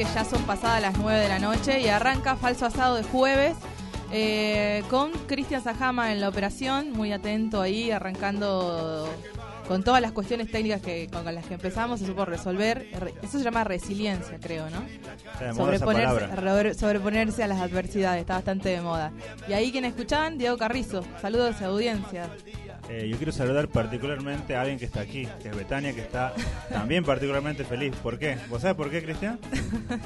que ya son pasadas las 9 de la noche y arranca falso asado de jueves eh, con Cristian Sajama en la operación, muy atento ahí, arrancando con todas las cuestiones técnicas que con las que empezamos, se supo resolver. Re- Eso se llama resiliencia, creo, ¿no? Sobreponerse, sobreponerse a las adversidades, está bastante de moda. Y ahí quien escuchaban, Diego Carrizo. Saludos a audiencia. Eh, yo quiero saludar particularmente a alguien que está aquí, que es Betania, que está también particularmente feliz. ¿Por qué? ¿Vos sabés por qué, Cristian?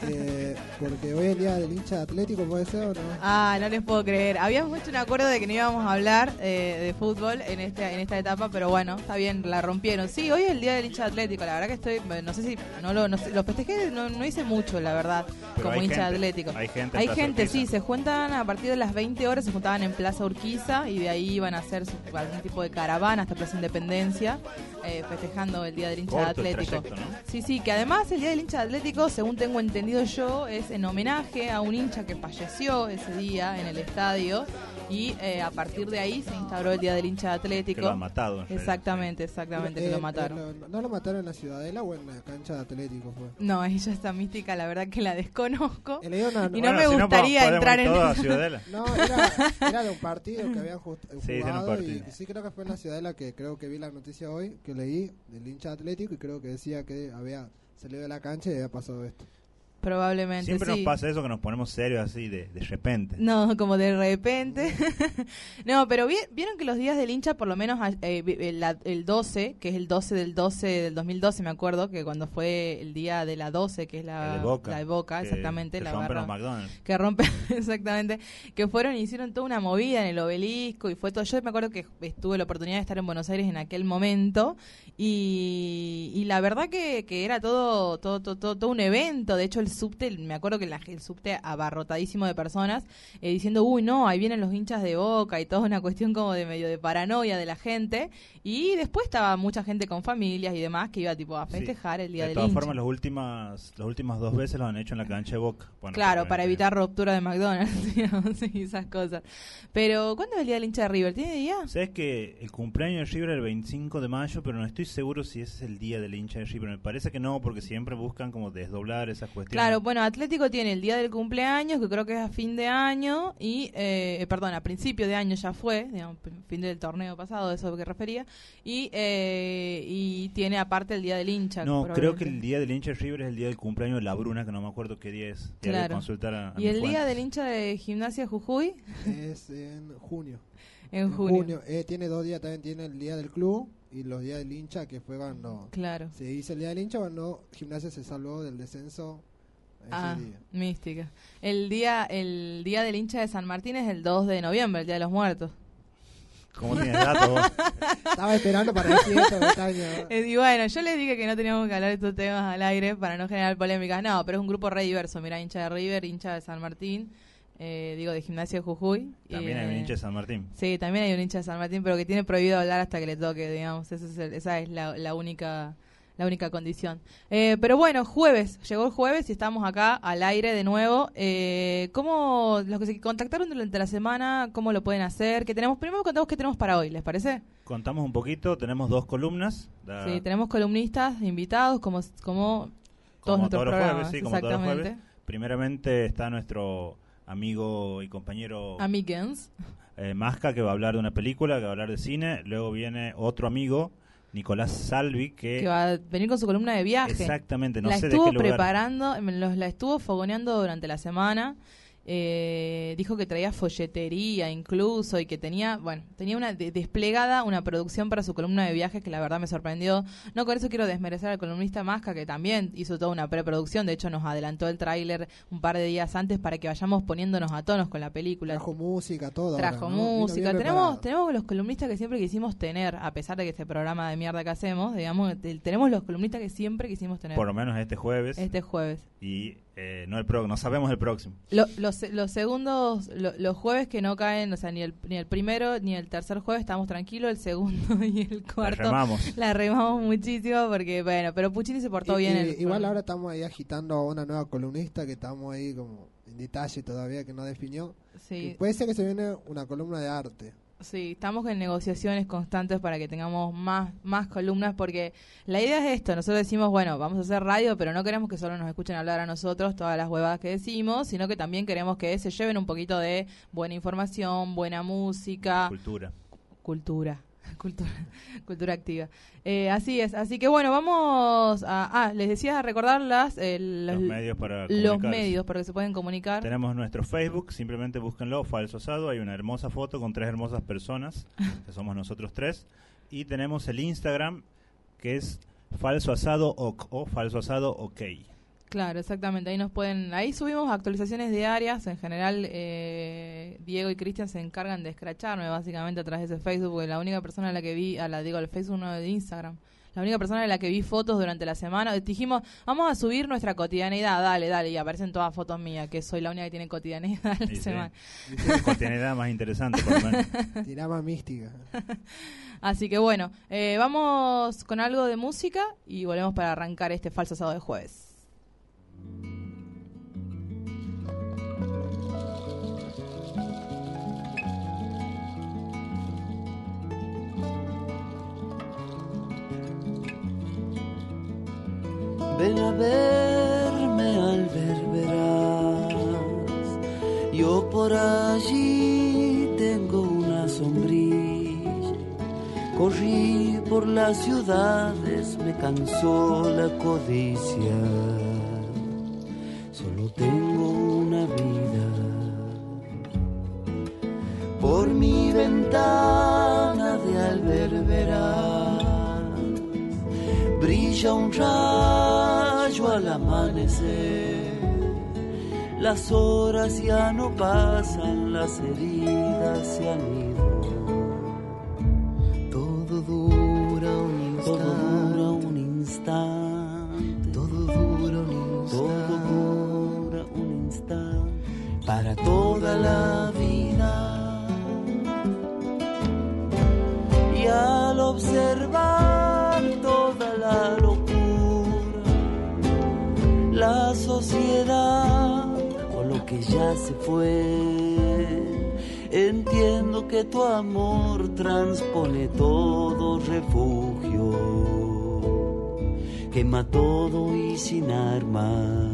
Eh, porque hoy es el día del hincha atlético, ¿puede ser o no? Ah, no les puedo creer. Habíamos hecho un acuerdo de que no íbamos a hablar eh, de fútbol en esta, en esta etapa, pero bueno, está bien, la rompieron. Sí, hoy es el día del hincha atlético. La verdad que estoy, no sé si, no lo, no sé, los festejé, no, no hice mucho, la verdad, Pero como hincha gente, atlético. hay gente en Hay gente, Urquiza. sí, se juntan a partir de las 20 horas, se juntaban en Plaza Urquiza y de ahí iban a hacer su- algún tipo de caravana hasta Plaza Independencia, eh, festejando el día del hincha Corto el atlético. trayecto, ¿no? Sí, sí, que además el Día del Hincha Atlético, según tengo entendido yo, es en homenaje a un hincha que falleció ese día en el estadio y eh, a partir de ahí se instauró el Día del Hincha Atlético. Que lo han matado. en. Exactamente, exactamente, que Eh, lo eh, mataron. lo- ¿No lo mataron en la Ciudadela o en la cancha de Atlético? Fue? No, ella está mística, la verdad que la desconozco. He leído una- Y no Bueno, me si no, gustaría entrar en... todos a Ciudadela. No, era, era de un partido que habían just- Sí, jugado y partido. sí creo que fue en la Ciudadela que creo que vi la noticia hoy, que leí del hincha atlético y creo que decía que había salido de la cancha y había pasado esto. Probablemente, Siempre sí. nos pasa eso que nos ponemos serios así de, de repente. No, como de repente. no, pero vi- vieron que los días del hincha, por lo menos eh, vi- el, el 12, que es el 12 del 12 del 2012, me acuerdo, que cuando fue el día de la 12, que es la de Boca. la de Boca, que- exactamente. que la barra- los McDonald's. que rompen, exactamente, que fueron y hicieron toda una movida en el obelisco y fue todo. Yo me acuerdo que tuve la oportunidad de estar en Buenos Aires en aquel momento y, y la verdad que, que era todo, todo, todo, todo, todo un evento. De hecho, el subte, me acuerdo que la- el subte abarrotadísimo de personas eh, diciendo, uy, no, ahí vienen los hinchas de boca y toda una cuestión como de medio de paranoia de la gente. Y después estaba mucha gente con familias y demás que iba tipo a Sí. festejar el día De del todas hincha. formas, las últimas, las últimas dos veces lo han hecho en la cancha de Boca. Bueno, Claro, para evitar ruptura de McDonald's, digamos, y esas cosas. Pero, ¿cuándo es el día del hincha de River? ¿Tiene día? Sabes que el cumpleaños de River es el 25 de mayo, pero no estoy seguro si ese es el día del hincha de River. Me parece que no, porque siempre buscan como desdoblar esas cuestiones. Claro, bueno, Atlético tiene el día del cumpleaños, que creo que es a fin de año, y, eh, eh, perdón, a principio de año ya fue, digamos, fin del torneo pasado, eso a lo que refería, y, eh, y tiene aparte el día del hincha. No, creo que el día del hincha de River es el día del cumpleaños de la Bruna, que no me acuerdo qué día es. Que Claro. consultar a, a ¿Y el día del hincha de gimnasia Jujuy? Es en junio. En junio. Eh, tiene dos días, también tiene el día del club y los días del hincha, que fue cuando Claro. se hizo el día del hincha, cuando Gimnasia se salvó del descenso ese Ah, día. mística. El día, el día del hincha de San Martín es el 2 de noviembre, el día de los muertos. ¿Cómo tienes datos vos? Estaba esperando para decir esto, Y bueno, yo les dije que no teníamos que hablar de estos temas al aire para no generar polémicas. No, pero es un grupo re diverso. Mira, hincha de River, hincha de San Martín, eh, digo, de Gimnasia de Jujuy. También hay un hincha de San Martín. Sí, también hay un hincha de San Martín, pero que tiene prohibido hablar hasta que le toque, digamos. Esa es, el- esa es la, la única la única condición. Eh, pero bueno, jueves, llegó el jueves y estamos acá al aire de nuevo. Eh, ¿Cómo los que se contactaron durante la semana, cómo lo pueden hacer? Que tenemos primero contamos qué tenemos para hoy, ¿les parece? Contamos un poquito, tenemos dos columnas. la- Sí, tenemos columnistas invitados como como todos como nuestros todos los programas, jueves, sí, como todos los exactamente. jueves. Primeramente está nuestro amigo y compañero Amiguens. eh, Masca, que va a hablar de una película, que va a hablar de cine. Luego viene otro amigo, Nicolás Salvi, que... que va a venir con su columna de viaje. Exactamente, no la sé de estuvo qué lugar. preparando, me los- la estuvo fogoneando durante la semana. Eh, dijo que traía folletería incluso y que tenía, bueno, tenía una de- desplegada una producción para su columna de viajes que la verdad me sorprendió. No con eso quiero desmerecer al columnista Masca que también hizo toda una preproducción, de hecho nos adelantó el tráiler un par de días antes para que vayamos poniéndonos a tonos con la película. Trajo música, todo. Trajo música. Tenemos, tenemos los columnistas que siempre quisimos tener, a pesar de que este programa de mierda que hacemos, digamos, te- tenemos los columnistas que siempre quisimos tener. Por lo menos este jueves. Este jueves. Y eh, no el pro, no sabemos el próximo. Lo- los, los segundos, lo- los jueves que no caen, o sea, ni el, ni el primero ni el tercer jueves estamos tranquilos, el segundo y el cuarto remamos. la remamos muchísimo porque, bueno, pero Puccini se portó Y- bien. y- el igual ahora estamos ahí agitando a una nueva columnista que estamos ahí como en detalle todavía que no definió. Sí, Que Puede ser que se viene una columna de arte. Sí, estamos en negociaciones constantes para que tengamos más, más columnas porque la idea es esto, nosotros decimos, bueno, vamos a hacer radio, pero no queremos que solo nos escuchen hablar a nosotros todas las huevadas que decimos, sino que también queremos que se lleven un poquito de buena información, buena música. Cultura. Cultura, cultura, cultura activa. Eh, así es, así que bueno, vamos a... Ah, les decía recordar las, eh, los, Los medios para los medios para que se pueden comunicar. Tenemos nuestro Facebook, simplemente búsquenlo, Falso Asado. Hay una hermosa foto con tres hermosas personas, que somos nosotros tres. Y tenemos el Instagram, que es Falso Asado OK, o Falso Asado OK. Claro, exactamente, ahí nos pueden... Ahí subimos actualizaciones diarias, en general eh, Diego y Cristian se encargan de escracharme básicamente a través de ese Facebook, porque la única persona a la que vi, a la digo, el Facebook no de Instagram. La única persona a la que vi fotos durante la semana, dijimos, vamos a subir nuestra cotidianeidad, dale, dale, y aparecen todas fotos mías, que soy la única que tiene cotidianeidad a la sí. semana. Cotidianidad más interesante, por lo menos. Tirama mística. Así que bueno, eh, vamos con algo de música y volvemos para arrancar este falso sábado de jueves. Ven a verme al verás. Yo por allí tengo una sombrilla. Corrí por las ciudades, me cansó la codicia. Por mi ventana de alberverás brilla un rayo al amanecer. Las horas ya no pasan, las heridas se han ido. Todo dura un Todo dura instante. un instante. Todo dura un Todo instante. dura un instante para toda la observar toda la locura, la sociedad o lo que ya se fue, entiendo que tu amor transpone todo refugio quema todo y sin armas.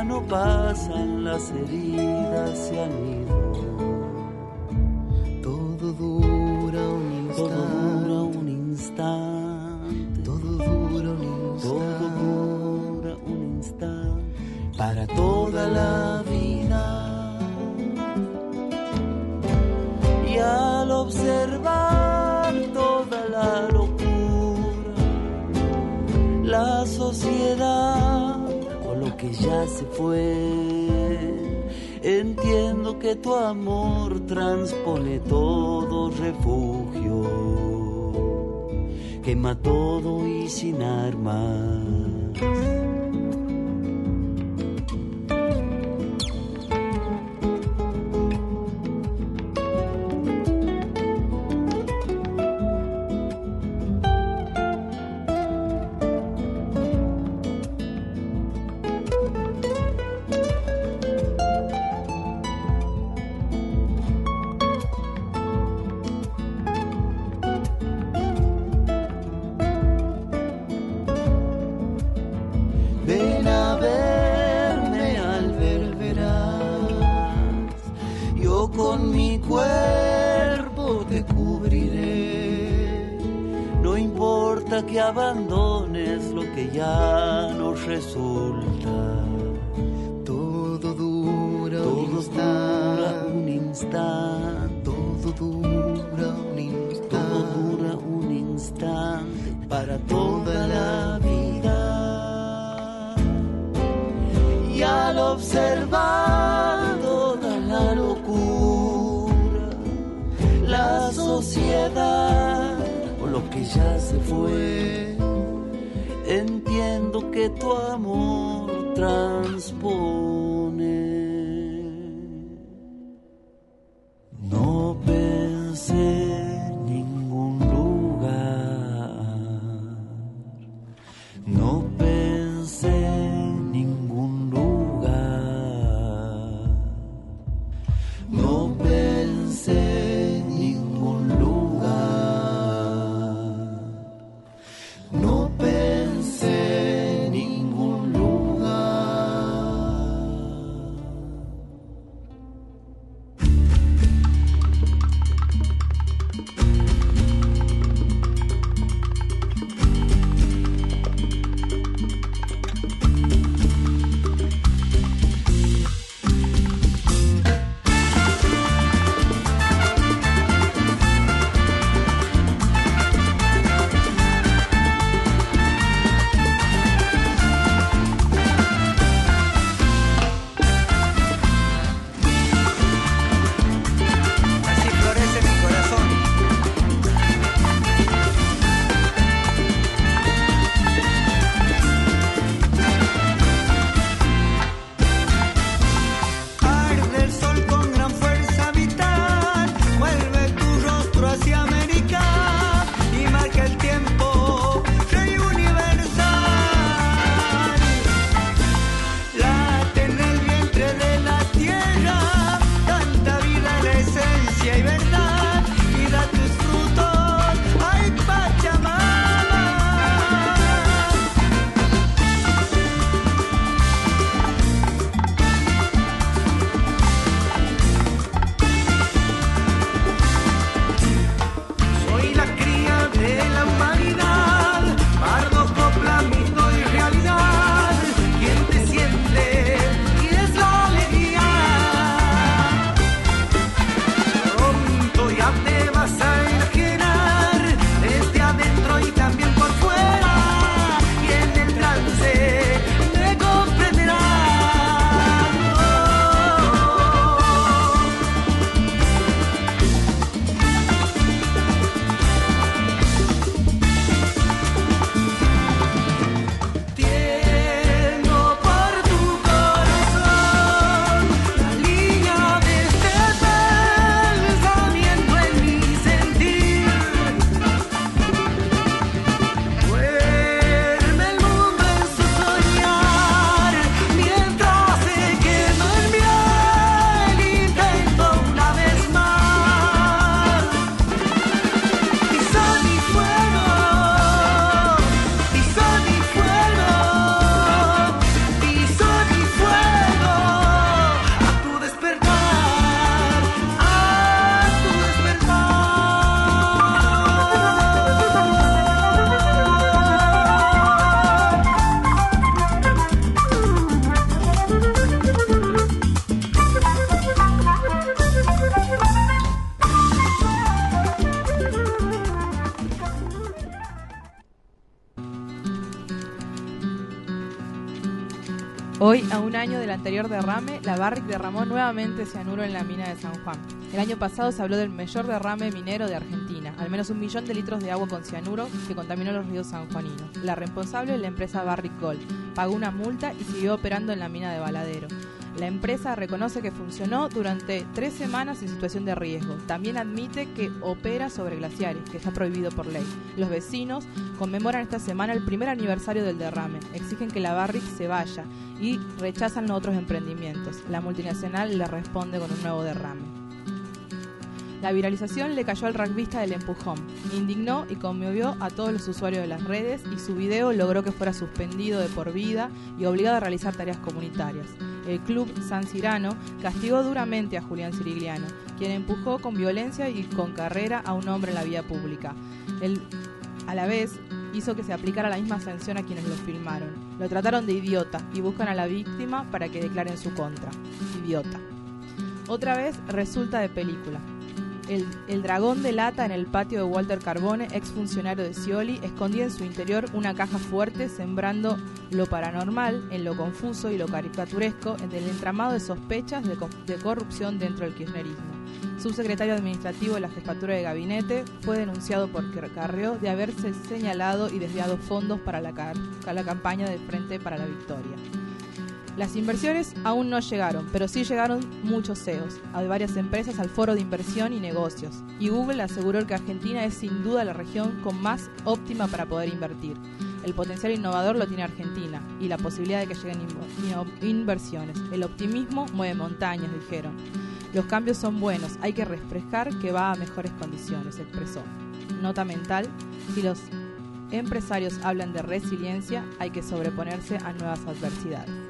plano pasan las heridas ya se fue. Entiendo que tu amor transpone todo refugio, quema todo y sin armas. Derrame, la Barrick derramó nuevamente cianuro en la mina de San Juan. El año pasado se habló del mayor derrame minero de Argentina, al menos un millón de litros de agua con cianuro que contaminó los ríos sanjuaninos. La responsable es la empresa Barrick Gold. Pagó una multa y siguió operando en la mina de Baladero. La empresa reconoce que funcionó durante tres semanas en situación de riesgo. También admite que opera sobre glaciares, que está prohibido por ley. Los vecinos conmemoran esta semana el primer aniversario del derrame. Exigen que la Barrick se vaya y rechazan otros emprendimientos. La multinacional le responde con un nuevo derrame. La viralización le cayó al rugbyista del empujón. Indignó y conmovió a todos los usuarios de las redes y su video logró que fuera suspendido de por vida y obligado a realizar tareas comunitarias. El club San Cirano castigó duramente a Julián Cirigliano, quien empujó con violencia y con carrera a un hombre en la vía pública. Él, a la vez, hizo que se aplicara la misma sanción a quienes lo filmaron. Lo trataron de idiota y buscan a la víctima para que declare en su contra. Idiota. Otra vez resulta de película. El, dragón de lata en el patio de Walter Carbone, exfuncionario de Scioli, escondía en su interior una caja fuerte, sembrando lo paranormal en lo confuso y lo caricaturesco en el entramado de sospechas de, de corrupción dentro del kirchnerismo. Subsecretario administrativo de la jefatura de gabinete, fue denunciado por Carrió de haberse señalado y desviado fondos para la, la campaña del Frente para la Victoria. Las inversiones aún no llegaron, pero sí llegaron muchos CEOs de varias empresas al foro de inversión y negocios. Y Google aseguró que Argentina es sin duda la región con más óptima para poder invertir. El potencial innovador lo tiene Argentina y la posibilidad de que lleguen inversiones. El optimismo mueve montañas, dijeron. Los cambios son buenos, hay que refrescar que va a mejores condiciones, expresó. Nota mental, si los empresarios hablan de resiliencia, hay que sobreponerse a nuevas adversidades.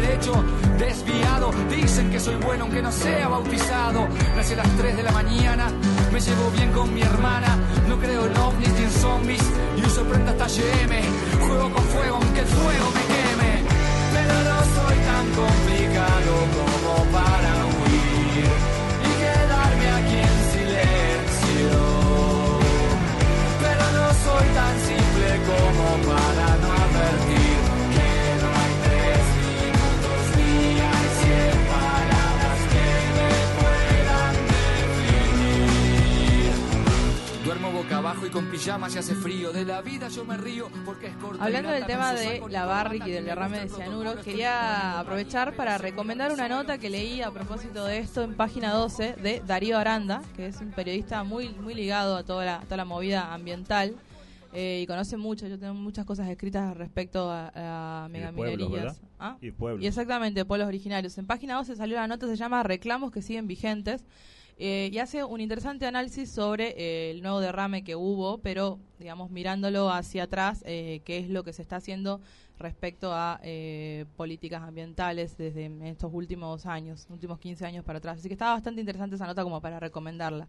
derecho desviado, dicen que soy bueno aunque no sea bautizado. Nací a las 3 de la mañana me llevo bien con mi hermana, no creo en ovnis ni en zombies y uso prenda hasta GM. Juego con fuego aunque el fuego me queme, pero no soy tan complicado como para huir y quedarme aquí en silencio. Pero no soy tan simple como para boca abajo y con pijama se hace frío. De la vida yo me río porque es corta. y Hablando del tema de la corona, y del derrame de cianuro, quería aprovechar para recomendar una nota que leí a propósito de esto en página 12 de Darío Aranda, que es un periodista muy muy ligado a toda la, toda la movida ambiental eh, y conoce mucho. Yo tengo muchas cosas escritas respecto a, a Y megaminerías. ¿verdad? ¿Ah? Y pueblos. Y exactamente, pueblos originarios. En página 12 salió la nota, se llama Reclamos que siguen vigentes. Eh, y hace un interesante análisis sobre eh, el nuevo derrame que hubo, pero, digamos, mirándolo hacia atrás, eh, qué es lo que se está haciendo respecto a eh, políticas ambientales desde estos últimos años, últimos 15 años para atrás. Así que estaba bastante interesante esa nota como para recomendarla.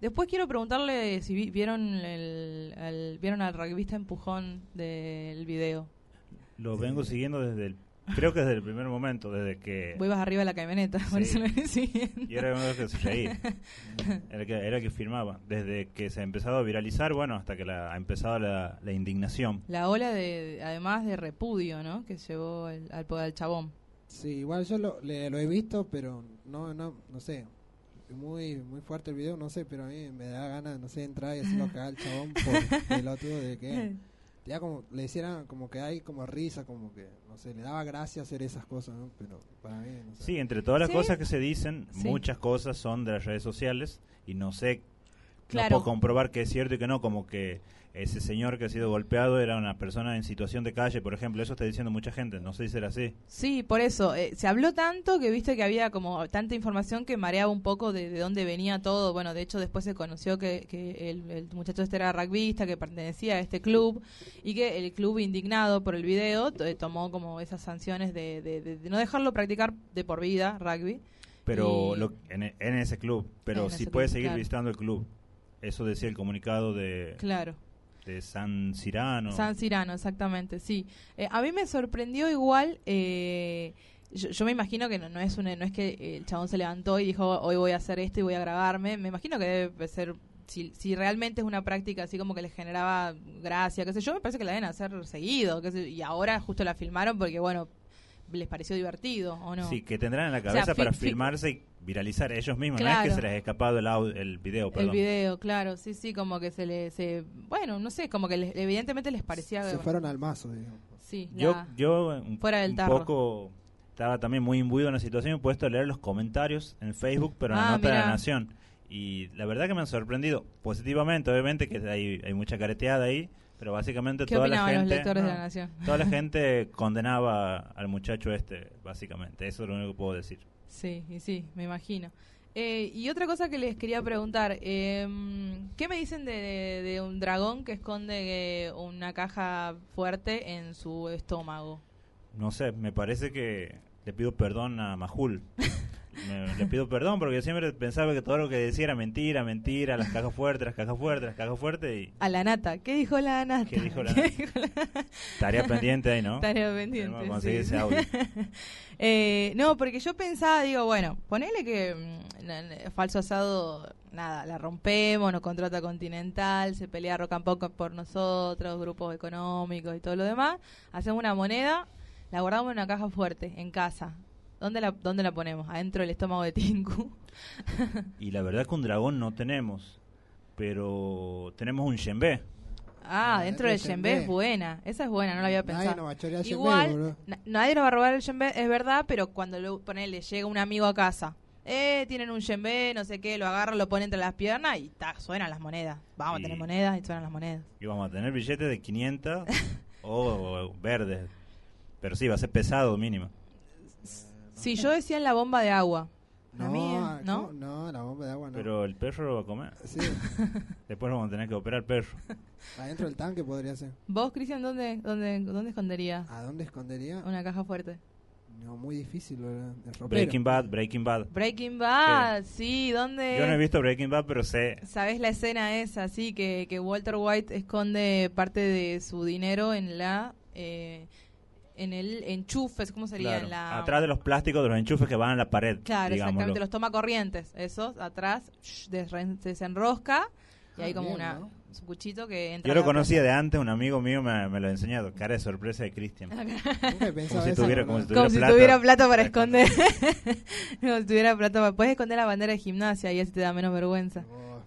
Después quiero preguntarle si vi- vieron el, el- vieron al rugbyista empujón del video. Lo vengo siguiendo desde el. Creo que desde el primer momento, desde que. Vos ibas arriba de la camioneta, por Sí. eso lo siguiendo. Y era los que se reía. Era el que, era el que firmaba. Desde que se ha empezado a viralizar, bueno, hasta que la, ha empezado la, la indignación. La ola de, además de repudio, ¿no? Que llevó el- al, al chabón. Sí, igual yo lo, le- lo he visto, pero no, no, no sé. Muy, muy fuerte el video, no sé, pero a mí me da ganas, no sé, entrar y hacerlo cagar al chabón por pelotudo de que ya como le hicieran como que hay como risa, como que, no sé, le daba gracia hacer esas cosas, ¿no? Pero para mí, no sé. Sí, entre todas las Sí. cosas que se dicen, Sí. muchas cosas son de las redes sociales y no sé, Claro. no puedo comprobar que es cierto y que no, como que ese señor que ha sido golpeado era una persona en situación de calle, por ejemplo, eso está diciendo mucha gente, no sé si será así. Sí, por eso. eh, se habló tanto que viste que había como tanta información que mareaba un poco de, de dónde venía todo. Bueno, de hecho después se conoció que, que el, el muchacho este era rugbyista, que pertenecía a este club y que el club indignado por el video to- tomó como esas sanciones de, de- de- de no dejarlo practicar de por vida rugby. Pero Y- lo- en, en ese club. Pero En si puede club, seguir claro. visitando el club. Eso decía el comunicado de, Claro. de San Cirano. San Cirano, exactamente, sí. Eh, a mí me sorprendió igual. eh, yo, yo me imagino que no, no es una, no es que el chabón se levantó y dijo hoy voy a hacer esto y voy a grabarme. Me imagino que debe ser si, si realmente es una práctica así como que les generaba gracia, qué sé yo, me parece que la deben hacer seguido. qué sé- y ahora justo la filmaron porque bueno les pareció divertido o no. Sí, que tendrán en la cabeza para fi- filmarse y viralizar ellos mismos. No es que se les ha escapado el, au- el video, El perdón. video, claro, sí, sí, como que se le, se, bueno, no sé, como que les- evidentemente les parecía, Se fueron al mazo, digamos. sí, Yo, la- yo un, Fuera del un poco estaba también muy imbuido en la situación, he puesto a leer los comentarios en Facebook, pero en la Ah, nota de la. Nación. Y la verdad que me han sorprendido positivamente, obviamente que hay, hay mucha careteada ahí, pero básicamente ¿Qué toda la opinaban los gente... lectores de no, la Nación? Toda la gente condenaba al muchacho este, básicamente. Eso es lo único que puedo decir. Sí, y sí, me imagino. Eh, y otra cosa que les quería preguntar, eh, ¿qué me dicen de, de- de un dragón que esconde eh, una caja fuerte en su estómago? No sé, me parece que le pido perdón a Majul. Me- le pido perdón porque yo siempre pensaba que todo lo que decía era mentira, mentira, las cajas fuertes, las cajas fuertes, las cajas fuertes y A la nata, ¿qué dijo la nata? ¿Qué dijo la ¿Qué nata? dijo la- tarea pendiente ahí, ¿no? Tarea pendiente, Tenemos que conseguir sí. ese audio. Eh, no, porque yo pensaba, digo, bueno, ponele que mm, falso asado, nada, la rompemos, nos contrata Continental, se pelea Rock and Pop por nosotros, grupos económicos y todo lo demás. Hacemos una moneda, la guardamos en una caja fuerte, en casa. ¿Dónde la, dónde la ponemos? Adentro del estómago de Tinku. Y la verdad que un dragón no tenemos, pero tenemos un Shenbe. Ah, Ah, dentro del Shenbe es buena. Esa es buena, no la había Nadie pensado. nos va a chorear el Shenbe, Igual, na- nadie nos va a robar el Shenbe, es verdad, pero cuando lo ponele, llega un amigo a casa, eh, tienen un Shenbe, no sé qué, lo agarra, lo pone entre las piernas y ta, suenan las monedas. Vamos Y- a tener monedas y suenan las monedas. Y vamos a tener billetes de 500 o, o verdes. Pero sí, va a ser pesado mínimo. Si yo decía en la bomba de agua, No, mía, ¿no? No, la bomba de agua no. Pero el perro lo va a comer. Sí, Después vamos a tener que operar al perro. adentro del tanque podría ser. ¿Vos, Cristian, dónde, dónde, dónde esconderías ¿A dónde escondería? una caja fuerte? No, muy difícil. El. Breaking Bad, Breaking Bad. Breaking Bad, sí, ¿dónde? Yo no he visto Breaking Bad, pero sé. ¿Sabes la escena esa, sí? Que, que Walter White esconde parte de su dinero en la... eh, en el enchufe, ¿cómo sería? claro, En la... Atrás de los plásticos de los enchufes que van a la pared. Claro, digámoslo. exactamente, los toma corrientes, esos, atrás, shh, desenrosca y Ah, hay como bien, una, ¿no? un cuchito que entra Yo lo conocía de antes, un amigo mío me, me lo ha enseñado. Cara de sorpresa de Cristian. Nunca he pensado Como si eso, tuviera- como Como si tuviera plata para esconder. como si tuviera plata para... Puedes esconder la bandera de gimnasia y así te da menos vergüenza. Oh.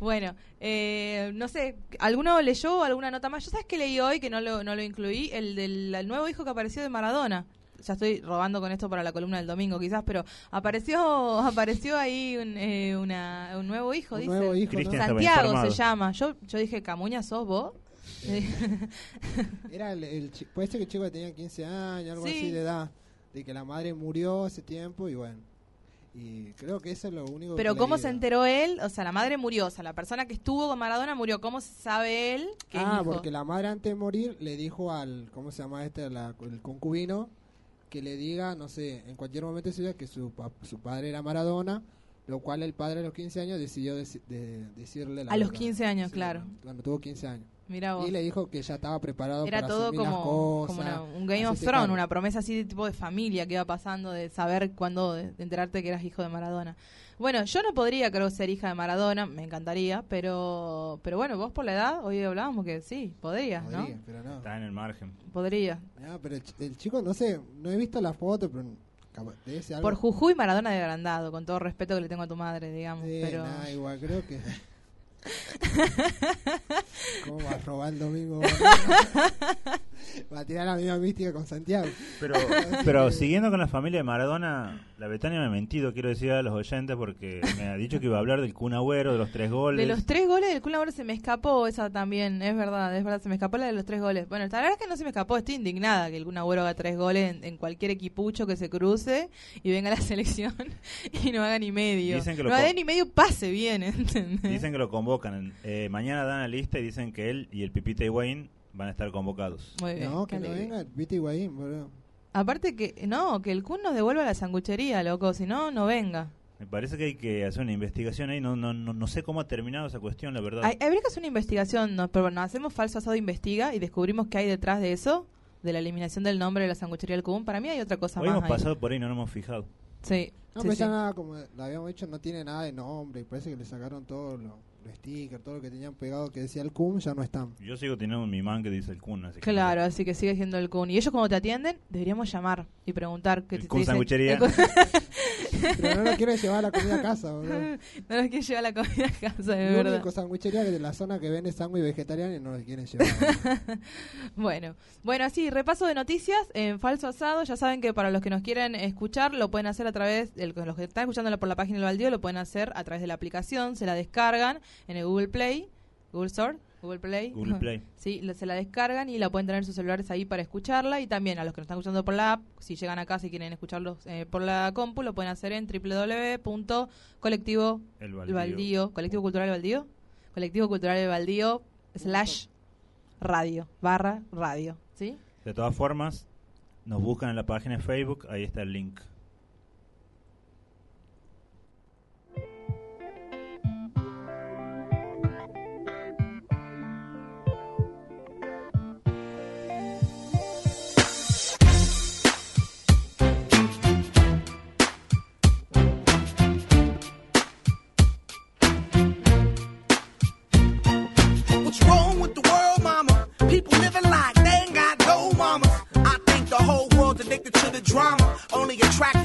Bueno, eh, no sé, ¿alguno leyó alguna nota más? Yo sabes que leí hoy, que no lo, no lo incluí, el del el nuevo hijo que apareció de Maradona. Ya estoy robando con esto para la columna del domingo quizás, pero apareció apareció ahí un, eh, una- un nuevo hijo, Un dice. nuevo hijo, ¿no? Santiago se llama. Yo, yo dije, Camuña, ¿sos vos? Era el, el chi- puede ser que el chico que tenía 15 años, algo Sí. así de edad. De que la madre murió hace tiempo y bueno. Y creo que eso es lo único Pero que ¿cómo se enteró él? O sea, la madre murió, o sea, la persona que estuvo con Maradona murió. ¿Cómo sabe él que Ah, porque la madre antes de morir le dijo al, ¿cómo se llama este? La- el concubino, que le diga, no sé, en cualquier momento de su vida que su, su padre era Maradona, lo cual el padre a los 15 años decidió deci- de- decirle la A los verdad. 15 años, claro. Cuando, cuando tuvo 15 años. Mirá vos. Y le dijo que ya estaba preparado Era para todo asumir las como, cosas. como una- un Game of hacerse Thrones, una promesa así de tipo de familia que iba pasando, de saber cuándo, de, enterarte que eras hijo de Maradona. Bueno, yo no podría, creo, ser hija de Maradona, me encantaría, pero pero bueno, vos por la edad, hoy hablábamos que sí, podrías, ¿no? Podría, pero no. Está en el margen. Podría. Ah, pero el, ch- el chico, no sé, no he visto la foto, pero capaz- debe ser algo... Por Jujuy, Maradona de agrandado, con todo respeto que le tengo a tu madre, digamos, Sí, pero... nada, igual creo que... ¿Cómo va a robar el? Va a tirar la misma mística con Santiago. Pero, pero siguiendo con la familia de Maradona, la Betania me ha mentido, quiero decir a los oyentes, porque me ha dicho que iba a hablar del Kun Agüero, de los tres goles. De los tres goles del Kun Agüero se me escapó esa también, es verdad, es verdad, se me escapó la de los tres goles. Bueno, la verdad es que no se me escapó, estoy indignada que el Kun Agüero haga tres goles en, en cualquier equipucho que se cruce y venga a la selección y no haga ni medio. Dicen que lo no haga ni medio pase bien, ¿entendés? Dicen que lo convocan. Eh, mañana dan la lista y dicen que él y el Pipita Higuaín van a estar convocados. Muy bien, No, que no venga, viste Higuaín, boludo. Aparte que, no, que el Kun nos devuelva la sanguchería, loco, si no, no venga. Me parece que hay que hacer una investigación ahí. No, no, no, no sé cómo ha terminado esa cuestión, la verdad. Hay- habría que hacer una investigación, no, pero bueno, hacemos falso asado investiga y descubrimos qué hay detrás de eso, de la eliminación del nombre de la sanguchería del Kun. Para mí hay otra cosa Hoy más hemos ahí. pasado por ahí, no nos hemos fijado. Sí, No, sí, pero sí. ya nada, como lo habíamos dicho, no tiene nada de nombre. Y parece que le sacaron todos los, los stickers, todo lo que tenían pegado que decía el CUM, ya no están. Yo sigo teniendo mi man que dice el Kun. Así que- Claro, así que sigue siendo el Kun. Y ellos cuando te atienden, deberíamos llamar y preguntar qué El te- te Kun dicen. sanguchería. El Kun- Pero no lo quieren llevar la comida a casa, boludo. no nos quiere llevar la comida a casa, de La verdad. única sandwichería que de la zona que vende sándwich vegetariano y no lo quieren llevar. Bueno, bueno, así, repaso de noticias en Falso Asado. Ya saben que para los que nos quieren escuchar, lo pueden hacer a través, de los que están escuchando por la página del Baldío, lo pueden hacer a través de la aplicación, se la descargan en el Google Play, Google Store, Google Play. Google Play. Sí, se la descargan y la pueden tener en sus celulares ahí para escucharla. Y también a los que nos están escuchando por la app, si llegan acá, si quieren escucharlos eh, por la compu, lo pueden hacer en www.colectivo El el baldío. baldío, colectivo cultural el baldío, colectivo cultural el baldío, slash radio, barra radio, ¿sí? De todas formas, nos buscan en la página de Facebook, ahí está el link.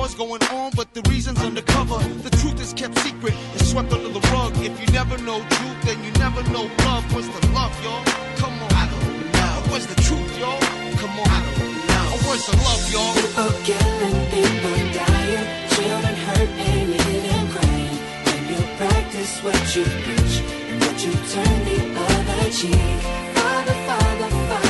A war's going on, but the reason's undercover. The truth is kept secret, it's swept under the rug. If you never know truth, then you never know love. What's the love, y'all? Come on. I don't know. Where's the truth, y'all? Come on. I don't know. Where's the love, y'all? People killing, people dying, children hurt and you hear them crying. When you practice what you preach and what you turn the other cheek. Father, Father, Father,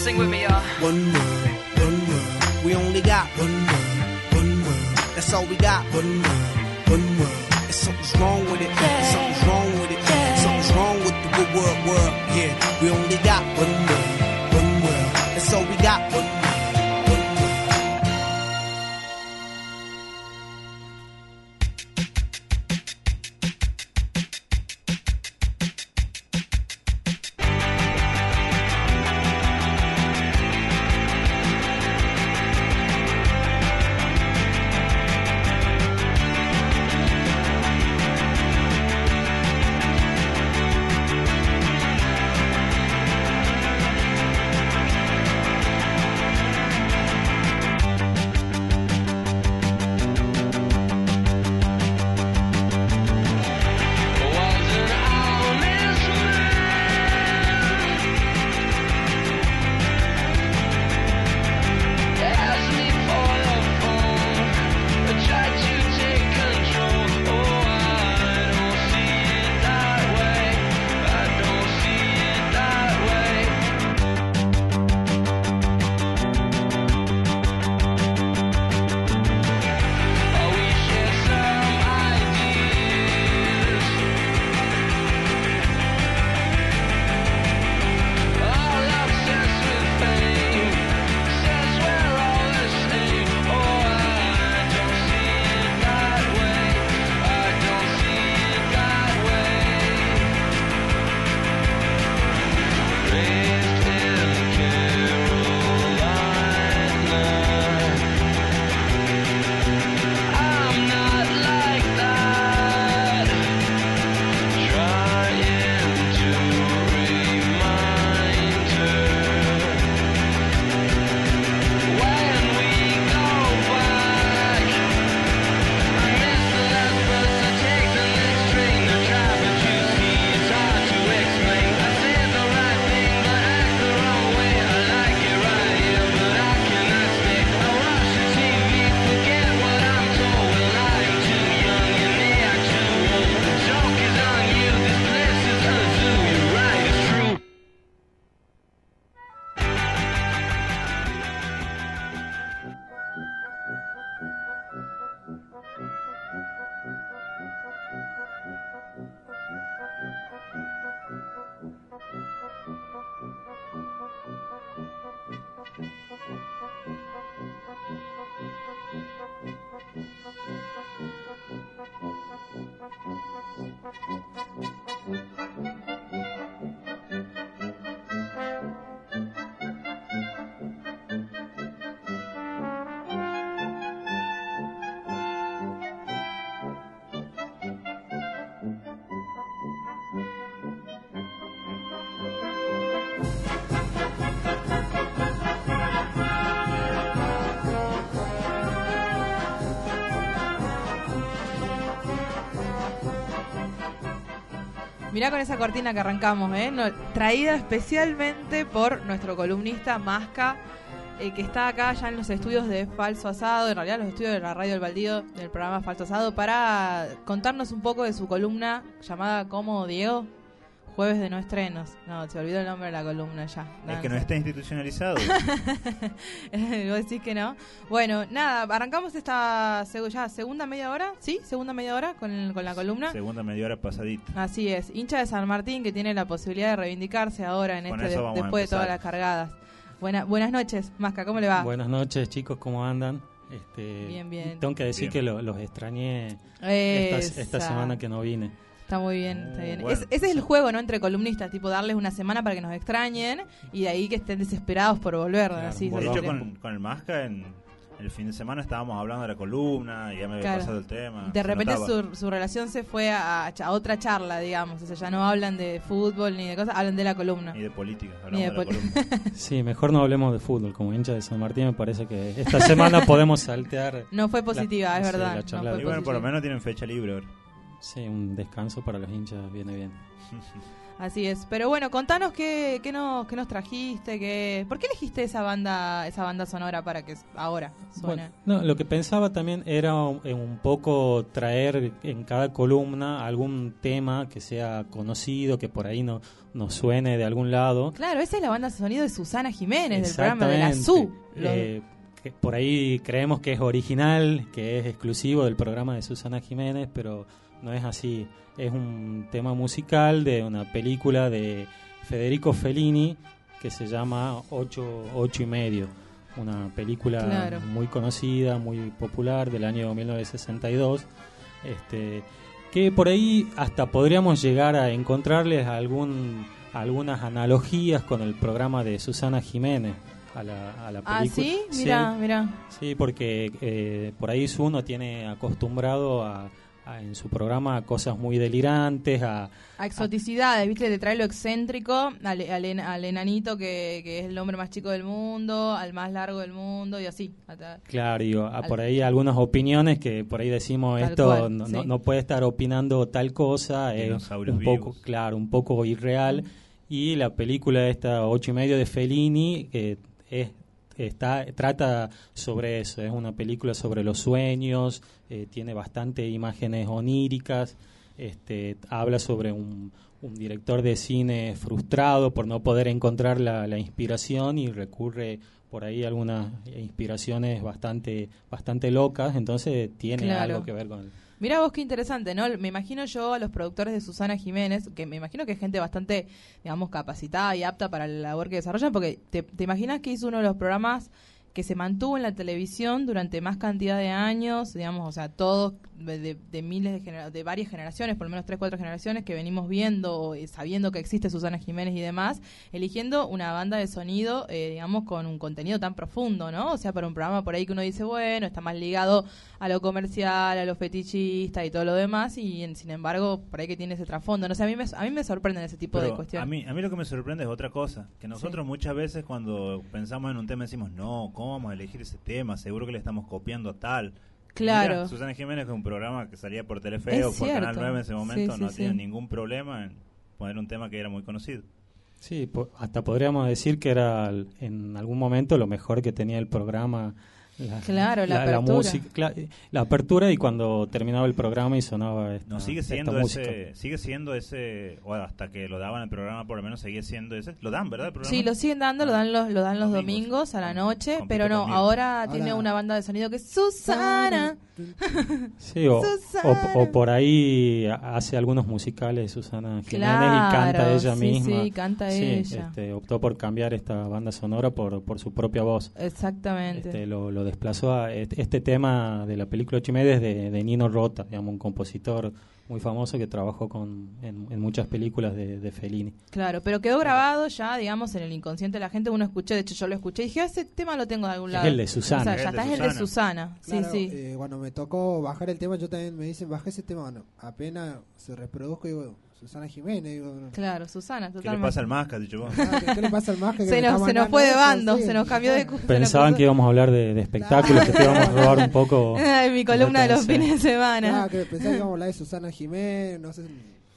Sing with me, one world, one world. We only got one world, one world. That's all we got. One world, one world. And something's wrong with it. Something's wrong with it. Something's wrong with the good world, world. Yeah, we only got one world, Mirá con esa cortina que arrancamos, ¿eh? Traída especialmente por nuestro columnista Masca, eh, que está acá ya en los estudios de Falso Asado, en realidad los estudios de la Radio El Baldío del programa Falso Asado, para contarnos un poco de su columna llamada como Diego, Jueves de No Estrenos. No, se olvidó el nombre de la columna ya. Es que no está institucionalizado. Vos decís que no. Bueno, nada, arrancamos esta seg- ya segunda media hora, ¿sí? Segunda media hora con, el- con la columna. Segunda media hora pasadita. Así es, hincha de San Martín que tiene la posibilidad de reivindicarse ahora en Con este de- después de todas las cargadas. Buena, buenas noches, Masca, ¿cómo le va? Buenas noches, chicos, ¿cómo andan? Este, Bien, bien. Tengo que decir Bien. que lo- los extrañé esta semana que no vine. Está muy bien, está bien. bueno. Es- ese es el juego, ¿no? Entre columnistas, tipo darles una semana para que nos extrañen y de ahí que estén desesperados por volver. Claro, así, De hecho, con, con el Masca en el fin de semana estábamos hablando de la columna y ya me había Claro. pasado el tema. De repente su, su relación se fue a, a otra charla, digamos. O sea, ya no hablan de fútbol ni de cosas, hablan de la columna. Ni de política, Ni hablamos de de, la columna. Sí, mejor no hablemos de fútbol. Como hincha de San Martín me parece que esta semana podemos saltear. No fue la- positiva, es verdad, no fue y bueno, por lo menos tienen fecha libre ahora. Sí, un descanso para los hinchas viene bien. Así es. Pero bueno, contanos qué, qué, nos, qué nos trajiste, qué... ¿por qué elegiste esa banda esa banda sonora para que ahora suene? Bueno, no, lo que pensaba también era un, en un poco traer en cada columna algún tema que sea conocido, que por ahí no nos suene de algún lado. Claro, esa es la banda de sonido de Susana Jiménez, del programa de la. SU. Eh, que por ahí creemos que es original, que es exclusivo del programa de Susana Jiménez, pero no es así. Es un tema musical de una película de Federico Fellini que se llama Ocho, ocho y medio. Una película Claro. muy conocida, muy popular del año 1962. Este, que por ahí hasta podríamos llegar a encontrarles algún, algunas analogías con el programa de Susana Jiménez a la, a la Ah, película. ¿sí? Mira, mira. Sí, porque eh, por ahí uno tiene acostumbrado a, a en su programa a cosas muy delirantes, a, A exoticidades, ¿viste? De traer lo excéntrico al, al, en- al enanito que, que es el hombre más chico del mundo, al más largo del mundo y así. Hasta- Claro, digo, Al- por ahí algunas opiniones que por ahí decimos esto cual, no, sí. no, no puede estar opinando tal cosa, es un poco, claro, un poco irreal. Y la película esta ocho y medio de Fellini que es está trata sobre eso, es una película sobre los sueños, eh, tiene bastante imágenes oníricas, este, habla sobre un, un director de cine frustrado por no poder encontrar la, la inspiración y recurre por ahí a algunas inspiraciones bastante bastante locas, entonces tiene Claro. algo que ver con el, Mira vos qué interesante, ¿no? Me imagino yo a los productores de Susana Jiménez, que me imagino que es gente bastante, digamos, capacitada y apta para la labor que desarrollan, porque te, te imaginas que hizo uno de los programas que se mantuvo en la televisión durante más cantidad de años, digamos, o sea, todos de, miles de, genera- de varias generaciones, por lo menos tres, cuatro generaciones que venimos viendo, y sabiendo que existe Susana Jiménez y demás, eligiendo una banda de sonido, eh, digamos, con un contenido tan profundo, ¿no? O sea, para un programa por ahí que uno dice, bueno, está más ligado a lo comercial, a lo fetichista y todo lo demás, y en- sin embargo, por ahí que tiene ese trasfondo. No sé, a mí me, a mí me sorprenden ese tipo de cuestiones. a mí, a mí lo que me sorprende es otra cosa, que nosotros muchas veces cuando pensamos en un tema decimos, no, ¿cómo vamos a elegir ese tema? Seguro que le estamos copiando a tal. Claro. Mira, Susana Jiménez, que es un programa que salía por Telefe Es o por Canal cierto. 9 en ese momento, Sí, sí, no sí. tenía ningún problema en poner un tema que era muy conocido. Sí, po- hasta podríamos decir que era en algún momento lo mejor que tenía el programa. La, Claro, la apertura. música, cla- la apertura y cuando terminaba el programa y sonaba esta, No, sigue esta siendo música. ese, sigue siendo ese, o hasta que lo daban el programa por lo menos seguía siendo ese. Lo dan, ¿verdad? El programa? Sí, lo siguen dando, lo dan los, lo dan los domingos a la noche, pero no, conmigo. ahora, tiene una banda de sonido que es Susana. Sí, o, Susana. o- o por ahí ha- hace algunos musicales Susana Jiménez y Claro, canta ella sí, misma. sí, canta Sí, ella. este, optó por cambiar esta banda sonora por, por su propia voz. Exactamente. Este, lo, lo desplazó a este, tema de la película Ocho y media es de, de Nino Rota, digamos, un compositor muy famoso que trabajó con, en, en muchas películas de, de Fellini. Claro, pero quedó grabado ya, digamos, en el inconsciente de la gente. Uno escuché, de hecho yo lo escuché y dije, "Ah, ese tema lo tengo de algún Es lado. el de Susana. O sea, Es ya está, es el de Susana. Sí, Claro, sí. eh, cuando me tocó bajar el tema, yo también me dicen, bajé ese tema. Bueno, apenas se reproduzco, digo, Susana Jiménez. Digo, Claro, Susana, ¿Qué le totalmente. pasa al Masca, dicho vos? Ah, ¿qué- le pasa al Masca Se nos, se nos fue de bando, Sí. se nos cambió de... Pensaban que íbamos a hablar de, de espectáculos, que te íbamos a robar un poco. Ay, mi columna de los fines de semana. Ah, que pensaba que íbamos a hablar de Susana Jiménez, no sé.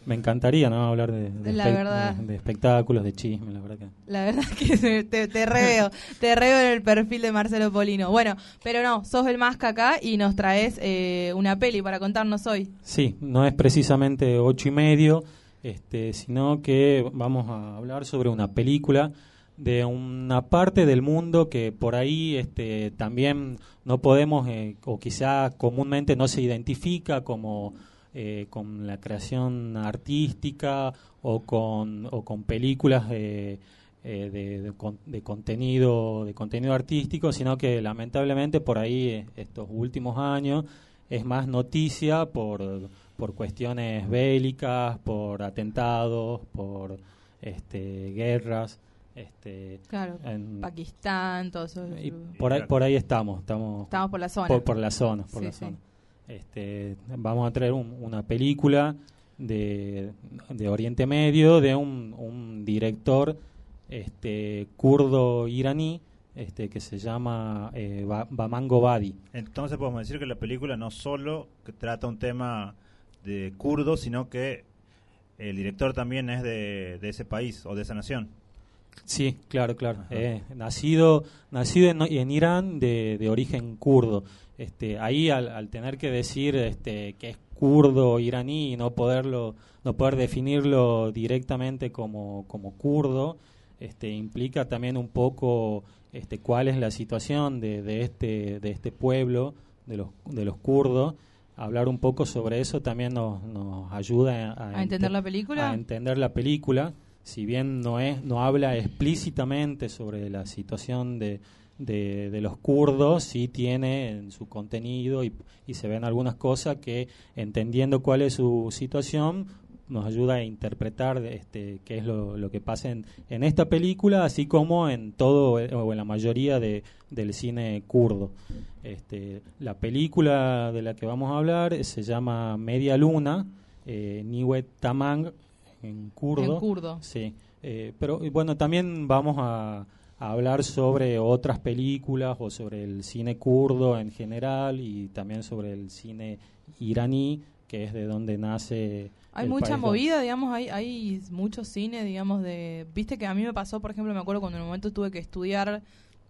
Me encantaría ¿no? hablar de, de, La espe- verdad. de- de espectáculos, de chisme, la verdad que... La verdad que te, te reveo, te reveo en el perfil de Marcelo Polino. Bueno, pero no, sos el más acá y nos traes eh, una peli para contarnos hoy. Sí, no es precisamente ocho y medio, este, sino que vamos a hablar sobre una película de una parte del mundo que por ahí este, también no podemos, eh, o quizá comúnmente no se identifica como eh, con la creación artística o con, o con películas eh, eh, de, de con- de contenido de contenido artístico, sino que lamentablemente por ahí eh, estos últimos años es más noticia por, por cuestiones bélicas, por atentados, por este, guerras. Este, Claro, en- Pakistán, todo eso. y por ahí, por ahí estamos, estamos, Estamos por la zona. Por, por la zona, por Sí, la sí. Este, vamos a traer un- una película de, de Oriente Medio de un, un director este, kurdo iraní este, que se llama eh, Ba- Baman Gobadi. Entonces podemos decir que la película no solo que trata un tema de kurdo, sino que el director también es de, de ese país o de esa nación. Sí, claro, claro. Eh, nacido nacido en, en Irán de, de origen kurdo. Este, ahí al, al tener que decir este, que es kurdo iraní y no poderlo no poder definirlo directamente como, como kurdo, este, implica también un poco este, cuál es la situación de, de este de este pueblo de los de los kurdos. Hablar un poco sobre eso también nos, nos ayuda a, ¿A entender ente- la película? a entender la película si bien no es no habla explícitamente sobre la situación de, de, de los kurdos, sí tiene en su contenido y, y se ven algunas cosas que entendiendo cuál es su situación nos ayuda a interpretar este, qué es lo, lo que pasa en, en esta película, así como en todo o en la mayoría de, del cine kurdo. Este, la película de la que vamos a hablar se llama Media Luna, eh, Niwet Tamang en kurdo. En kurdo. Sí, eh, pero bueno, también vamos a, a hablar sobre otras películas o sobre el cine kurdo en general y también sobre el cine iraní, que es de donde nace. Hay el mucha país movida, digamos, hay, hay mucho cine, digamos, de... Viste que a mí me pasó, por ejemplo, me acuerdo cuando en un momento tuve que estudiar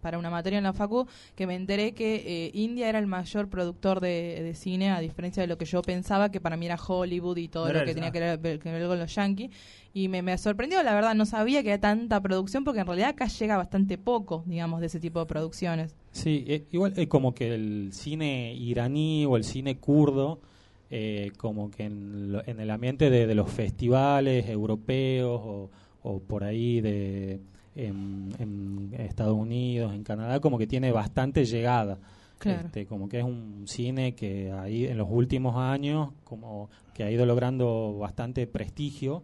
para una materia en la facu, que me enteré que eh, India era el mayor productor de, de cine, a diferencia de lo que yo pensaba, que para mí era Hollywood y todo No lo que tenía ah. que ver, que ver con los yankees. Y me, me sorprendió, la verdad, no sabía que había tanta producción, porque en realidad acá llega bastante poco, digamos, de ese tipo de producciones. Sí, eh, igual es como que el cine iraní o el cine kurdo, eh, como que en, lo- en el ambiente de, de los festivales europeos o, o por ahí de en, en Estados Unidos, en Canadá, como que tiene bastante llegada. Claro. Este, como que es un cine que ahí en los últimos años como que ha ido logrando bastante prestigio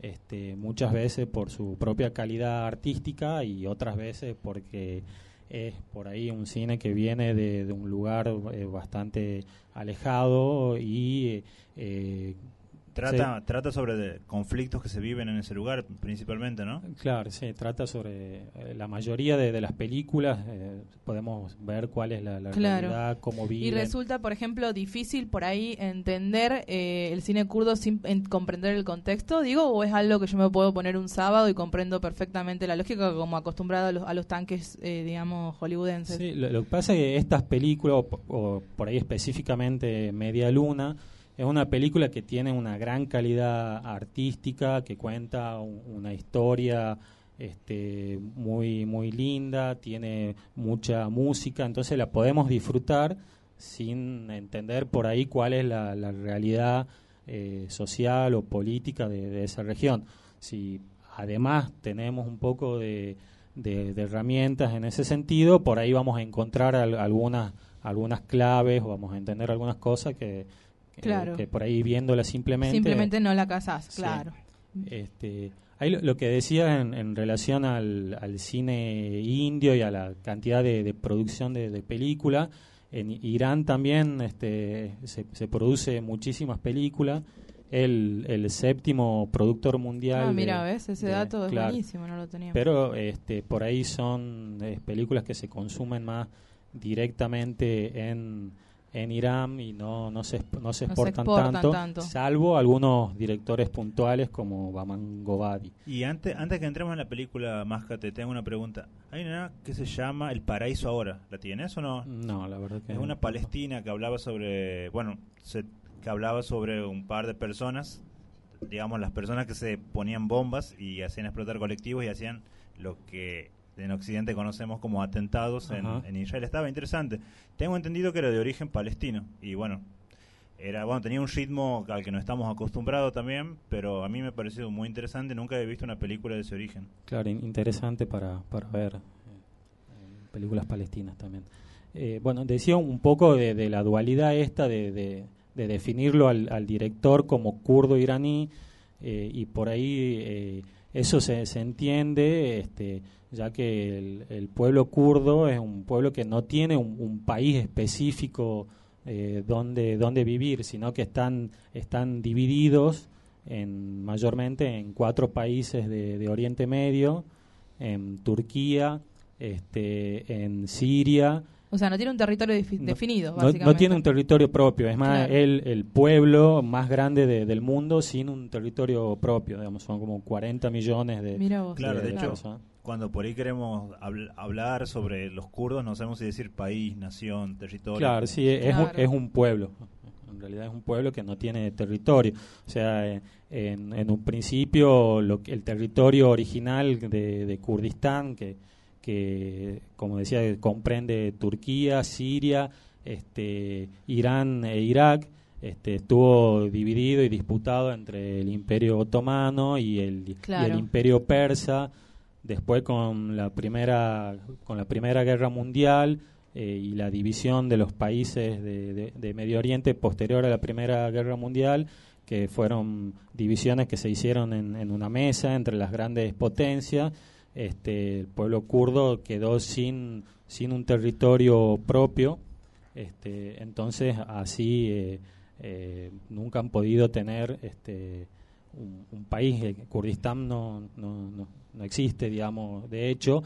este, muchas veces por su propia calidad artística y otras veces porque es por ahí un cine que viene de, de un lugar eh, bastante alejado y eh, Trata, trata sobre de conflictos que se viven en ese lugar, principalmente, ¿no? Claro, sí, trata sobre eh, la mayoría de, de las películas, eh, podemos ver cuál es la, la Claro. realidad, cómo viven. Y resulta, por ejemplo, difícil por ahí entender eh, el cine kurdo sin en- comprender el contexto, digo, o es algo que yo me puedo poner un sábado y comprendo perfectamente la lógica como acostumbrado a los, a los tanques, eh, digamos, hollywoodenses. Sí, lo, lo que pasa es que estas películas, o, po- o por ahí específicamente Media Luna, es una película que tiene una gran calidad artística, que cuenta un- una historia este, muy, muy linda, tiene mucha música, entonces la podemos disfrutar sin entender por ahí cuál es la, la realidad eh, social o política de, esa región. Si además tenemos un poco de, de- herramientas en ese sentido, por ahí vamos a encontrar al- algunas algunas claves vamos a entender algunas cosas que, Claro. que por ahí viéndolas simplemente Simplemente no la casás, Sí. claro. este, ahí lo, lo que decías en, en relación al, al cine indio y a la cantidad de, de producción de, de películas, en Irán también este, se, se produce muchísimas películas. El, el séptimo productor mundial. Ah, de- mira, ves, ese de- dato es claro. buenísimo, no lo teníamos. Pero este, por ahí son eh, películas que se consumen más directamente en, en Irán y no, no, se, no se No se exportan, tanto, tanto. salvo algunos directores puntuales como Baman Gobadi. Y antes, antes que entremos en la película Máscate, tengo una pregunta. Hay una que se llama El Paraíso Ahora. ¿La tienes o no? No, la verdad que Es una palestina que hablaba sobre, bueno, se- que hablaba sobre un par de personas, digamos las personas que se ponían bombas y hacían explotar colectivos y hacían lo que en Occidente conocemos como atentados en, en Israel. Estaba interesante. Tengo entendido que era de origen palestino y bueno, era bueno tenía un ritmo al que no estamos acostumbrados también, pero a mí me pareció muy interesante. Nunca he visto una película de ese origen. Claro, in- interesante para, para ver eh, películas palestinas también. Eh, bueno, decía un poco de, de la dualidad esta de, de- de definirlo al, al director como kurdo iraní eh, y por ahí eh, eso se, se entiende, este, ya que el, el pueblo kurdo es un pueblo que no tiene un, un país específico eh, donde, donde vivir, sino que están, están divididos en, mayormente en cuatro países de, de Oriente Medio, en Turquía, este, en Siria, O sea, no tiene un territorio defi- no- definido, no, básicamente. no tiene un territorio propio, es más Claro. el, el pueblo más grande de- del mundo sin un territorio propio, digamos, son como 40 millones de, Mira vos. Claro, de de hecho, cuando por ahí queremos habl- hablar sobre los kurdos, no sabemos si decir país, nación, territorio. Claro, sí, es, un, Claro. es un pueblo. En realidad es un pueblo que no tiene territorio. O sea, eh, en, en un principio lo que- el territorio original de, de Kurdistán, que, que como decía, comprende Turquía, Siria, este, Irán e Irak, este, estuvo dividido y disputado entre el Imperio Otomano y el, y Claro. el Imperio Persa. Después con la primera con la primera guerra mundial eh, y la división de los países de, de- de Medio Oriente posterior a la primera guerra mundial que fueron divisiones que se hicieron en, en una mesa entre las grandes potencias este el pueblo kurdo quedó sin sin un territorio propio este entonces así eh, eh, nunca han podido tener este un, un país eh, Kurdistán no, no, no, no existe digamos de hecho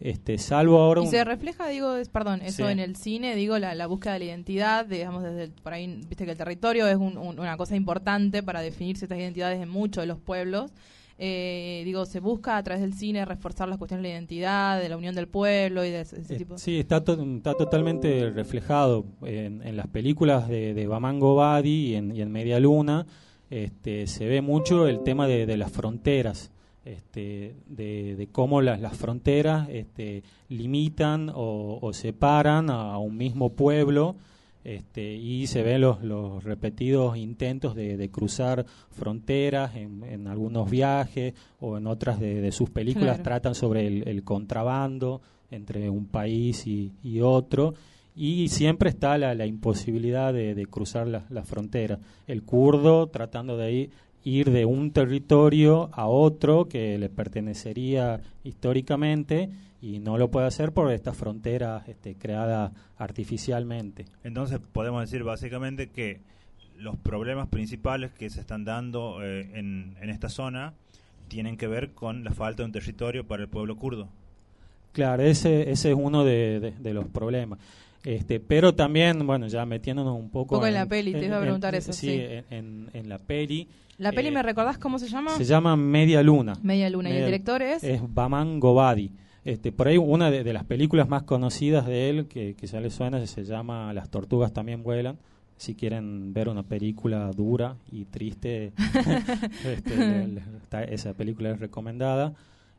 este salvo ahora Y un- se refleja, digo, es- perdón, eso Sí. en el cine, digo, la, la búsqueda de la identidad, digamos, desde el- por ahí, viste que el territorio es un- un- una cosa importante para definir ciertas identidades en muchos de los pueblos. Eh, digo, se busca a través del cine reforzar las cuestiones de la identidad, de la unión del pueblo y de ese, ese Eh, tipo. Sí, está, to- está totalmente reflejado en, en las películas de, de Baman Gobadi y en, y en Media Luna. Este, se ve mucho el tema de, de las fronteras, este, de, de cómo las, las fronteras este, limitan o, o separan a, a un mismo pueblo. Este, y se ven los, los repetidos intentos de, de cruzar fronteras en, en algunos viajes o en otras de, de sus películas Claro. tratan sobre el, el contrabando entre un país y, y otro y siempre está la, la imposibilidad de, de cruzar las las fronteras. El kurdo tratando de ir, ir de un territorio a otro que le pertenecería históricamente y no lo puede hacer por estas fronteras este, creadas artificialmente. Entonces podemos decir básicamente que los problemas principales que se están dando eh, en, en esta zona tienen que ver con la falta de un territorio para el pueblo kurdo. Claro, ese, ese es uno de, de- de los problemas. Este, pero también, bueno, ya metiéndonos un poco, Poco en la peli, te iba a preguntar eso, sí. En, en- en la peli. ¿La peli eh, me recordás cómo se llama? Se llama Media Luna. Media Luna. ¿Y el director es? Es Baman Gobadi. Este, por ahí una de, de las películas más conocidas de él, que, que ya le suena, se llama Las tortugas también vuelan. Si quieren ver una película dura y triste, este, le- le- está- esa película es recomendada.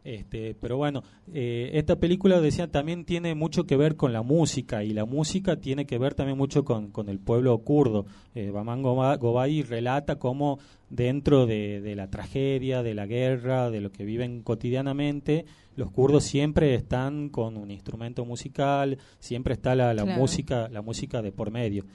Este, pero bueno, eh, esta película decía también tiene mucho que ver con la música y la música tiene que ver también mucho con, con el pueblo kurdo. Eh, Baman Goba- Gobay relata cómo dentro de, de la tragedia, de la guerra, de lo que viven cotidianamente, los kurdos siempre están con un instrumento musical, siempre está la, la Claro. música, la música de por medio.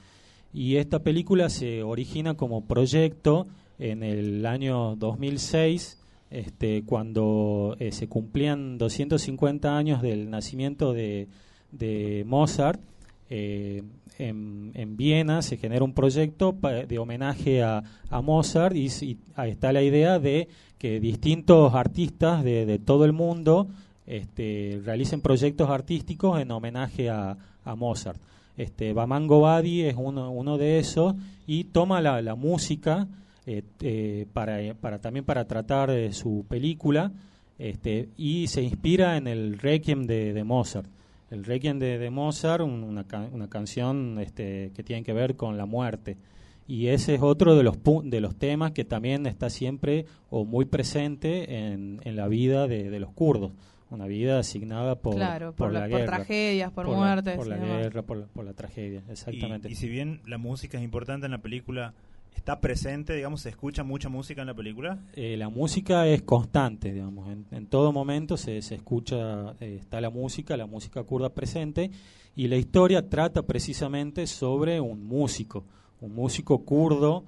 Y esta película se origina como proyecto en el año 2006, este, cuando eh, se cumplían 250 años del nacimiento de, de Mozart. eh, en, en Viena se genera un proyecto de homenaje a, a Mozart y, ahí está la idea de que distintos artistas de, todo el mundo este, realicen proyectos artísticos en homenaje a, a Mozart. Este, Baman es uno, uno de esos y toma la, la música eh, eh, para, para también para tratar de su película este, y se inspira en el Requiem de, de Mozart. El Requiem de, de Mozart, un- una, ca- una canción este, que tiene que ver con la muerte. Y ese es otro de los, pu- de los temas que también está siempre o muy presente en, en la vida de, de los kurdos. Una vida asignada por, Claro, por la- por guerra. tragedias, por muertes por la demás. guerra, por la, por la tragedia, exactamente. Y, y si bien la música es importante en la película, está presente, digamos, se escucha mucha música en la película. Eh, la música es constante, digamos, en, en todo momento se, se escucha, eh, está la música, la música kurda presente, y la historia trata precisamente sobre un músico, un músico kurdo,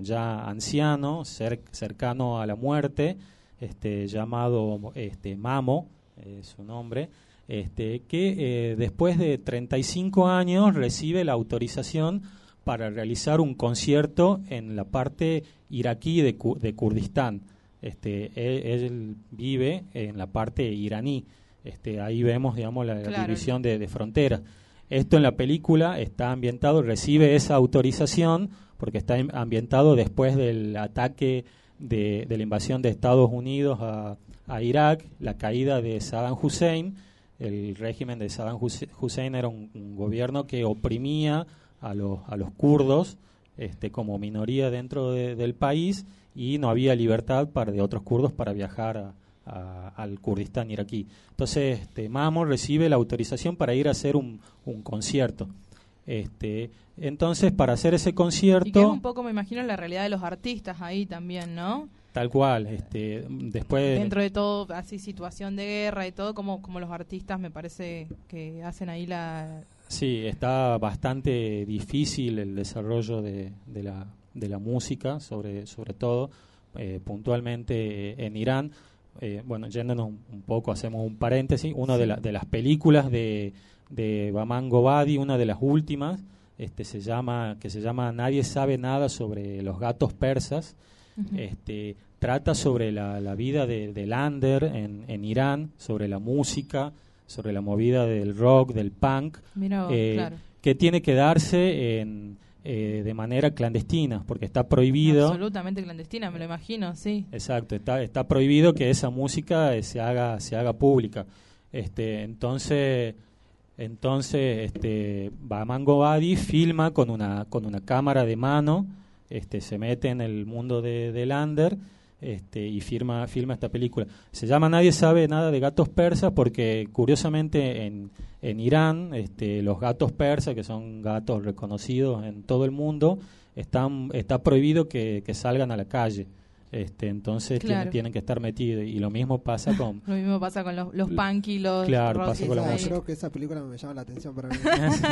ya anciano, cer- cercano a la muerte, este, llamado este, Mamo, es su nombre, este, que eh, después de 35 años recibe la autorización para realizar un concierto en la parte iraquí de, de Kurdistán. Este, él, él vive en la parte iraní. Este, ahí vemos, digamos, la, Claro. división de, de fronteras. Esto en la película está ambientado, recibe esa autorización porque está am- ambientado después del ataque de, de la invasión de Estados Unidos a, a Irak, la caída de Saddam Hussein. El régimen de Saddam Hussein era un, un gobierno que oprimía a los, a los kurdos este, como minoría dentro de- del país y no había libertad para, de otros kurdos para viajar a- a- al Kurdistán iraquí. Entonces, este, Mamo recibe la autorización para ir a hacer un, un concierto. Este, entonces, para hacer ese Y que es concierto, un poco, me imagino, la realidad de los artistas ahí también, ¿no? tal cual, este, después Dentro de todo, así situación de guerra y todo, como, como los artistas me parece que hacen ahí la... Sí, está bastante difícil el desarrollo de, de la, de la música, sobre, sobre todo eh, puntualmente eh, en Irán. Eh, bueno, yéndonos un, un poco, hacemos un paréntesis. Una de, la- de las películas de, de Baman Gobadi, una de las últimas, este, se llama, que se llama Nadie sabe nada sobre los gatos persas. Este, trata sobre la, la vida de, del under en, en Irán, sobre la música, sobre la movida del rock, del punk, eh, claro. que tiene que darse en, eh, de manera clandestina, porque está prohibido. Absolutamente clandestina, me lo imagino, sí. Exacto, está, está prohibido que esa música eh, se haga, se haga pública. Este, entonces, entonces, este, Bahman Gobadi filma con una, con una cámara de mano, este, se mete en el mundo de, del under, este, y firma, filma esta película. Se llama Nadie sabe nada de gatos persas porque curiosamente en, en Irán este, los gatos persas, que son gatos reconocidos en todo el mundo, están, está prohibido que, que salgan a la calle. Este, entonces tienen, Claro. tienen que estar metidos y lo mismo pasa con Lo mismo pasa con los, los punky, los Claro, pasa con la. Creo que esa película me llama la atención para mí.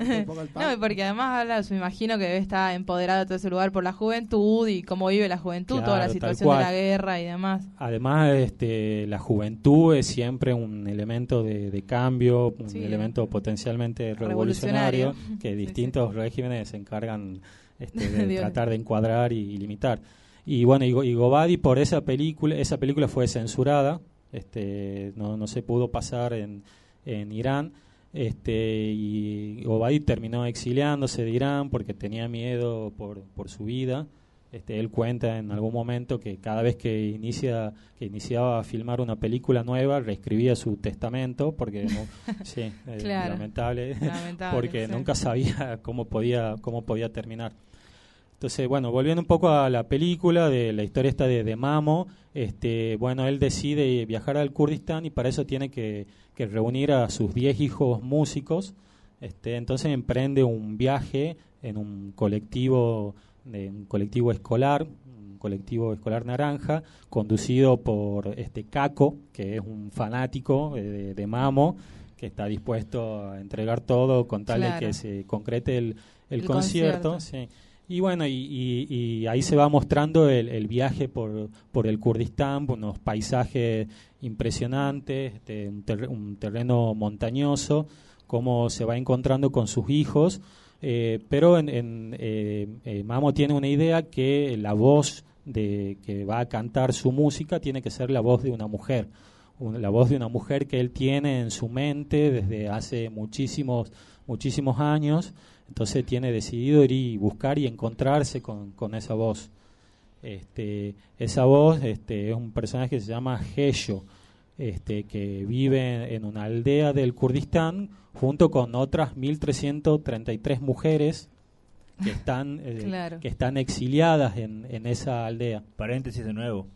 Eh, un poco el punk. No, porque además habla, me imagino que debe estar empoderado todo ese lugar por la juventud y cómo vive la juventud, toda la Claro, situación de la guerra y demás. Además, este, la juventud es siempre un elemento de, de cambio, un Sí. elemento potencialmente revolucionario, Revolucionario. que Sí, distintos regímenes se encargan este, de tratar de encuadrar y, y limitar. Y bueno, y, y Gobadi por esa película, esa película fue censurada, este, no, no se pudo pasar en, en Irán. Este, y Gobadi terminó exiliándose de Irán porque tenía miedo por, por su vida. Este, él cuenta en algún momento que cada vez que inicia que iniciaba a filmar una película nueva reescribía su testamento porque no, sí, eh, Claro. lamentable, Lamentable, porque sí. nunca sabía cómo podía cómo podía terminar. Entonces, bueno, volviendo un poco a la película de la historia esta de, de Mamo, este, bueno, él decide viajar al Kurdistán y para eso tiene que, que reunir a sus 10 hijos músicos. Este, entonces emprende un viaje en un colectivo, de, un colectivo escolar, un colectivo escolar naranja, conducido por este Caco, que es un fanático eh, de, de Mamo, que está dispuesto a entregar todo con tal Claro. de que se concrete el, el, El concierto. concierto. sí. Y bueno, y, y- ahí se va mostrando el, viaje por, por el Kurdistán, unos paisajes impresionantes, este, un, terre- un terreno montañoso, cómo se va encontrando con sus hijos. eh, pero en, en, eh, eh, Mamo tiene una idea que la voz de que va a cantar su música tiene que ser la voz de una mujer, la voz de una mujer que él tiene en su mente desde hace muchísimos muchísimos años, entonces tiene decidido ir y buscar y encontrarse con, con esa voz. Este, esa voz este, es un personaje que se llama Gesho, este, que vive en una aldea del Kurdistán junto con otras 1.333 mujeres que están, eh, Claro. que están exiliadas en, en esa aldea. Paréntesis de nuevo.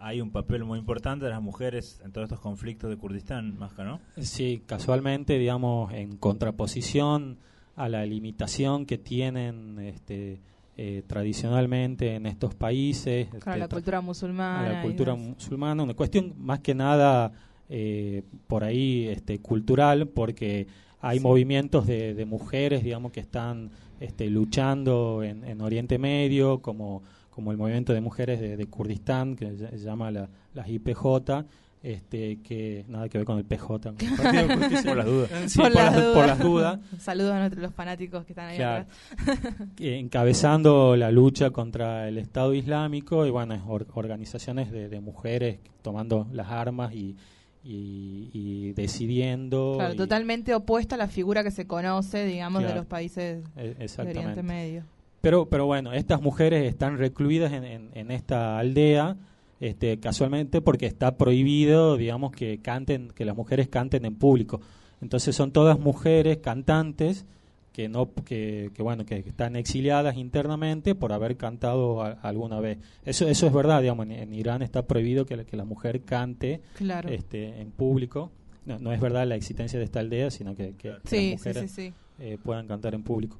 Hay un papel muy importante de las mujeres en todos estos conflictos de Kurdistán, Masca, ¿no? Sí, casualmente, digamos, en contraposición a la limitación que tienen este, eh, tradicionalmente en estos países. Claro, este, la cultura musulmana. a la cultura musulmana, una cuestión más que nada eh, por ahí este, cultural, porque hay Sí. movimientos de, de mujeres, digamos, que están este, luchando en, en Oriente Medio, como, como el movimiento de mujeres de, de Kurdistán, que se llama la, las IPJ, este, que nada que ver con el PJ. con el Partido. Por las dudas. Sí, por, las, por las dudas. Saludos a nuestros- los fanáticos que están ahí Claro. atrás. encabezando la lucha contra el Estado Islámico y bueno, or- organizaciones de, de mujeres tomando las armas y, y, y decidiendo. Claro, y- totalmente opuesta a la figura que se conoce, digamos, de los países E- de Oriente. Medio. Pero, pero bueno, estas mujeres están recluidas en, en- en esta aldea, este, casualmente porque está prohibido, digamos, que canten, que las mujeres canten en público. Entonces son todas mujeres cantantes que no, que, que bueno, que están exiliadas internamente por haber cantado a- alguna vez. Eso, eso es verdad, digamos, en, en Irán está prohibido que la, que la mujer cante Claro. este, en público. No, no es verdad la existencia de esta aldea, sino que, que- Sí, las mujeres sí, sí. eh, puedan cantar en público.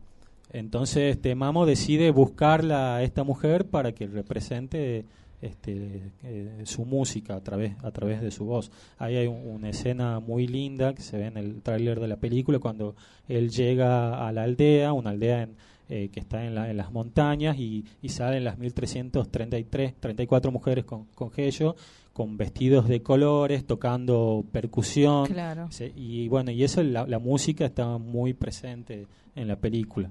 Entonces, este Mamo decide buscarla a esta mujer para que represente este, eh, su música a través a través de su voz. Ahí hay un- una escena muy linda que se ve en el tráiler de la película cuando él llega a la aldea, una aldea en, eh, que está en, la- en las montañas y, y salen las 1333, 34 mujeres con, con gello, con vestidos de colores, tocando percusión. Claro. Sí, y bueno, y eso, la, la música está muy presente en la película.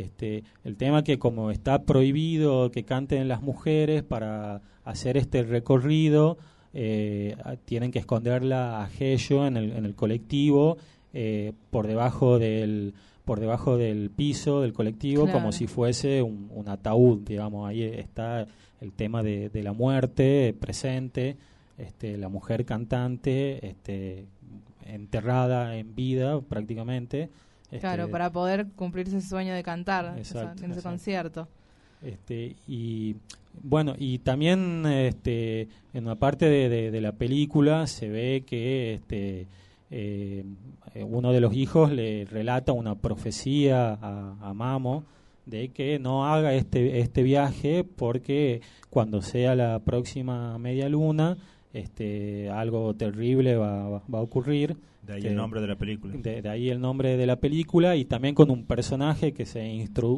Este, el tema que como está prohibido que canten las mujeres para hacer este recorrido, eh, tienen que esconderla a Gello en el, en el colectivo eh, por debajo del por debajo del piso del colectivo Claro. como si fuese un, un ataúd digamos ahí está el tema de, de la muerte presente este, la mujer cantante este, enterrada en vida prácticamente este, Claro, para poder cumplir ese sueño de cantar Exacto, en ese concierto. este y bueno y también este en una parte de, de- de la película se ve que este eh, eh, uno de los hijos le relata una profecía a, a Mamo de que no haga este este viaje porque cuando sea la próxima media luna este algo terrible va, va- va a ocurrir De ahí que- el nombre de la película. de, de ahí el nombre de la película y también con un personaje que se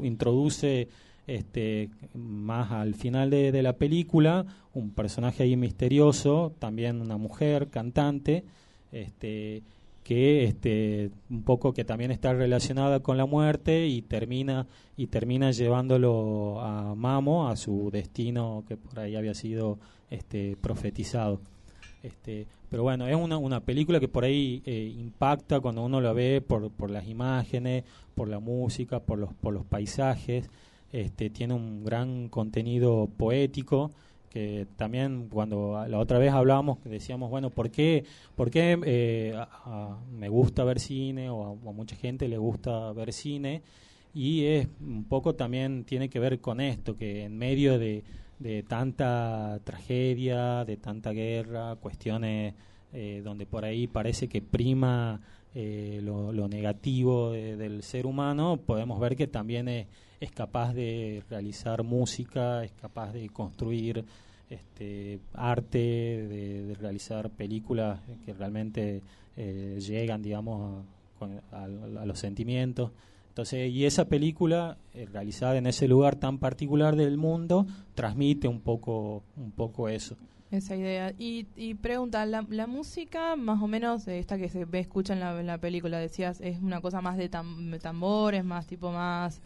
introduce este más al final de, de la película, un personaje ahí misterioso, también una mujer cantante, este que este un poco que también está relacionada con la muerte y termina y termina llevándolo a Mamo a su destino que por ahí había sido este profetizado. Este, pero bueno, es una, una película que por ahí eh, impacta cuando uno la ve por, por las imágenes, por la música, por los, por los paisajes. Este, tiene un gran contenido poético que también cuando la otra vez hablábamos decíamos bueno por qué por qué eh, me gusta ver cine o a, a mucha gente le gusta ver cine y es un poco también tiene que ver con esto que en medio de, de tanta tragedia de tanta guerra cuestiones eh, donde por ahí parece que prima eh, lo, negativo de- del ser humano podemos ver que también es, es capaz de realizar música es capaz de construir este arte de, realizar películas que realmente eh, llegan digamos a los sentimientos entonces, y esa película eh, realizada en ese lugar tan particular del mundo transmite un poco, un poco eso. Esa idea. Y, y pregunta, la, la música, más o menos, esta que se ve, escucha en la, en la película, decías, es una cosa más de tam- tambores, más tipo más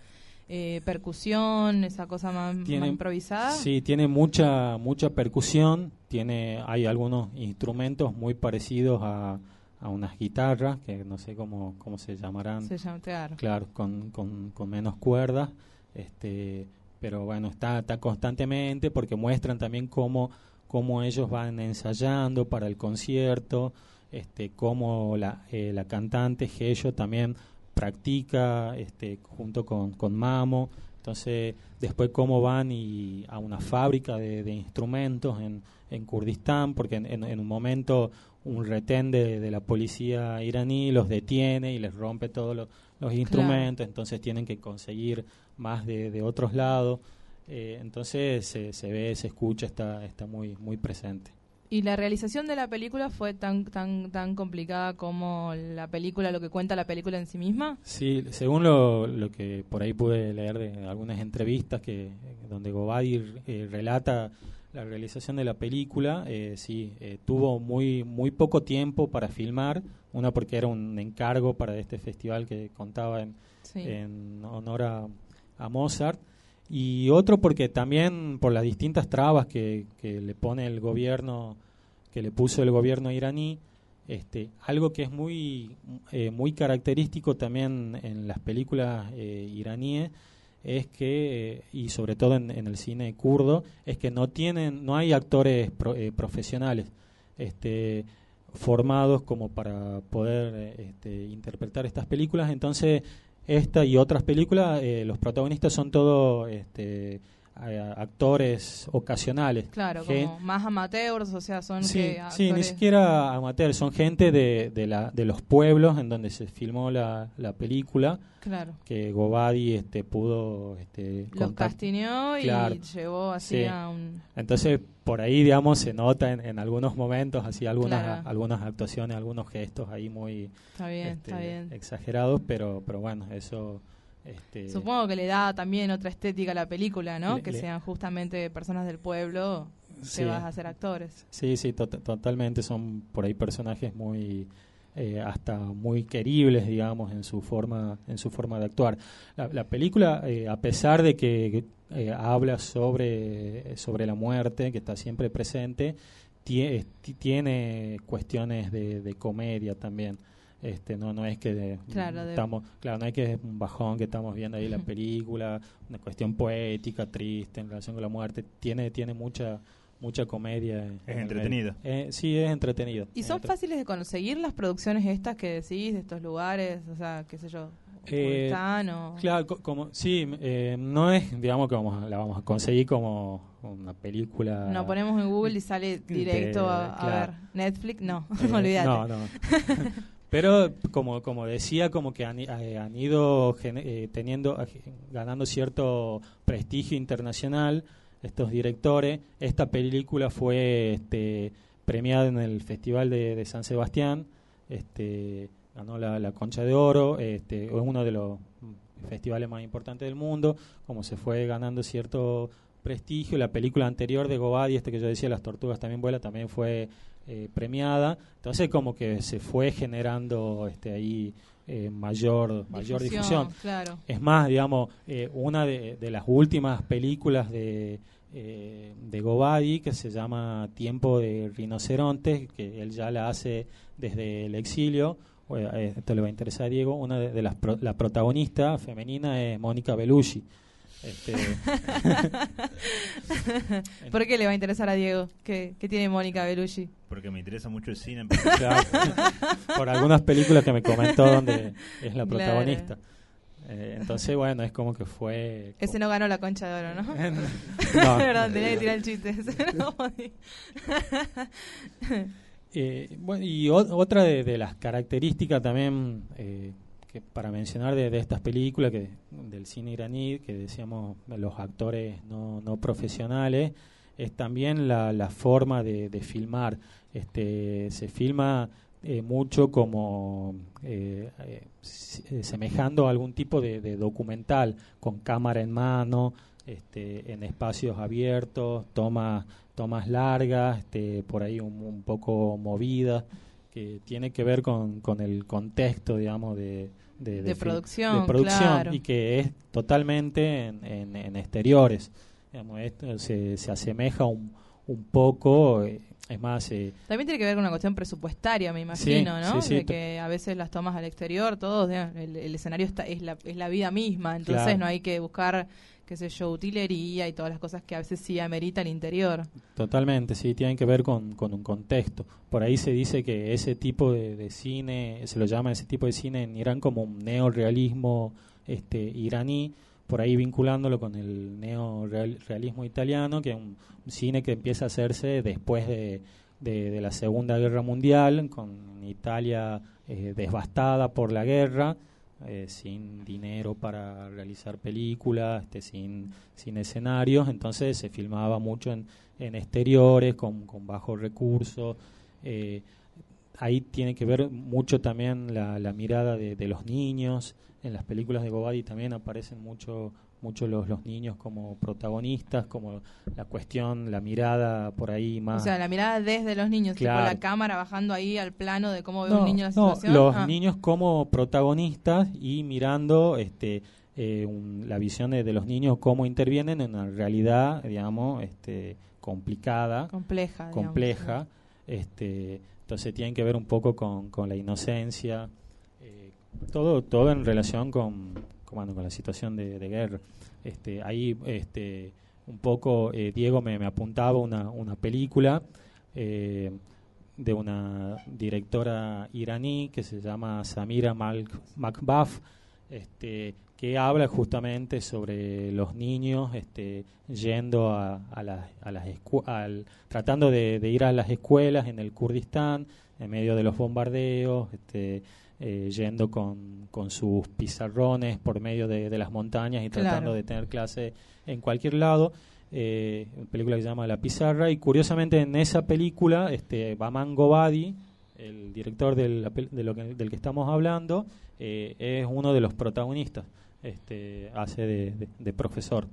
eh, percusión, esa cosa más, más improvisada. Sí, tiene mucha, mucha percusión, tiene, hay algunos instrumentos muy parecidos a, a unas guitarras, que no sé cómo, cómo se llamarán. Se claro. Claro, con, con, con menos cuerdas, este, pero bueno, está, está constantemente porque muestran también cómo, cómo ellos van ensayando para el concierto, este, cómo la, eh, la cantante Gello también practica este, junto con, con Mamo, entonces después cómo van y a una fábrica de, de instrumentos en, en Kurdistán, porque en, en- en un momento un retén de, de la policía iraní los detiene y les rompe todos los, los instrumentos, entonces tienen que conseguir más de, de otros lados. Eh, entonces se, se ve, se escucha, está, está muy, muy presente. ¿Y la realización de la película fue tan tan tan complicada como la película, lo que cuenta la película en sí misma? Sí, según lo, lo que por ahí pude leer de algunas entrevistas que donde Gobadi eh, relata la realización de la película, eh, sí, eh, tuvo muy muy poco tiempo para filmar, una porque era un encargo para este festival que contaba en, Sí. en honor a, a Mozart, y otro porque también por las distintas trabas que, que le pone el gobierno, que le puso el gobierno iraní, este, algo que es muy, eh, muy característico también en las películas eh, iraníes es que, eh, y sobre todo en, en el cine kurdo, es que no tienen, no hay actores pro- eh, profesionales este, formados como para poder eh, este, interpretar estas películas. Entonces, esta y otras películas, eh, los protagonistas son todos este, actores ocasionales. Claro, Gen- como más amateurs, o sea, son Sí, que sí, ni siquiera amateur, son gente de, de, la, de los pueblos en donde se filmó la, la película. Claro. Que Gobadi este, pudo este, los contact- castineó y Claro. llevó así Sí. a un... Entonces, por ahí, digamos, se nota en, en algunos momentos, así algunas, Claro. algunas actuaciones, algunos gestos ahí muy Está bien, este, está bien. exagerados, pero, pero bueno, eso... Este, Supongo que le da también otra estética a la película, ¿no? Le- que le- sean justamente personas del pueblo, Sí. te vas a ser actores. Sí, sí, to- totalmente. Son por ahí personajes muy eh, hasta muy queribles, digamos, en su forma en su forma de actuar. La, la película, eh, a pesar de que eh, habla sobre sobre la muerte, que está siempre presente, tie- ti- tiene cuestiones de, de comedia también. Este, no no es que Claro, de- estamos claro no es que es un bajón que estamos viendo ahí la película una cuestión poética triste en relación con la muerte tiene tiene mucha mucha comedia Es en medio. Eh, sí es entretenido ¿Y son Entre- fáciles de conseguir las producciones estas que decís, de estos lugares? O sea, qué sé yo, Eh, o... Claro, co- como sí, eh, no es, digamos que vamos a- la vamos a conseguir como una película. Nos ponemos en Google y sale directo de- a, a claro. ver. Netflix, no, Eh, olvídate. No, no. Pero como como decía, como que han, eh, han ido eh, teniendo, eh, ganando cierto prestigio internacional estos directores. Esta película fue este, premiada en el Festival de, San Sebastián. Este, ganó la, Concha de Oro. Este, es uno de los festivales más importantes del mundo. Como se fue ganando cierto prestigio. La película anterior de Gobadi, este que yo decía, Las Tortugas también vuela, también fue eh, premiada. Entonces como que se fue generando este ahí eh, mayor mayor Difusión, difusión. claro. Es más, digamos, eh, una de, de las últimas películas de eh, de Gobadi que se llama Tiempo de Rinocerontes, que él ya la hace desde el exilio. Eh, esto le va a interesar a Diego. Una de, de las pro- la protagonista femenina es Mónica Bellucci. Este, ¿Por qué le va a interesar a Diego? ¿Qué, qué tiene Mónica Bellucci? Porque me interesa mucho el cine. Claro. por algunas películas que me comentó donde es la Claro. protagonista. Eh, entonces, bueno, es como que fue... Ese no ganó la concha de oro, ¿no? No. Perdón, tenía que tirar el chiste. Ese no podía. Eh, bueno, y o- otra de, de las características también eh, que para mencionar de, estas películas que del cine iraní, que decíamos los actores no, no profesionales, es también la, la forma de, de filmar. Este, se filma eh, mucho como eh, eh, eh, semejando a algún tipo de, de documental, con cámara en mano, este, en espacios abiertos, tomas tomas largas, este, por ahí un, un poco movidas, que tiene que ver con, con el contexto, digamos, de, de, producción, de producción, claro. y que es totalmente en, en- en exteriores. Digamos, esto se, se asemeja un, un poco, eh, es más, eh, También tiene que ver con una cuestión presupuestaria, me Sí, imagino, ¿no? sí, sí, de que a veces las tomas al exterior, todos, el, el escenario está, es, la, es la vida misma, entonces Claro. no hay que buscar, qué sé yo, utilería y todas las cosas que a veces sí amerita el interior. Totalmente, sí, tienen que ver con, con un contexto. Por ahí se dice que ese tipo de, de cine, se lo llama ese tipo de cine en Irán como un neorealismo este, iraní, por ahí vinculándolo con el neorealismo italiano, que es un, cine que empieza a hacerse después de, de, de la Segunda Guerra Mundial, con Italia eh, devastada por la guerra, eh, sin dinero para realizar películas, este, sin, escenarios, entonces se filmaba mucho en, en exteriores, con, con bajos recursos. eh, ahí tiene que ver mucho también la, la mirada de, de los niños. En las películas de Gobadi también aparecen mucho mucho los, los niños como protagonistas, como la cuestión, la mirada por ahí O más... sea, la mirada desde los niños, tipo Claro. la cámara bajando ahí al plano de cómo ve No, un niño la no, situación. los Ah. niños como protagonistas y mirando este eh, un- la visión de, de los niños cómo intervienen en una realidad, digamos, este complicada, Compleja, digamos. compleja. Este, entonces tienen que ver un poco con, con la inocencia, eh, todo todo en relación con, bueno, con la situación de, de guerra. Este, ahí este, un poco eh, Diego me, apuntaba una, una película eh, de una directora iraní que se llama Samira Makbaf, este, que habla justamente sobre los niños este, yendo a, a a las al- tratando de, de ir a las escuelas en el Kurdistán en medio de los bombardeos, este, eh, yendo con, con sus pizarrones por medio de, de las montañas y tratando Claro. de tener clase en cualquier lado. Eh, una película que se llama La Pizarra y curiosamente en esa película este Baman el director del, de lo que- del que estamos hablando eh, es uno de los protagonistas este hace de, de- de profesor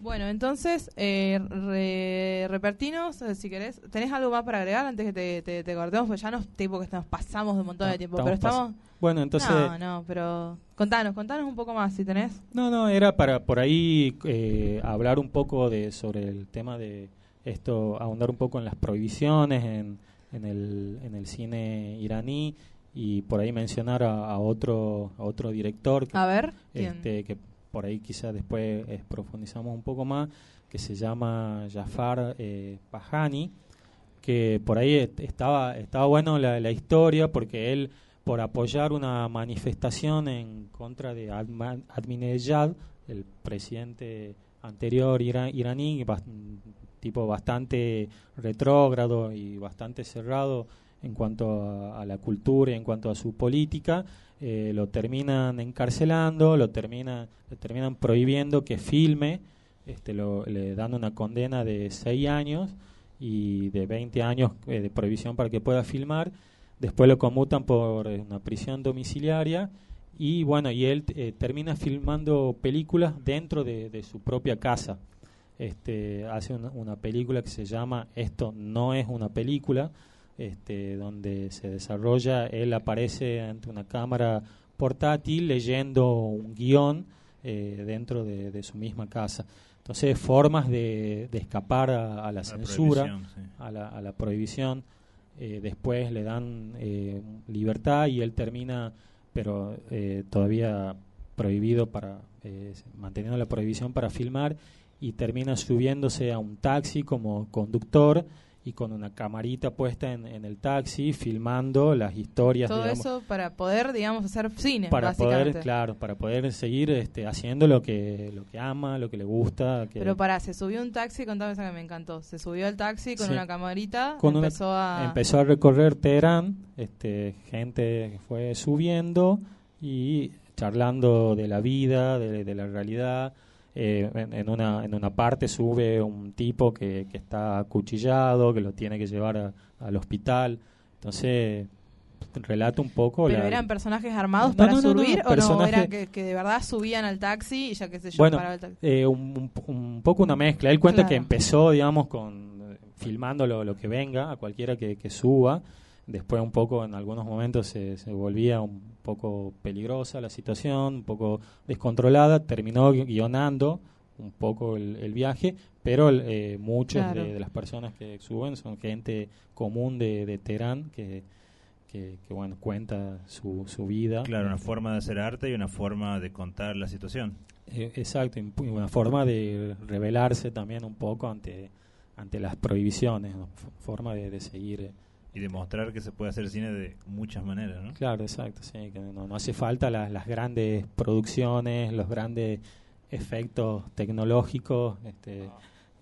Bueno, entonces, eh, re- repartinos, eh, si querés. ¿Tenés algo más para agregar antes que te, te, te cortemos? Porque ya nos, tipo, que nos pasamos de un montón de tiempo. Pero Estamos bueno entonces No, no, pero... Contanos, contanos un poco más, si tenés. No, no, era para por ahí eh, hablar un poco de sobre el tema de esto, ahondar un poco en las prohibiciones en, en, el, en el cine iraní y por ahí mencionar a, a otro a otro director que, A ver, ¿quién? este, que por ahí quizás después eh, profundizamos un poco más que se llama Jafar eh, Pahani que por ahí est- estaba estaba bueno la, historia porque él por apoyar una manifestación en contra de Ahmadinejad, el presidente anterior ira- iraní, tipo bastante retrógrado y bastante cerrado en cuanto a, la cultura y en cuanto a su política, eh, lo terminan encarcelando, lo termina, le terminan prohibiendo que filme, este, lo, le dan una condena de seis años y de 20 años eh, de prohibición para que pueda filmar. Después lo conmutan por eh, una prisión domiciliaria y bueno, y él eh, termina filmando películas dentro de, de su propia casa. Este, hace una, una película que se llama Esto no es una película, este, donde se desarrolla, él aparece ante una cámara portátil leyendo un guion eh, dentro de, de su misma casa. Entonces, formas de, de escapar a, a la censura, sí. a, la, a la prohibición. Eh, después le dan eh, libertad y él termina, pero eh, todavía prohibido para, eh, manteniendo la prohibición para filmar y termina subiéndose a un taxi como conductor y con una camarita puesta en, en el taxi filmando las historias Todo digamos, eso para poder, digamos, hacer cine, para poder claro para poder seguir este, haciendo lo que lo que ama lo que le gusta que Pero para, se subió un taxi, contame esa que me encantó. Se subió al taxi con Sí. una camarita, con una- empezó a... empezó a recorrer Teherán, este, gente que fue subiendo y charlando de la vida, de, de la realidad. Eh, en, en una, en una parte sube un tipo que, que está acuchillado, que lo tiene que llevar a- al hospital. Entonces, relata un poco ¿Pero la... eran personajes armados No, para no, no, no, subir o no? personaje- Era que, que de verdad subían al taxi y ya sé yo, bueno, paraba el taxi. eh, un, un- un poco una mezcla. Él cuenta Claro. que empezó, digamos, con eh, filmando lo, lo que venga, a cualquiera que, que suba. Después un poco, en algunos momentos, se, se volvía un poco peligrosa la situación, un poco descontrolada. Terminó gui- guionando un poco el, el viaje, pero eh, muchas Claro. de, de las personas que suben son gente común de, de Teherán que, que, que, bueno, cuenta su, su vida. Claro, una forma de hacer arte y una forma de contar la situación. Eh, exacto, y una forma de rebelarse también un poco ante, ante las prohibiciones, ¿no? F- forma de, de seguir. Eh. Y demostrar que se puede hacer cine de muchas maneras, ¿no? Claro, exacto, sí, que no, no hace falta las, las grandes producciones, los grandes efectos tecnológicos, este,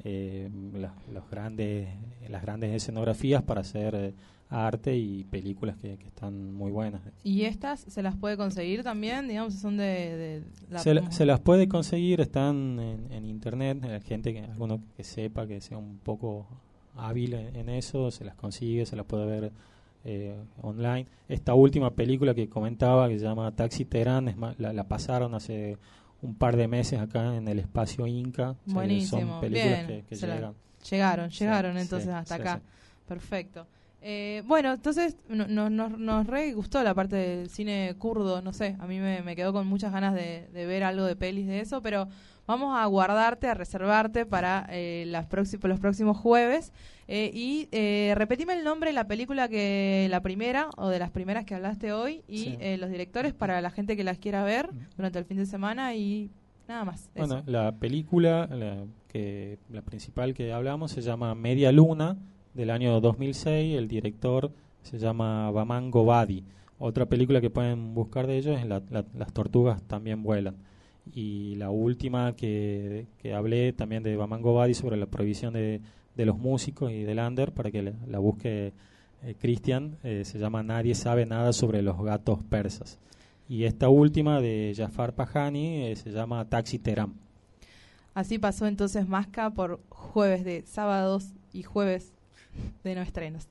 eh, las, los grandes, las grandes escenografías para hacer eh, arte y películas que, que están muy buenas. ¿Y estas se las puede conseguir también? Digamos, son de... de la- Se, la- se las puede conseguir, están en, en internet, la gente que alguno que sepa, que sea un poco hábil en, eso, se las consigue, se las puede ver eh, online. Esta última película que comentaba, que se llama Taxi Terán, es más, la, la pasaron hace un par de meses acá en el espacio Inca. O sea, que Buenísimo. Son películas Bien. que, que llegan. Llegaron, llegaron sí, entonces hasta sí, acá. Perfecto. Eh, bueno, entonces no- no- nos, nos re gustó la parte del cine kurdo, no sé, a mí me, me quedó con muchas ganas de, de ver algo de pelis de eso, pero vamos a guardarte, a reservarte para eh, las los próximos jueves. Eh, y eh, repetime el nombre de la película que la primera o de las primeras que hablaste hoy y Sí. eh, los directores para la gente que las quiera ver durante el fin de semana y nada más. eso. Bueno, la película, la, que, la principal que hablamos, se llama Media Luna, del año 2006. El director se llama Baman Gobadi. Otra película que pueden buscar de ellos es la- la- Las tortugas también vuelan. Y la última que, que hablé también de Baman Gobadi sobre la prohibición de, de los músicos y del under, para que la, la busque eh, Cristian, eh, se llama Nadie sabe nada sobre los gatos persas. Y esta última de Jafar Pahani eh, se llama Taxi Teram. Así pasó entonces Masca por jueves de sábados y jueves de no estrenos.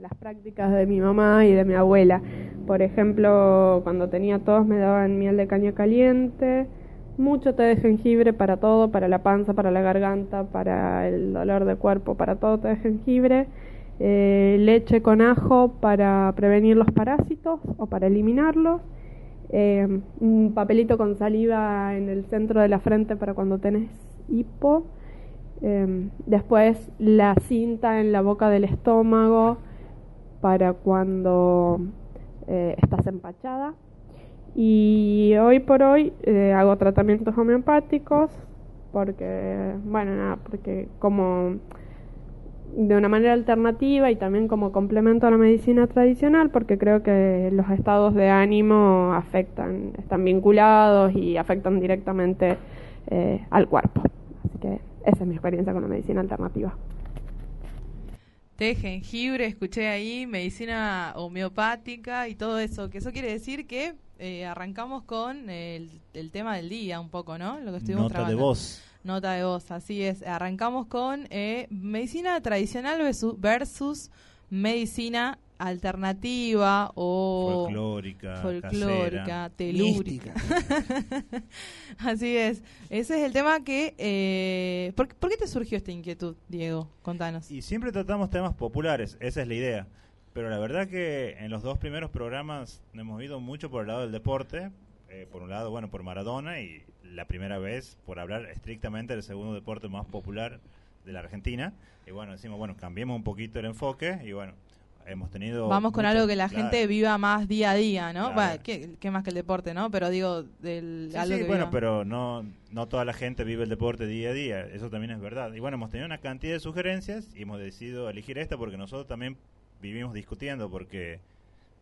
Las prácticas de mi mamá y de mi abuela. Por ejemplo, cuando tenía tos me daban miel de caña caliente, mucho té de jengibre para todo, para la panza, para la garganta, para el dolor de cuerpo, para todo té de jengibre, eh, leche con ajo para prevenir los parásitos o para eliminarlos eh, un papelito con saliva en el centro de la frente para cuando tenés hipo, eh, después la cinta en la boca del estómago para cuando eh, estás empachada y hoy por hoy eh, hago tratamientos homeopáticos porque, bueno, nada, porque como de una manera alternativa y también como complemento a la medicina tradicional porque creo que los estados de ánimo afectan, están vinculados y afectan directamente eh, al cuerpo. Así que esa es mi experiencia con la medicina alternativa. Té, jengibre, escuché ahí, medicina homeopática y todo eso. Que eso quiere decir que eh, arrancamos con el, el tema del día un poco, ¿no? Lo que estuvimos Nota de voz. Nota de voz, así es. Arrancamos con eh, medicina tradicional versus, versus medicina alternativa o Folclórica, folclórica, casera. telúrica. Así es. Ese es el tema que... Eh, ¿por, por qué te surgió esta inquietud, Diego? Contanos. Y siempre tratamos temas populares, esa es la idea. Pero la verdad que en los dos primeros programas hemos ido mucho por el lado del deporte. Eh, por un lado, bueno, por Maradona y la primera vez por hablar estrictamente del segundo deporte más popular de la Argentina. Y bueno, decimos, bueno, cambiemos un poquito el enfoque y bueno, hemos tenido... Vamos con muchas- algo que la claro. gente viva más día a día, ¿no? Claro. Bueno, ¿qué, qué más que el deporte, ¿no? Pero digo, del, Sí, algo sí, que bueno, viva. pero no, no toda la gente vive el deporte día a día, eso también es verdad. Y bueno, hemos tenido una cantidad de sugerencias y hemos decidido elegir esta porque nosotros también vivimos discutiendo porque,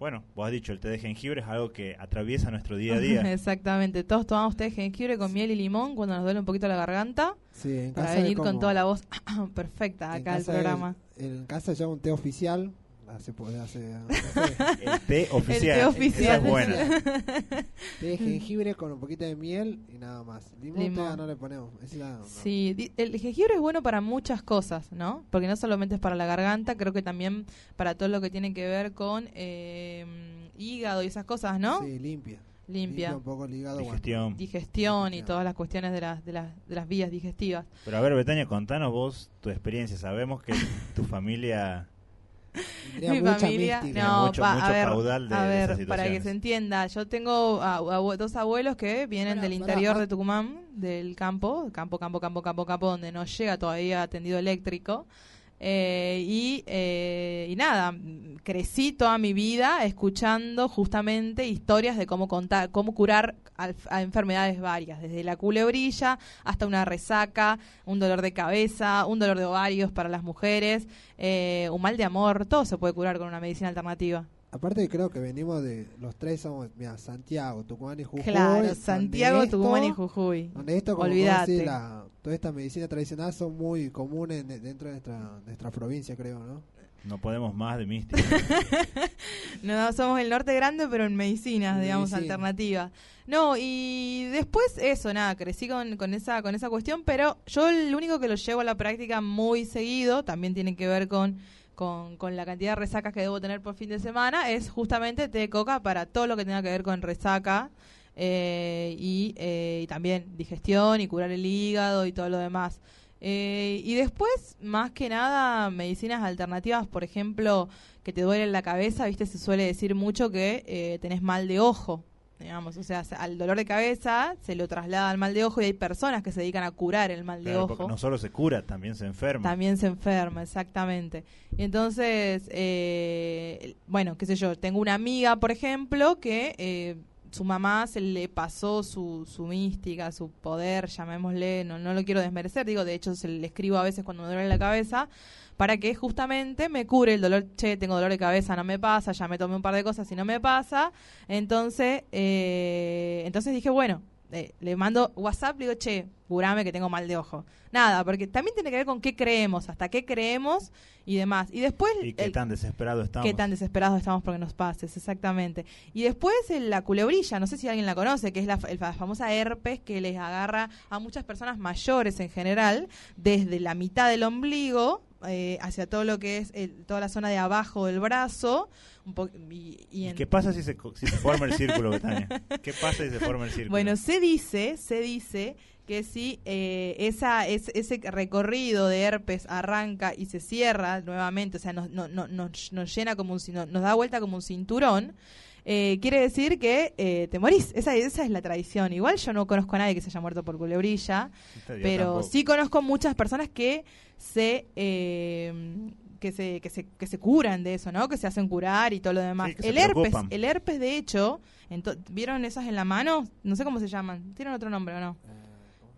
bueno, vos has dicho, el té de jengibre es algo que atraviesa nuestro día a día. Exactamente. Todos tomamos té de jengibre con miel y limón cuando nos duele un poquito la garganta. Sí, en para casa venir con toda la voz perfecta acá al programa. en casa llama un té oficial. Hace, hace, sé. El té oficial. té oficial. Esa es buena. té de jengibre con un poquito de miel y nada más. Limón, no le ponemos. Ese la- no. Sí, el jengibre es bueno para muchas cosas, ¿no? Porque no solamente es para la garganta, creo que también para todo lo que tiene que ver con eh, hígado y esas cosas, ¿no? Sí, limpia. Limpia. un poco el hígado. bueno. Digestión. Digestión y todas las cuestiones de las, de las, de las vías digestivas. Pero a ver, Betania, contanos vos tu experiencia. Sabemos que tu familia... Mi mucha familia, mística. no, Mucho- pa- mucho a ver, caudal de- a de ver, esas para que se entienda, yo tengo a- dos abuelos que vienen del interior de Tucumán, del campo, campo, campo, campo, campo, campo, donde no llega todavía tendido eléctrico. Eh, y, eh, y nada, crecí toda mi vida escuchando justamente historias de cómo contar, cómo curar a enfermedades varias, desde la culebrilla hasta una resaca, un dolor de cabeza, un dolor de ovarios para las mujeres, eh, un mal de amor, todo se puede curar con una medicina alternativa. Aparte creo que venimos de los tres somos, mira, Santiago, Tucumán y Jujuy. Claro, Santiago, esto- Tucumán y Jujuy. Donde esto, como Olvídate. decís, la, toda esta medicina tradicional son muy comunes de- dentro de nuestra, nuestra provincia, creo, ¿no? No podemos más de mística. No, somos el norte grande, pero en medicinas, digamos, Medicina. alternativas. No, y después eso, nada, crecí con, con, esa, con esa cuestión, pero yo el único que lo llevo a la práctica muy seguido, también tiene que ver con, con, con la cantidad de resacas que debo tener por fin de semana, es justamente té de coca para todo lo que tenga que ver con resaca. eh, y, eh, y también digestión y curar el hígado y todo lo demás. Eh, y después, más que nada, medicinas alternativas, por ejemplo, que te duele la cabeza, viste, se suele decir mucho que eh, tenés mal de ojo, digamos, o sea, se- al dolor de cabeza se lo traslada al mal de ojo y hay personas que se dedican a curar el mal de Claro, porque ojo. no solo se cura, también se enferma. También se enferma, exactamente. Y entonces, eh, bueno, qué sé yo, tengo una amiga, por ejemplo, que eh, su mamá se le pasó su, su mística, su poder, llamémosle, no, no lo quiero desmerecer, digo, de hecho se le escribo a veces cuando me duele la cabeza, para que justamente me cure el dolor, che, tengo dolor de cabeza, no me pasa, ya me tomé un par de cosas y no me pasa. Entonces, eh, entonces dije, bueno, eh, le mando WhatsApp, le digo, che, curame que tengo mal de ojo. Nada, porque también tiene que ver con qué creemos, hasta qué creemos y demás. Y después... Y qué el- tan desesperado estamos. Qué tan desesperados estamos porque nos pases, exactamente. Y después el- la culebrilla, no sé si alguien la conoce, que es la, el famosa herpes que les agarra a muchas personas mayores en general, desde la mitad del ombligo eh, hacia todo lo que es el- toda la zona de abajo del brazo. Un po- y, y ¿Y en- qué pasa si se, co- si se forma el círculo, Betania? ¿Qué pasa si se forma el círculo? Bueno, se dice, se dice que si eh, esa, es- ese recorrido de herpes arranca y se cierra nuevamente, o sea, nos, no- no- nos, nos llena como un, nos da vuelta como un cinturón, eh, quiere decir que eh, te morís. Esa, esa es la tradición. Igual yo no conozco a nadie que se haya muerto por culebrilla, pero tampoco. sí conozco muchas personas que se... eh, que se, que, se, que se curan de eso, ¿no? Que se hacen curar y todo lo demás. Sí, que se el herpes, preocupan. el herpes de hecho, ¿vieron esas en la mano? No sé cómo se llaman. ¿Tienen otro nombre o no?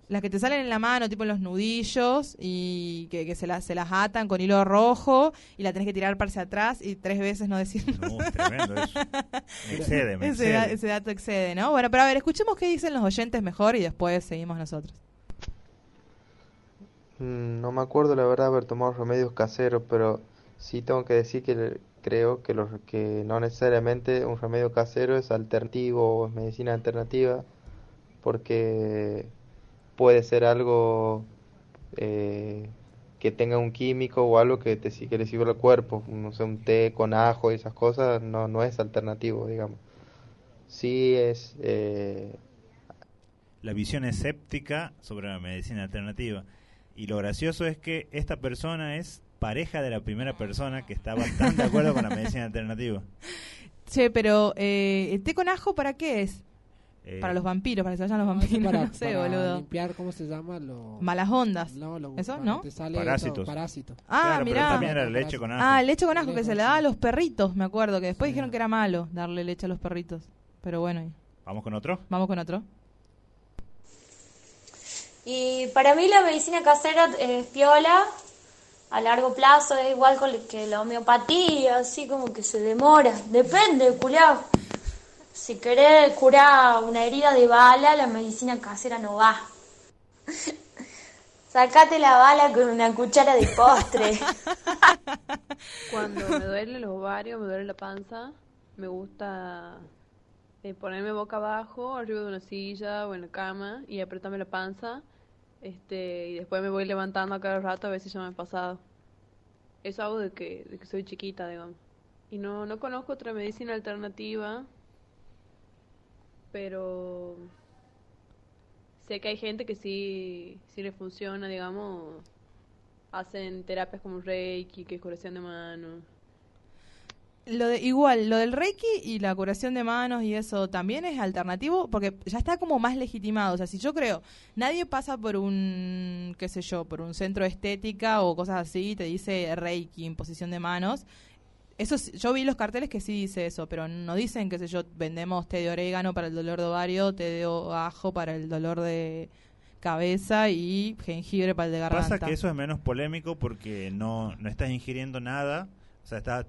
Las que te salen en la mano, tipo en los nudillos, y que, que se, las, se las atan con hilo rojo, y la tenés que tirar para hacia atrás y tres veces no decir No, tremendo eso. Me excede, me ese, da- excede. ese dato excede, ¿no? Bueno, pero a ver, escuchemos qué dicen los oyentes mejor y después seguimos nosotros. Mm, No me acuerdo la verdad haber tomado remedios caseros, pero sí tengo que decir que creo que, los, que no necesariamente un remedio casero es alternativo o es medicina alternativa, porque puede ser algo eh, que tenga un químico o algo que te que le sirva al cuerpo, no sé, un té con ajo y esas cosas, no, no es alternativo, digamos. Sí es eh, La visión escéptica sobre la medicina alternativa. Y lo gracioso es que esta persona es pareja de la primera persona que está bastante de acuerdo con la medicina alternativa. Che, pero eh, ¿el té con ajo para qué es? Eh, para los vampiros, para que se vayan los vampiros, para, no sé, para boludo. limpiar, ¿cómo se llama? Lo... Malas ondas. No, lo- ¿Eso? ¿No? te sale Parásitos. parásito. Ah, Claro, pero mirá. también era leche con ajo. Ah, leche con ajo que se le daba a los perritos, me acuerdo, que después dijeron que era malo darle leche a los perritos. Pero bueno, y- ¿Vamos con otro? vamos con otro. Y para mí la medicina casera es piola, a largo plazo es igual con que la homeopatía, así como que se demora. Depende, culiao. Si querés curar una herida de bala, la medicina casera no va. Sacate la bala con una cuchara de postre. Cuando me duele los ovarios, me duele la panza, me gusta eh, ponerme boca abajo, arriba de una silla o en la cama y apretarme la panza. Este, y después me voy levantando a cada rato a ver si ya me ha pasado. Eso hago de que, de que soy chiquita, digamos. Y no, no conozco otra medicina alternativa, pero sé que hay gente que sí, sí le funciona, digamos. Hacen terapias como Reiki, que es curación de manos. Lo de, igual, lo del Reiki y la curación de manos y eso también es alternativo porque ya está como más legitimado. O sea, si yo creo, nadie pasa por un, qué sé yo, por un centro de estética o cosas así y te dice Reiki, imposición de manos. Eso, yo vi los carteles que sí dice eso, pero no dicen, qué sé yo, vendemos té de orégano para el dolor de ovario, té de ajo para el dolor de cabeza y jengibre para el de garganta. Pasa que eso es menos polémico porque no, no estás ingiriendo nada, o sea, estás,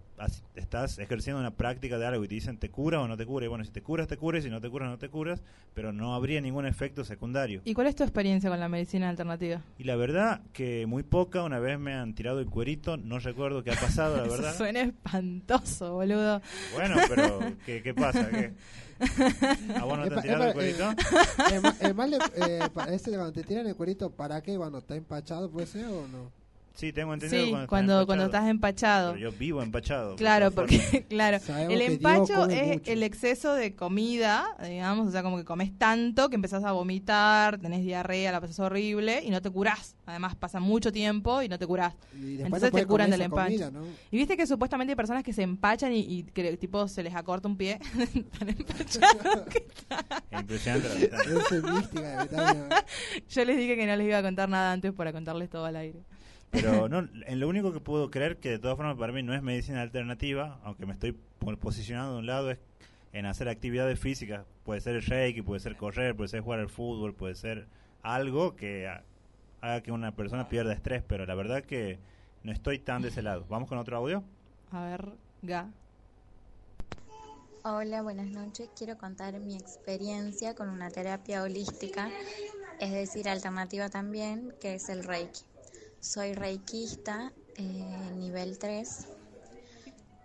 estás ejerciendo una práctica de algo y te dicen te cura o no te cura. Y bueno, si te curas, te curas, si no te curas, no te curas, pero no habría ningún efecto secundario. ¿Y cuál es tu experiencia con la medicina alternativa? Y la verdad que muy poca, una vez me han tirado el cuerito, no recuerdo qué ha pasado, la Eso verdad. suena espantoso, boludo. Bueno, pero ¿qué, qué pasa? ¿Qué? ¿A vos no te han tirado el cuerito? eh, eh, eh, le- eh, cuando te tiran el cuerito, ¿para qué? Cuando está empachado, ¿puede ser o no? Sí, tengo entendido Sí, cuando, cuando, estás cuando empachado. estás empachado. Pero yo vivo empachado. Claro, por porque, claro, Sabemos el empacho es mucho. el exceso de comida, digamos, o sea, como que comes tanto que empezás a vomitar, tenés diarrea, la pasas horrible y no te curás. Además, pasa mucho tiempo y no te curás. Y después no Entonces te curan del empacho. comida, ¿no? Y viste que supuestamente hay personas que se empachan y, y que tipo se les acorta un pie. Tan que impresionante la. Yo les dije que no les iba a contar nada antes para contarles todo al aire. Pero no, en lo único que puedo creer que de todas formas para mí no es medicina alternativa, aunque me estoy po- posicionando de un lado es en hacer actividades físicas. Puede ser el reiki, puede ser correr, puede ser jugar al fútbol, puede ser algo que ha- haga que una persona pierda estrés, pero la verdad que no estoy tan de ese lado. ¿Vamos con otro audio? A ver, Ga. Hola, buenas noches. Quiero contar mi experiencia con una terapia holística, es decir, alternativa también, que es el Reiki. Soy reikista, eh, nivel 3.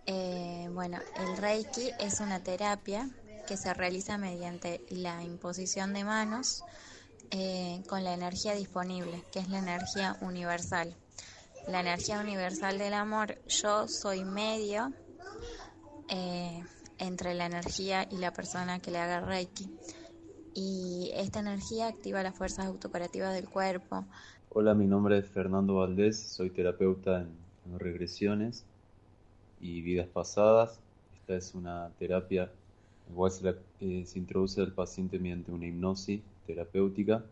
Eh, bueno, el Reiki es una terapia que se realiza mediante la imposición de manos eh, con la energía disponible, que es la energía universal. La energía universal del amor, yo soy medio eh, entre la energía y la persona que le haga Reiki. Y esta energía activa las fuerzas autocurativas del cuerpo. Hola, mi nombre es Fernando Valdés, soy terapeuta en, en regresiones y vidas pasadas. Esta es una terapia en la cual se, la- eh, se introduce al paciente mediante una hipnosis terapéutica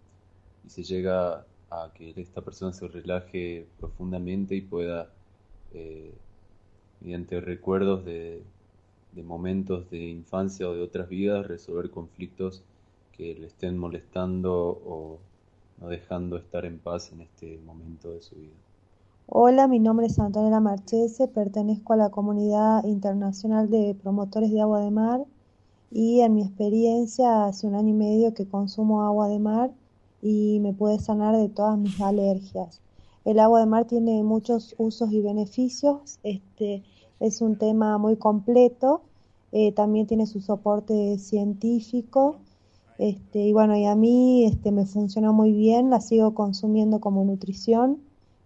y se llega a que esta persona se relaje profundamente y pueda, eh, mediante recuerdos de, de momentos de infancia o de otras vidas, resolver conflictos que le estén molestando o no dejando estar en paz en este momento de su vida. Hola, mi nombre es Antonella Marchese, pertenezco a la comunidad internacional de promotores de agua de mar y en mi experiencia hace un año y medio que consumo agua de mar y me puede sanar de todas mis alergias. El agua de mar tiene muchos usos y beneficios, este es un tema muy completo, eh, también tiene su soporte científico este, y bueno, y a mí este, me funcionó muy bien, la sigo consumiendo como nutrición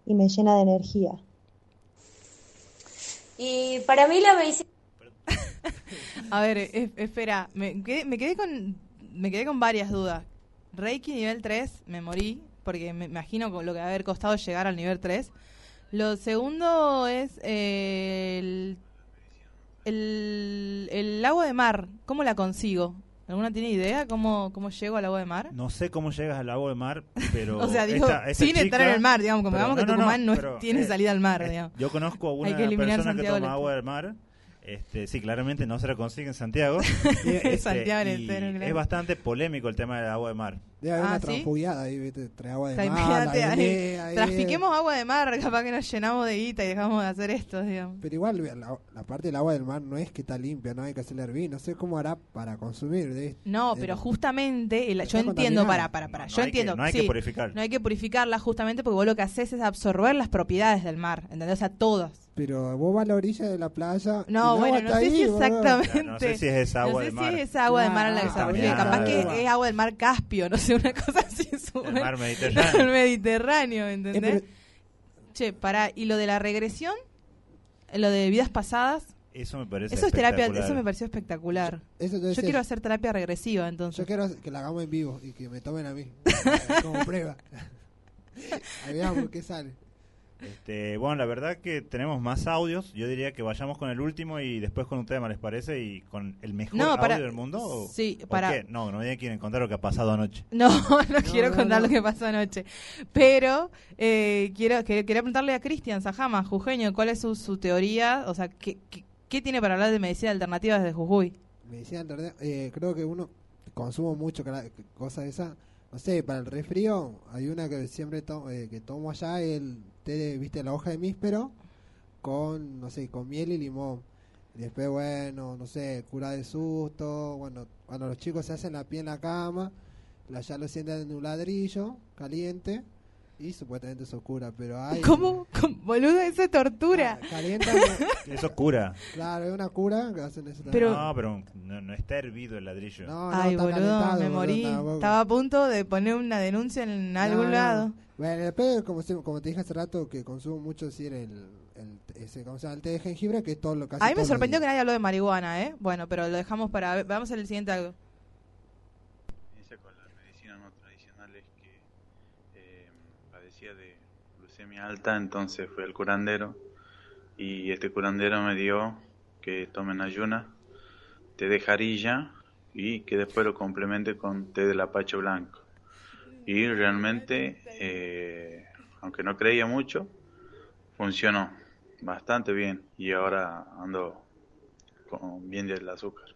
y me llena de energía. Y para mí la medicina... A ver, es- espera, me quedé, me quedé con me quedé con varias dudas. Reiki nivel 3, me morí, porque me imagino con lo que va a haber costado llegar al nivel 3. Lo segundo es eh, el, el, el agua de mar, ¿cómo la consigo? ¿Alguna tiene idea cómo, cómo llego al agua de mar? No sé cómo llegas al agua de mar, pero. O sea, digo, esta- esta sin estar chica- en el mar, digamos, como digamos que Tucumán no pero, tiene eh, salida al mar, eh, digamos. Yo conozco a Hay una que eliminar persona que toma agua del mar. Este, sí, claramente no se la consigue en Santiago. Este, Santiago y. Es bastante polémico el tema del agua de mar. Debe haber Ah, una ¿sí? transfugiada ahí, ¿viste? Trae agua de O sea, mar, ahí, ahí. trafiquemos agua de mar, capaz que nos llenamos de guita y dejamos de hacer esto, digamos. Pero igual la, la parte del agua del mar no es que está limpia, no hay que hacerle hervir. No sé cómo hará para consumir. de- No, de- pero justamente, el- yo entiendo, para, para, para, No, yo no que- entiendo. no hay que purificar. No hay que purificarla justamente porque vos lo que haces es absorber las propiedades del mar, ¿entendés? O sea, todas. Pero vos vas a la orilla de la playa. No, bueno, no sé ahí, si exactamente. No sé si es esa agua no sé del si mar. es esa agua del mar a la que se Ah, refiere. Capaz que Ah. es agua del mar Caspio, no sé, una cosa así. El mar Mediterráneo. el Mediterráneo, ¿entendés? Eh, pero- Che, para ¿y lo de la regresión? ¿Lo de vidas pasadas? Eso me parece Eso es terapia, eso me pareció espectacular. Eso Yo quiero hacer terapia regresiva, entonces. Yo quiero que la hagamos en vivo y que me tomen a mí como prueba. Ahí veamos qué sale. Este, bueno, la verdad que tenemos más audios. Yo diría que vayamos con el último y después con un tema, ¿les parece? Y con el mejor No, para- audio del mundo. ¿o- sí, o para- qué? No, no me quieren contar lo que ha pasado anoche. No, no, quiero no, contar no. lo que pasó anoche. Pero eh, quiero que- quería preguntarle a Cristian Sajama, jujeño, ¿cuál es su, su teoría? O sea, ¿qué, qué, qué tiene para hablar de medicina alternativa desde Jujuy? Medicina alternativa, eh, creo que uno consumo mucho de esas. No sé, para el resfrío hay una que siempre to- eh, que tomo allá, el té, de, viste, la hoja de míspero con, no sé, con miel y limón. Después, bueno, no sé, cura de susto. Bueno, cuando los chicos se hacen la pie en la cama, la, ya lo sienten en un ladrillo caliente y supuestamente eso cura, pero hay... ¿Cómo? ¿Cómo? Boludo, eso es tortura. Calientan, Eso cura. claro, es una cura que hacen eso. Pero- no, pero no, no está hervido el ladrillo. No, no, Ay, boludo, me boludo, morí. Estaba a punto de poner una denuncia en algún lado. Bueno, después, como, como te dije hace rato, que consumo mucho decir el, el, ese, ¿cómo se llama? el té de jengibre, que es todo lo que A mí me sorprendió que nadie habló de marihuana, ¿eh? Bueno, pero lo dejamos para... Vamos al siguiente algo. experiencia con las medicinas no tradicionales que eh, padecía de glucemia alta, entonces fui al curandero y este curandero me dio que tomen ayuna, té de jarilla y que después lo complemente con té del apache blanco. Y realmente, eh, aunque no creía mucho, funcionó bastante bien y ahora ando con bien del azúcar.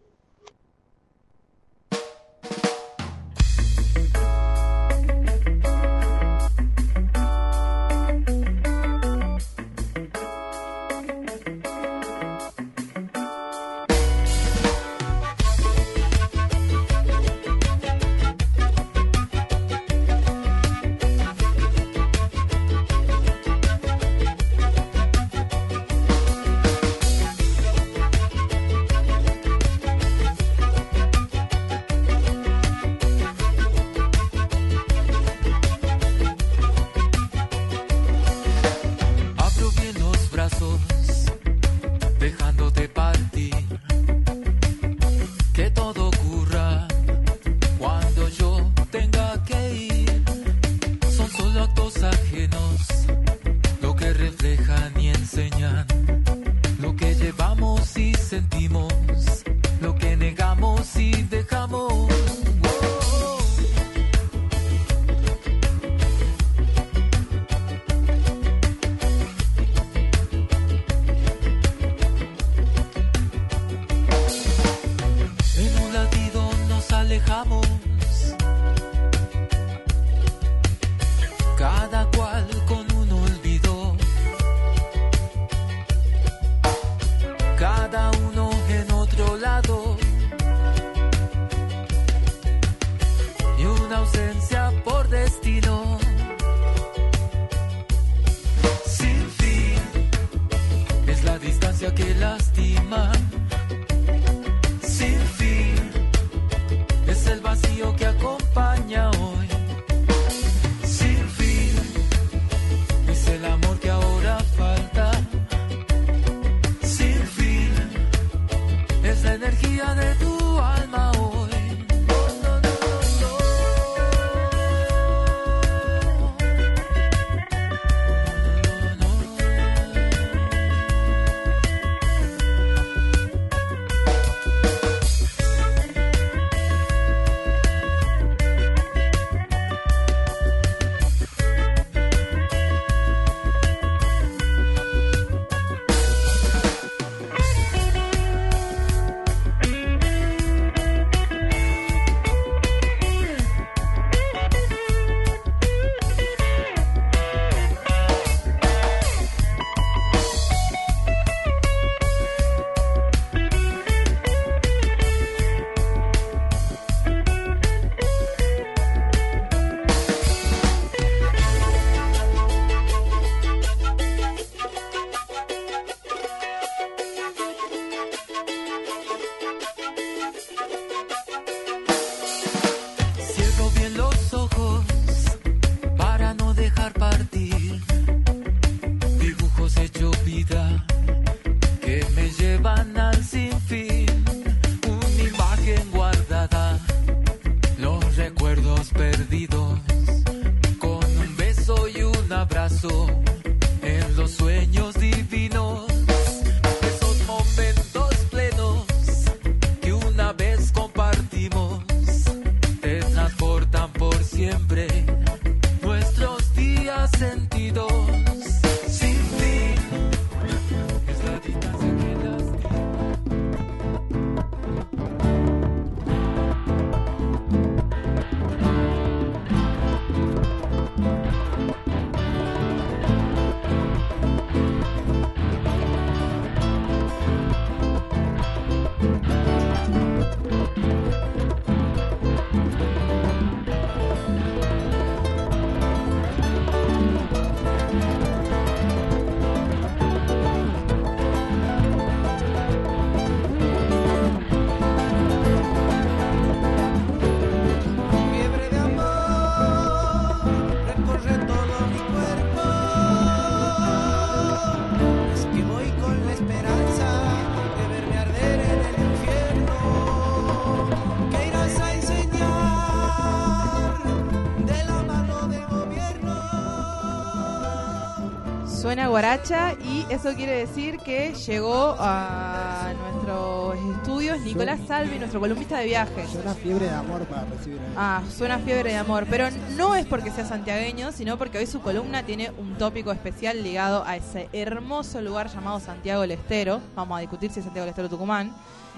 Eso quiere decir que llegó a nuestros estudios Nicolás Salvi, nuestro columnista de viajes. Una fiebre de amor para recibir. a- Ah, suena fiebre de amor, pero no es porque sea santiagueño, sino porque hoy su columna tiene un tópico especial ligado a ese hermoso lugar llamado Santiago del Estero. Vamos a discutir si es Santiago del Estero o Tucumán,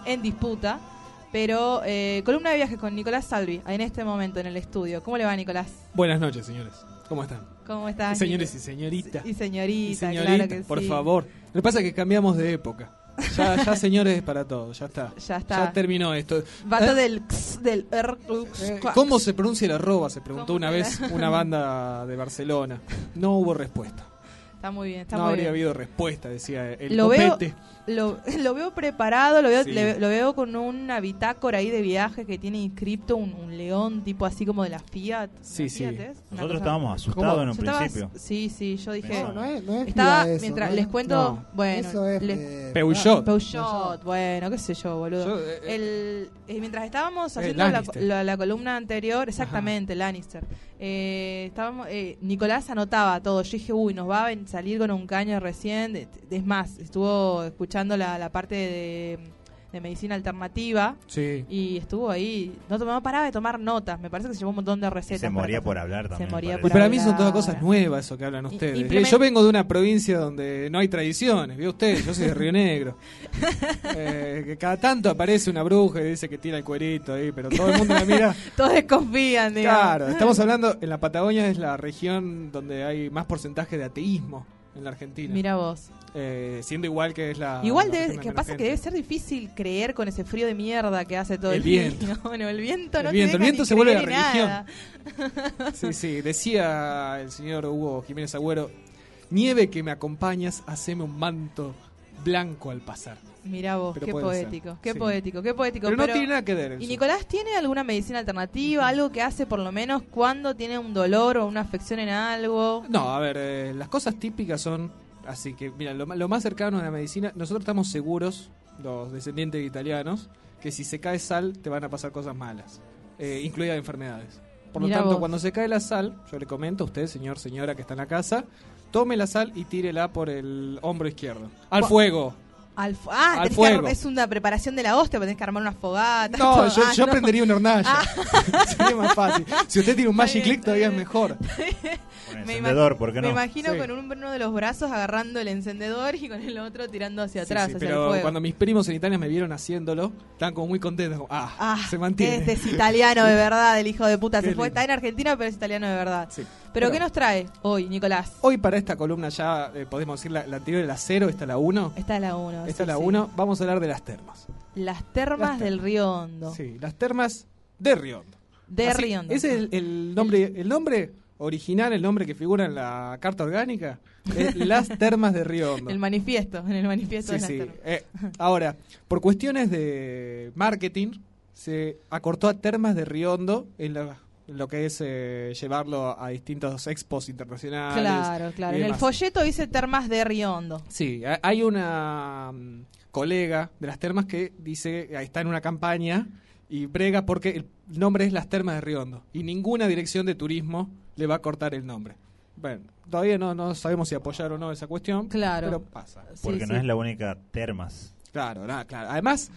en disputa. Pero eh, columna de viajes con Nicolás Salvi, en este momento en el estudio. ¿Cómo le va, Nicolás? Buenas noches, señores. ¿Cómo están? ¿Cómo estás? Señores y señoritas. Y señorita, Y señorita, claro que por sí. favor. Lo que pasa es que cambiamos de época. Ya, ya señores es para todos, ya está. Ya está. Ya terminó esto. Basta Eh, del x, del er, ux, eh. ¿Cómo se pronuncia el arroba? Se preguntó ¿Cómo una vez una banda de Barcelona. No hubo respuesta. Está muy bien, está no muy habría bien. habido respuesta, decía el lo veo, lo, lo veo preparado, lo veo, Sí. le- lo veo con una bitácora ahí de viaje que tiene inscripto un, un león tipo así como de la Fiat. Sí, ¿La sí. Fiat es? Una Nosotros estábamos asustados en un Yo estaba- principio. sí, sí, yo dije. No, no es- no es estaba Fiat eso, mientras ¿no? les cuento, No. bueno, Eso es, le- eh, Peugeot. Peugeot, bueno, qué sé yo, boludo. Yo, eh, El- eh, mientras estábamos Eh, haciendo la, Lannister. la- la columna anterior, exactamente, Lannister. Eh, estábamos, eh, Nicolás anotaba todo. Yo dije, uy, nos va a salir con un caño recién. Es más, estuvo escuchando la, la parte de, de medicina alternativa. Sí. Y estuvo ahí, no, tomaba, paraba de tomar notas. Me parece que se llevó un montón de recetas. se moría por hablar Se también, moría parece. por Y para mí son hablar. todas cosas nuevas eso que hablan ustedes. Eh, Yo vengo de una provincia donde no hay tradiciones, ¿vio usted? Yo soy de Río Negro. Eh, que cada tanto aparece una bruja y dice que tira el cuerito ahí, pero todo el mundo la mira. Todos desconfían, digamos. Claro, estamos hablando, en la Patagonia es la región donde hay más porcentaje de ateísmo en la Argentina. Mira vos. Eh, siendo igual que es la... Igual la debe, que pasa que debe ser difícil creer con ese frío de mierda que hace todo el, El día. viento. Bueno, el viento El no viento, te el deja viento ni se vuelve la nada. Sí, sí, decía el señor Hugo Jiménez Agüero, nieve que me acompañas, haceme un manto blanco al pasar. Mira vos, qué poético, qué sí. poético, qué poético. Pero no tiene nada que ver ¿Y. Nicolás tiene alguna medicina alternativa, algo que hace por lo menos cuando tiene un dolor o una afección en algo? No, a ver, eh, las cosas típicas son, así que, mira, lo, más cercano a la medicina, nosotros estamos seguros, los descendientes de italianos, que si se cae sal te van a pasar cosas malas, eh, incluidas enfermedades. Por lo tanto, vos. cuando se cae la sal, yo le comento a usted, señor, señora que está en la casa, tome la sal y tírela por el hombro izquierdo. ¡Al fuego! Al ah, Al tenés que fuego. es una preparación de la hostia, tenés que armar una fogata. No, todo. yo, Ah, yo no. prendería una hornalla. Ah. Sería más fácil. Si usted tiene un Magic Click, todavía es mejor. Me encendedor, ¿por qué Me no? imagino Sí. con un- uno de los brazos agarrando el encendedor y con el otro tirando hacia Sí, atrás, sí, hacia el pero fuego. cuando mis primos en Italia me vieron haciéndolo, estaban como muy contentos. como, ah, Ah, se mantiene. Este es italiano de verdad, el hijo de puta. Se fue, está en Argentina, pero es italiano de verdad. Sí. Pero, Pero- ¿qué nos trae hoy, Nicolás? Hoy para esta columna ya eh, podemos decir la, la anterior, la 0, esta es la 1. Esta es la 1. Esta es la 1. Vamos a hablar de las termas. Las termas Las del Río Hondo. Sí, las termas de Riondo. De Así- Río Hondo. Ese es el, el nombre, el nombre original, el nombre que figura en la carta orgánica. Es las termas de Río Hondo. El manifiesto, en el manifiesto Sí, de las sí. termas. Eh, ahora, por cuestiones de marketing, se acortó a Termas de Riondo en, la- lo que es eh, llevarlo a distintos expos internacionales. Claro, claro. En el folleto dice termas de Río Hondo. Sí, ha- hay una mm, colega de las termas que dice, ahí está en una campaña y brega porque el nombre es las termas de Riondo y ninguna dirección de turismo le va a cortar el nombre. Bueno, todavía no, no sabemos si apoyar o no esa cuestión, Claro. pero pasa. Porque no es la única termas. Claro, nada, claro. Además,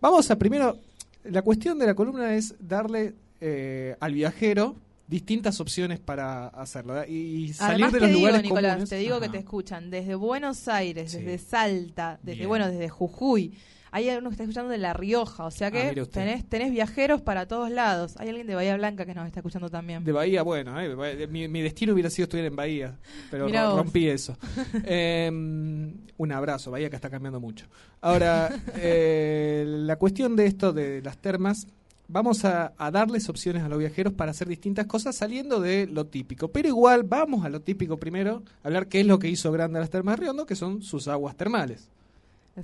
vamos a primero, la cuestión de la columna es darle eh, al viajero distintas opciones para hacerlo ¿verdad? y, y salir Además de te los digo, lugares Nicolás, comunes. te digo Ajá. que te escuchan desde Buenos Aires, Sí. desde Salta, desde Bien. bueno, desde Jujuy. Hay algunos que están escuchando de La Rioja, o sea Ah, que tenés, tenés viajeros para todos lados. Hay alguien de Bahía Blanca que nos está escuchando también. De Bahía, bueno, eh, mi, mi destino hubiera sido estudiar en Bahía, pero ro- rompí eso. Eh, un abrazo, Bahía que está cambiando mucho. Ahora, eh, la cuestión de esto de las termas, vamos a, a darles opciones a los viajeros para hacer distintas cosas saliendo de lo típico. Pero igual vamos a lo típico primero, a hablar qué es lo que hizo grande a las termas de Riondo, que son sus aguas termales.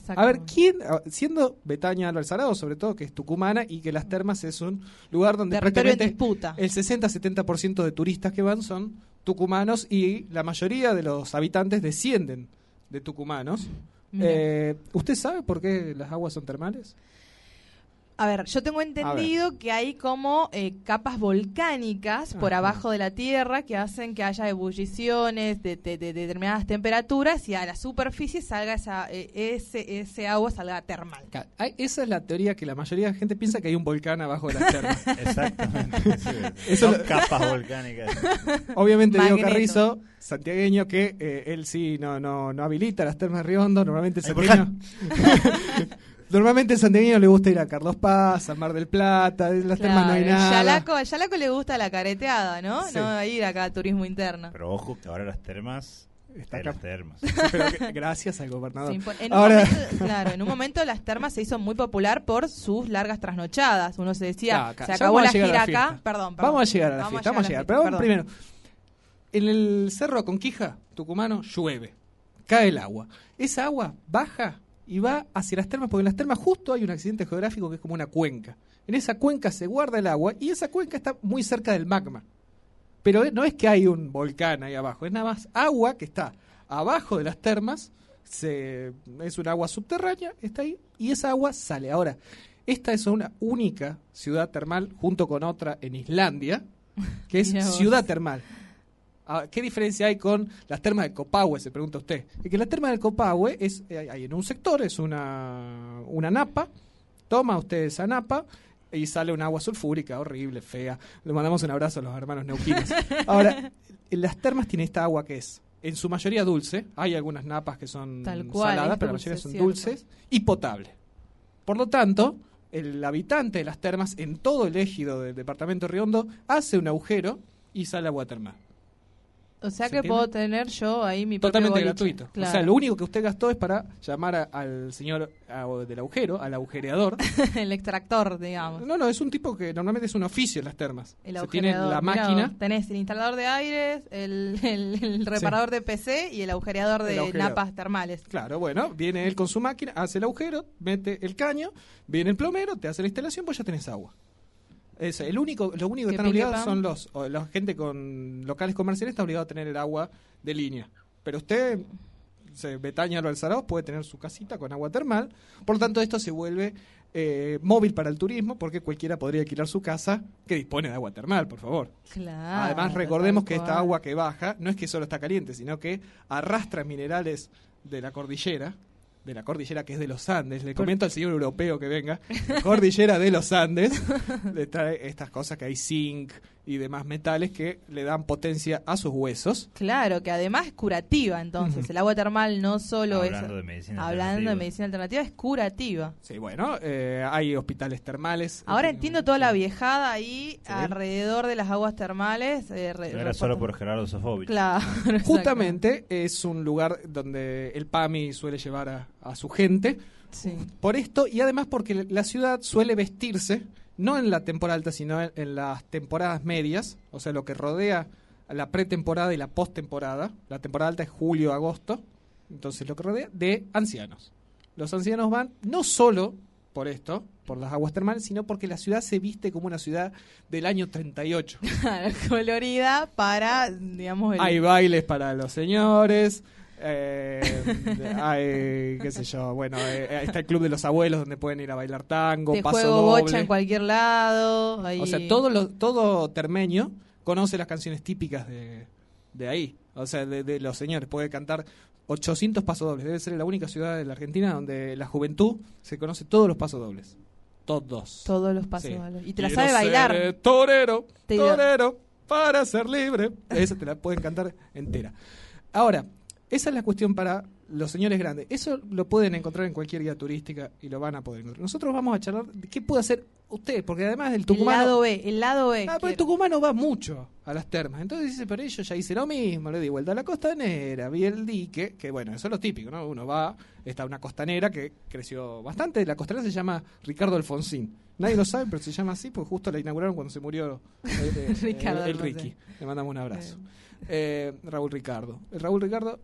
A ver, ¿quién, siendo Betania Alvarado, sobre todo, que es tucumana y que las termas es un lugar donde prácticamente el 60-70% de turistas que van son tucumanos y la mayoría de los habitantes descienden de tucumanos. Eh, ¿Usted sabe por qué las aguas son termales? A ver, yo tengo entendido que hay como eh, capas volcánicas por Ajá. abajo de la Tierra que hacen que haya ebulliciones de, de- de determinadas temperaturas y a la superficie salga esa, eh, ese, ese agua salga termal. Esa es la teoría que la mayoría de la gente piensa que hay un volcán abajo de las termas. Exactamente. sí. Eso Son lo- capas volcánicas. Obviamente Diego. Carrizo, santiagueño, que eh, él sí no, no, no habilita las termas de Riondo, normalmente el santiagueño... normalmente el santiagueño le gusta ir a Carlos Paz, a Mar del Plata, de las termas no hay nada. Yalaco, al Yalaco le gusta la careteada, ¿no? Sí. No ir acá a turismo interno. Pero ojo que ahora las termas. Está acá. las termas. Que- gracias al gobernador. Sí, en un Ahora, momento, claro, en un momento las termas se hizo muy popular por sus largas trasnochadas. Uno se decía, acá- se acabó vamos a la llegar a gira la acá. fiesta. Perdón, perdón. Vamos a llegar a la fiesta, vamos a llegar. Pero vamos primero. En el cerro Conquija, Tucumano, llueve. Cae el agua. Esa agua baja y va hacia las termas, porque en las termas justo hay un accidente geográfico que es como una cuenca. En esa cuenca se guarda el agua y esa cuenca está muy cerca del magma. Pero no es que hay un volcán ahí abajo, es nada más agua que está abajo de las termas, se, es un agua subterránea, está ahí, y esa agua sale. Ahora, esta es una única ciudad termal junto con otra en Islandia, que es ciudad termal. Ah, ¿Qué diferencia hay con las termas del Copahue? Se pregunta usted. Es que las termas del Copahue es, eh, hay en un sector, es una, una napa, toma usted esa napa y sale un agua sulfúrica horrible, fea. Le mandamos un abrazo a los hermanos neuquinos. Ahora, las termas tiene esta agua que es en su mayoría dulce, hay algunas napas que son Tal cual, saladas, pero la mayoría son cierto. dulces y potable. Por lo tanto, el habitante de las termas en todo el ejido del departamento de Riondo hace un agujero y sale agua termal. O sea ¿Se que entiende? puedo tener yo ahí mi propio Totalmente gratuito. Claro. O sea, lo único que usted gastó es para llamar a- al señor a- del agujero, al agujereador. el extractor, digamos. No, no, es un tipo que normalmente es un oficio en las termas. El Se tiene agujereador. la máquina. tenés el instalador de aires, el, el- el reparador de PC y el agujereador de El agujereador. napas termales. Claro, bueno, viene él con su máquina, hace el agujero, mete el caño, viene el plomero, te hace la instalación, pues ya tenés agua. Es el único, lo único que Que están obligados pan. son los, o la gente con locales comerciales está obligado a tener el agua de línea. Pero usted, se, Betaña Alzaraos, puede tener su casita con agua termal. Por lo tanto, esto se vuelve eh, móvil para el turismo, porque cualquiera podría alquilar su casa que dispone de agua termal, por favor. Claro. Además, recordemos que esta agua que baja no es que solo está caliente, sino que arrastra minerales de la cordillera, de la cordillera que es de los Andes. Le comento al señor europeo que venga, cordillera de los Andes, le trae estas cosas que hay zinc y demás metales que le dan potencia a sus huesos. Claro, que además es curativa, entonces. El agua termal no solo Hablando es. de medicina hablando de alternativa. medicina alternativa, es curativa. Sí, bueno, eh, hay hospitales termales. Ahora entiendo toda la viejada ahí alrededor de las aguas termales. eh, re- era solo por Gerardo Sofovich. Claro. Justamente es un lugar donde el PAMI suele llevar a, a su gente. Por esto y además porque la ciudad suele vestirse, no en la temporada alta, sino en, en las temporadas medias, o sea, lo que rodea a la pretemporada y la postemporada. La temporada alta es julio, agosto. Entonces, lo que rodea de ancianos. Los ancianos van no solo por esto, por las aguas termales, sino porque la ciudad se viste como una ciudad del año 38. colorida para, digamos, el- Hay bailes para los señores. Eh, hay, qué sé yo, bueno, eh, está el club de los abuelos donde pueden ir a bailar tango, te paso juego doble. bocha en cualquier lado. ahí- O sea, todo, lo, todo termeño conoce las canciones típicas de, de ahí. O sea, de, de los señores. Puede cantar 800 pasodobles. Debe ser la única ciudad de la Argentina donde la juventud se conoce todos los pasodobles. Todos. Todos los pasos. Sí. dobles. Y te la Quiero sabe bailar. ser torero, Te torero, para ser libre. Esa te la pueden cantar entera. Ahora, esa es la cuestión para los señores grandes. Eso lo pueden encontrar en cualquier guía turística y lo van a poder encontrar. Nosotros vamos a charlar de qué puede hacer usted, porque además del El tucumano... lado B, el lado B. Ah, pero el tucumano va mucho a las termas. Entonces dice, pero yo ya hice lo mismo, le di vuelta a la costanera, vi el dique, que bueno, eso es lo típico, ¿no? Uno va, está una costanera que creció bastante, la costanera se llama Ricardo Alfonsín. Nadie lo sabe, pero se llama así porque justo la inauguraron cuando se murió eh, eh, el, el. Ricky. Le mandamos un abrazo. Eh, Raúl Ricardo. El Raúl Ricardo,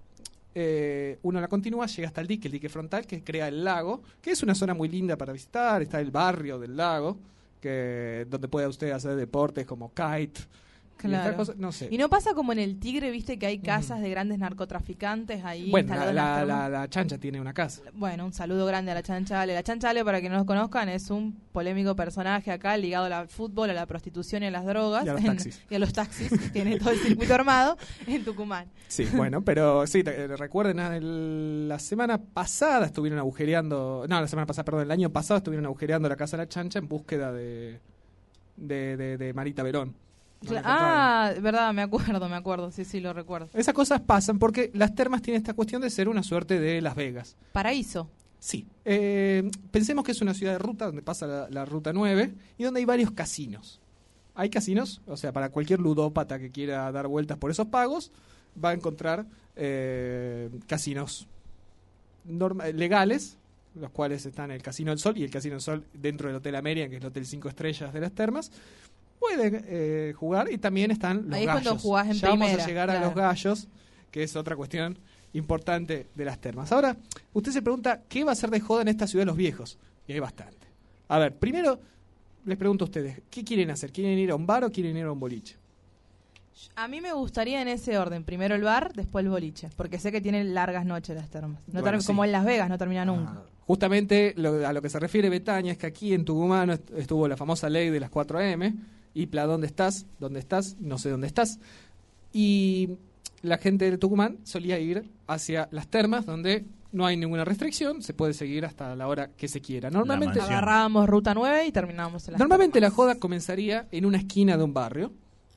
eh, uno la continúa, llega hasta el dique, el dique frontal, que crea el lago, que es una zona muy linda para visitar, está el barrio del lago, que donde puede usted hacer deportes como kite, Y no sé. Y no pasa como en el Tigre, viste que hay casas de grandes narcotraficantes ahí bueno, la, la, la- la chancha tiene una casa. Bueno, un saludo grande a la Chanchale. La Chanchale, para que no los conozcan, es un polémico personaje acá ligado al fútbol, a la prostitución y a las drogas. Y a los en- taxis. y a los taxis. Tiene todo el circuito armado en Tucumán. Sí, bueno, pero sí, te- eh, recuerden, ah, el- la semana pasada estuvieron agujereando, no, la semana pasada, perdón, el año pasado estuvieron agujereando la Casa de la Chancha en búsqueda de, de, de- de Marita Verón. Ah, verdad, me acuerdo, me acuerdo. Sí, sí, lo recuerdo. Esas cosas pasan porque las termas tienen esta cuestión de ser una suerte de Las Vegas. Paraíso. Sí. Eh, pensemos que es una ciudad de ruta donde pasa la, la ruta 9 y donde hay varios casinos. Hay casinos, o sea, para cualquier ludópata que quiera dar vueltas por esos pagos, va a encontrar eh, casinos norma- legales, los cuales están el Casino del Sol y el Casino del Sol dentro del Hotel American, que es el Hotel 5 Estrellas de las Termas. Pueden eh, jugar y también están los Ahí gallos. cuando jugás en ya vamos a llegar a los gallos, que es otra cuestión importante de las termas. Ahora, usted se pregunta, ¿qué va a ser de joda en esta ciudad de los viejos? Y hay bastante. A ver, primero les pregunto a ustedes, ¿qué quieren hacer? ¿Quieren ir a un bar o quieren ir a un boliche? A mí me gustaría en ese orden. Primero el bar, después el boliche. Porque sé que tienen largas noches las termas. No Bueno, sí. Como en Las Vegas, no termina nunca. Justamente lo- a lo que se refiere Betania es que aquí en Tucumán est- estuvo la famosa ley de las 4 AM, y Pla, ¿dónde estás? ¿Dónde estás? No sé dónde estás. Y la gente de Tucumán solía ir hacia las termas, donde no hay ninguna restricción, se puede seguir hasta la hora que se quiera. Normalmente, Agarrábamos ruta 9 y terminábamos en las normalmente la joda comenzaría en una esquina de un barrio,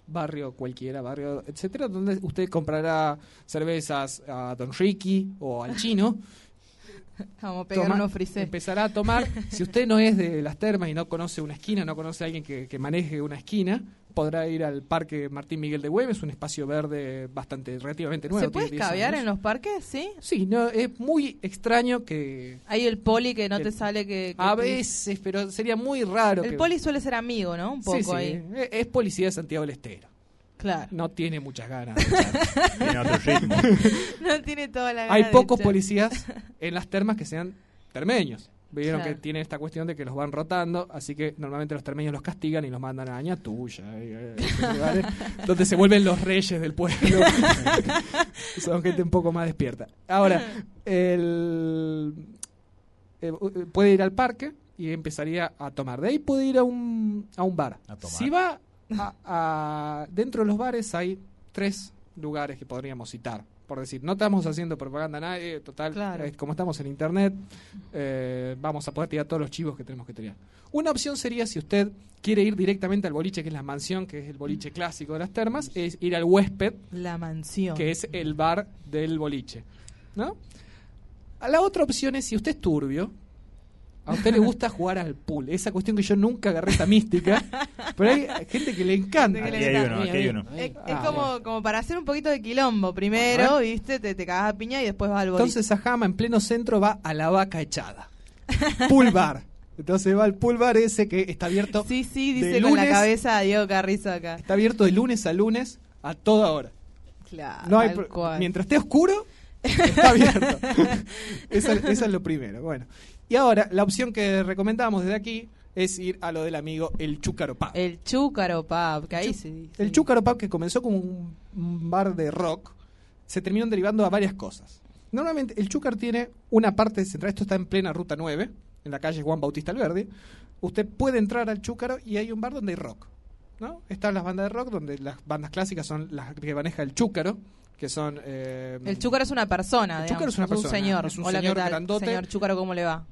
barrio cualquiera, barrio, etcétera, donde usted comprará cervezas a Don Ricky o al chino. Vamos a pegar Toma- unos frisés. Empezará a tomar. si usted no es de las termas y no conoce una esquina, no conoce a alguien que, que maneje una esquina, podrá ir al Parque Martín Miguel de Güemes, un espacio verde bastante relativamente nuevo. ¿Se puede tiene 10 escabear en los parques? Sí. Sí, no, es muy extraño que... Hay el poli que no El- te sale que... que A veces, pero sería muy raro. El que- poli suele ser amigo, ¿no? Un poco Sí, sí, ahí. Es, es policía de Santiago del Estero. Claro. No tiene muchas ganas. de echar. Tiene otro ritmo. No tiene toda la Hay pocos policías en las termas que sean termeños. Vieron Claro. que tiene esta cuestión de que los van rotando, así que normalmente los termeños los castigan y los mandan a Añatuya, y, eh, lugares donde se vuelven los reyes del pueblo. Son gente un poco más despierta. Ahora, el, eh, eh, puede ir al parque y empezaría a tomar. De ahí puede ir a un, a un bar. A tomar. Si va a, a- dentro de los bares hay tres lugares que podríamos citar. Por decir, no estamos haciendo propaganda a nadie, total, Claro. eh, como estamos en internet, eh, vamos a poder tirar todos los chivos que tenemos que tirar. Una opción sería si usted quiere ir directamente al boliche, que es la mansión, que es el boliche clásico de las termas, es ir al huésped, La mansión. que es el bar del boliche. ¿No? La otra opción es si usted es turbio, a usted le gusta jugar al pool. Esa cuestión que yo nunca agarré esta mística, pero hay gente que le encanta. Aquí hay uno, aquí hay uno. Es, es Ah, como, como para hacer un poquito de quilombo. Primero. ¿viste? Te, te cagas a piña y después vas al boliche. Entonces Sajama en pleno centro va a la vaca echada. Pool bar. Entonces va al pool bar ese que está abierto. Sí, sí, dice de con la cabeza Diego Carrizo acá. Está abierto de lunes a lunes a toda hora. Claro, No hay cual. mientras esté oscuro, está abierto. eso, eso es lo primero. Bueno. Y ahora, la opción que recomendamos desde aquí es ir a lo del amigo el Chúcaro Pub. El chúcaro, pap, que ahí sí. El Chúcaro Pub, que comenzó como un, un bar de rock, se terminó derivando a varias cosas. Normalmente, el Chúcar tiene una parte central, esto está en plena ruta 9, en la calle Juan Bautista Alberdi. Usted puede entrar al Chúcaro y hay un bar donde hay rock. ¿no? Están las bandas de rock, donde las bandas clásicas son las que maneja el Chúcaro, que son. eh, El chúcaro es una persona, El digamos, chúcaro es una persona, señor. es un Hola, señor ¿qué tal? grandote. Señor chúcaro, ¿cómo le va?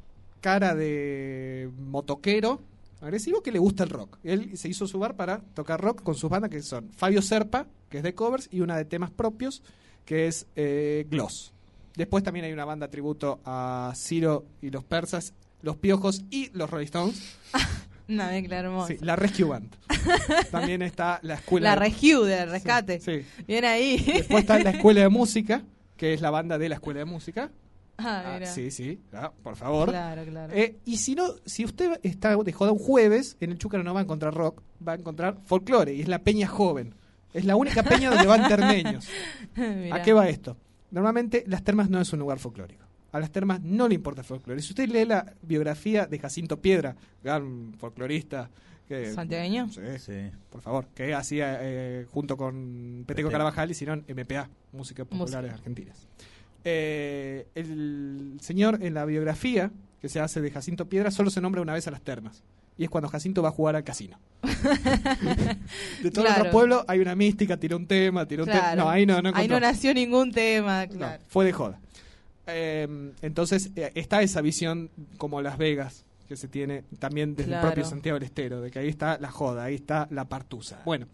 Cara de motoquero agresivo que le gusta el rock. Él se hizo su bar para tocar rock con sus bandas que son Fabio Serpa, que es de covers, y una de temas propios, que es eh, Gloss. Después también hay una banda tributo a Ciro y los persas, los piojos y los Rolling Stones. Una mezcla hermosa. Sí, la Rescue Band. También está la escuela. La de- rescue del rescate. Sí. Bien ahí. Después está la escuela de música, que es la banda de la escuela de música. Ah, Ah, sí, sí, ah, por favor. Claro, claro. Eh, y si no, si usted está de joda un jueves, en el Chúcaro no va a encontrar rock, va a encontrar folclore, y es la peña joven. Es la única peña donde van termeños. Mirá. ¿A qué va esto? Normalmente las termas no es un lugar folclórico. A las termas no le importa el folclore. Si usted lee la biografía de Jacinto Piedra, gran folclorista Que- ¿Santiagueño? Sí, por favor. Que hacía eh, junto con Peteco Carabajal hicieron MPA, Música Populares Música. Argentinas. Eh, el señor en la biografía que se hace de Jacinto Piedra solo se nombra una vez a las termas. Y es cuando Jacinto va a jugar al casino. de todos Claro. los pueblos hay una mística, tiró un tema, tiró un tema. No, ahí no, no Ahí no nació ningún tema, No, claro. fue de joda. Eh, entonces eh, está esa visión como Las Vegas que se tiene también desde Claro. el propio Santiago del Estero, de que ahí está la joda, ahí está la partusa. Bueno,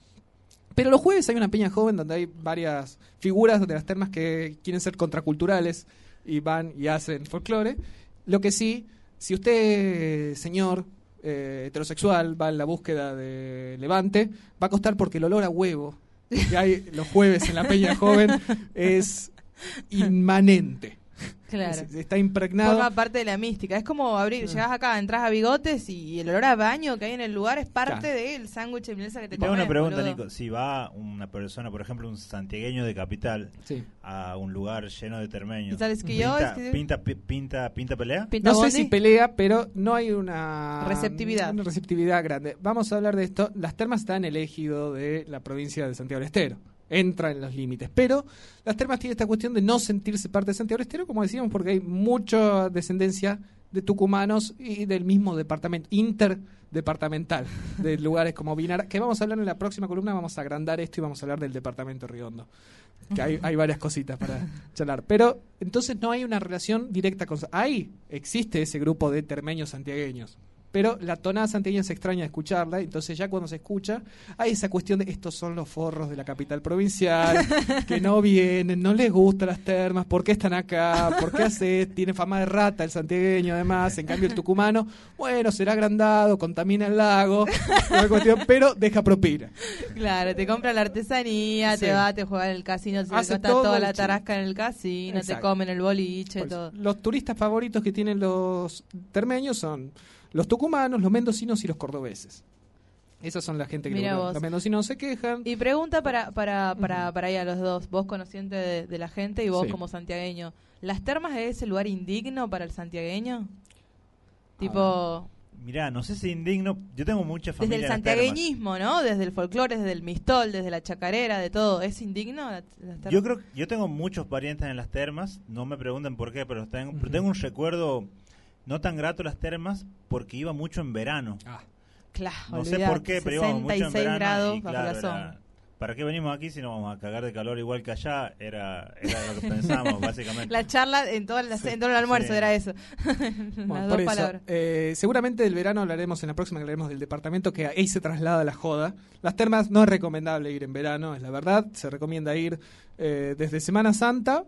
pero los jueves hay una peña joven donde hay varias figuras de las termas que quieren ser contraculturales y van y hacen folclore. Lo que sí, si usted, señor eh, heterosexual, va en la búsqueda de Levante, va a costar porque el olor a huevo que hay los jueves en la peña joven es inmanente. Claro. Es- Está impregnado. Forma parte de la mística. Es como abrir, llegás acá, entras a bigotes y el olor a baño que hay en el lugar es parte Claro. del sándwich de milanesa que te comes, una pregunta, boludo. Nico. Si va una persona, por ejemplo, un santiagueño de capital, Sí. a un lugar lleno de termeños, ¿Y sabes que yo? pinta, Es que- pinta, pi- pinta, pinta pelea? Pinta No sé si pelea, pero no hay una Receptividad. una receptividad grande. Vamos a hablar de esto. Las termas están en el ejido de la provincia de Santiago del Estero. Entra en los límites. Pero las termas tienen esta cuestión de no sentirse parte de Santiago Estero, como decíamos, porque hay mucha descendencia de tucumanos y del mismo departamento, interdepartamental, de lugares como Vinara, que vamos a hablar en la próxima columna, vamos a agrandar esto y vamos a hablar del departamento Riondo. Que hay, hay varias cositas para charlar. Pero entonces no hay una relación directa con... Ahí existe ese grupo de termeños santiagueños. Pero la tonada santiagueña se extraña de escucharla, entonces ya cuando se escucha, hay esa cuestión de estos son los forros de la capital provincial, que no vienen, no les gustan las termas, ¿por qué están acá? ¿Por qué hace? Tiene fama de rata el santiagueño además, en cambio el tucumano, bueno, será agrandado, contamina el lago, cuestión, pero deja propina. Claro, te compra la artesanía, Sí. te va, te juega en el casino, te gasta toda la tarasca en el casino, te Exacto. comen el boliche, Por eso, todo. Los turistas favoritos que tienen los termeños son los tucumanos, los mendocinos y los cordobeses. Esas son la gente que vos. los mendocinos se quejan. Y pregunta para, para, para, para ahí a los dos, vos conociente de, de la gente y vos Sí. como santiagueño. ¿Las termas es ese lugar indigno para el santiagueño? Tipo, Mirá, no sé si indigno. Yo tengo mucha desde familia el las termas. santiagueñismo, ¿no? Desde el folclore, desde el mistol, desde la chacarera, de todo. ¿Es indigno la- las termas? Yo creo yo tengo muchos parientes en las termas, no me pregunten por qué, pero tengo, pero tengo un recuerdo no tan grato las termas porque iba mucho en verano. Claro, no sé por qué, pero íbamos mucho en 66 verano. grados y bajo claro, la era-. ¿Para qué venimos aquí si no vamos a cagar de calor igual que allá? Era, era lo que pensamos, básicamente. La charla en, toda la, en todo el almuerzo Sí. era eso. Bueno, Las por dos eso, palabras. eh, seguramente del verano hablaremos en la próxima, hablaremos del departamento que ahí se traslada la joda. Las termas no es recomendable ir en verano, es la verdad. Se recomienda ir eh, desde Semana Santa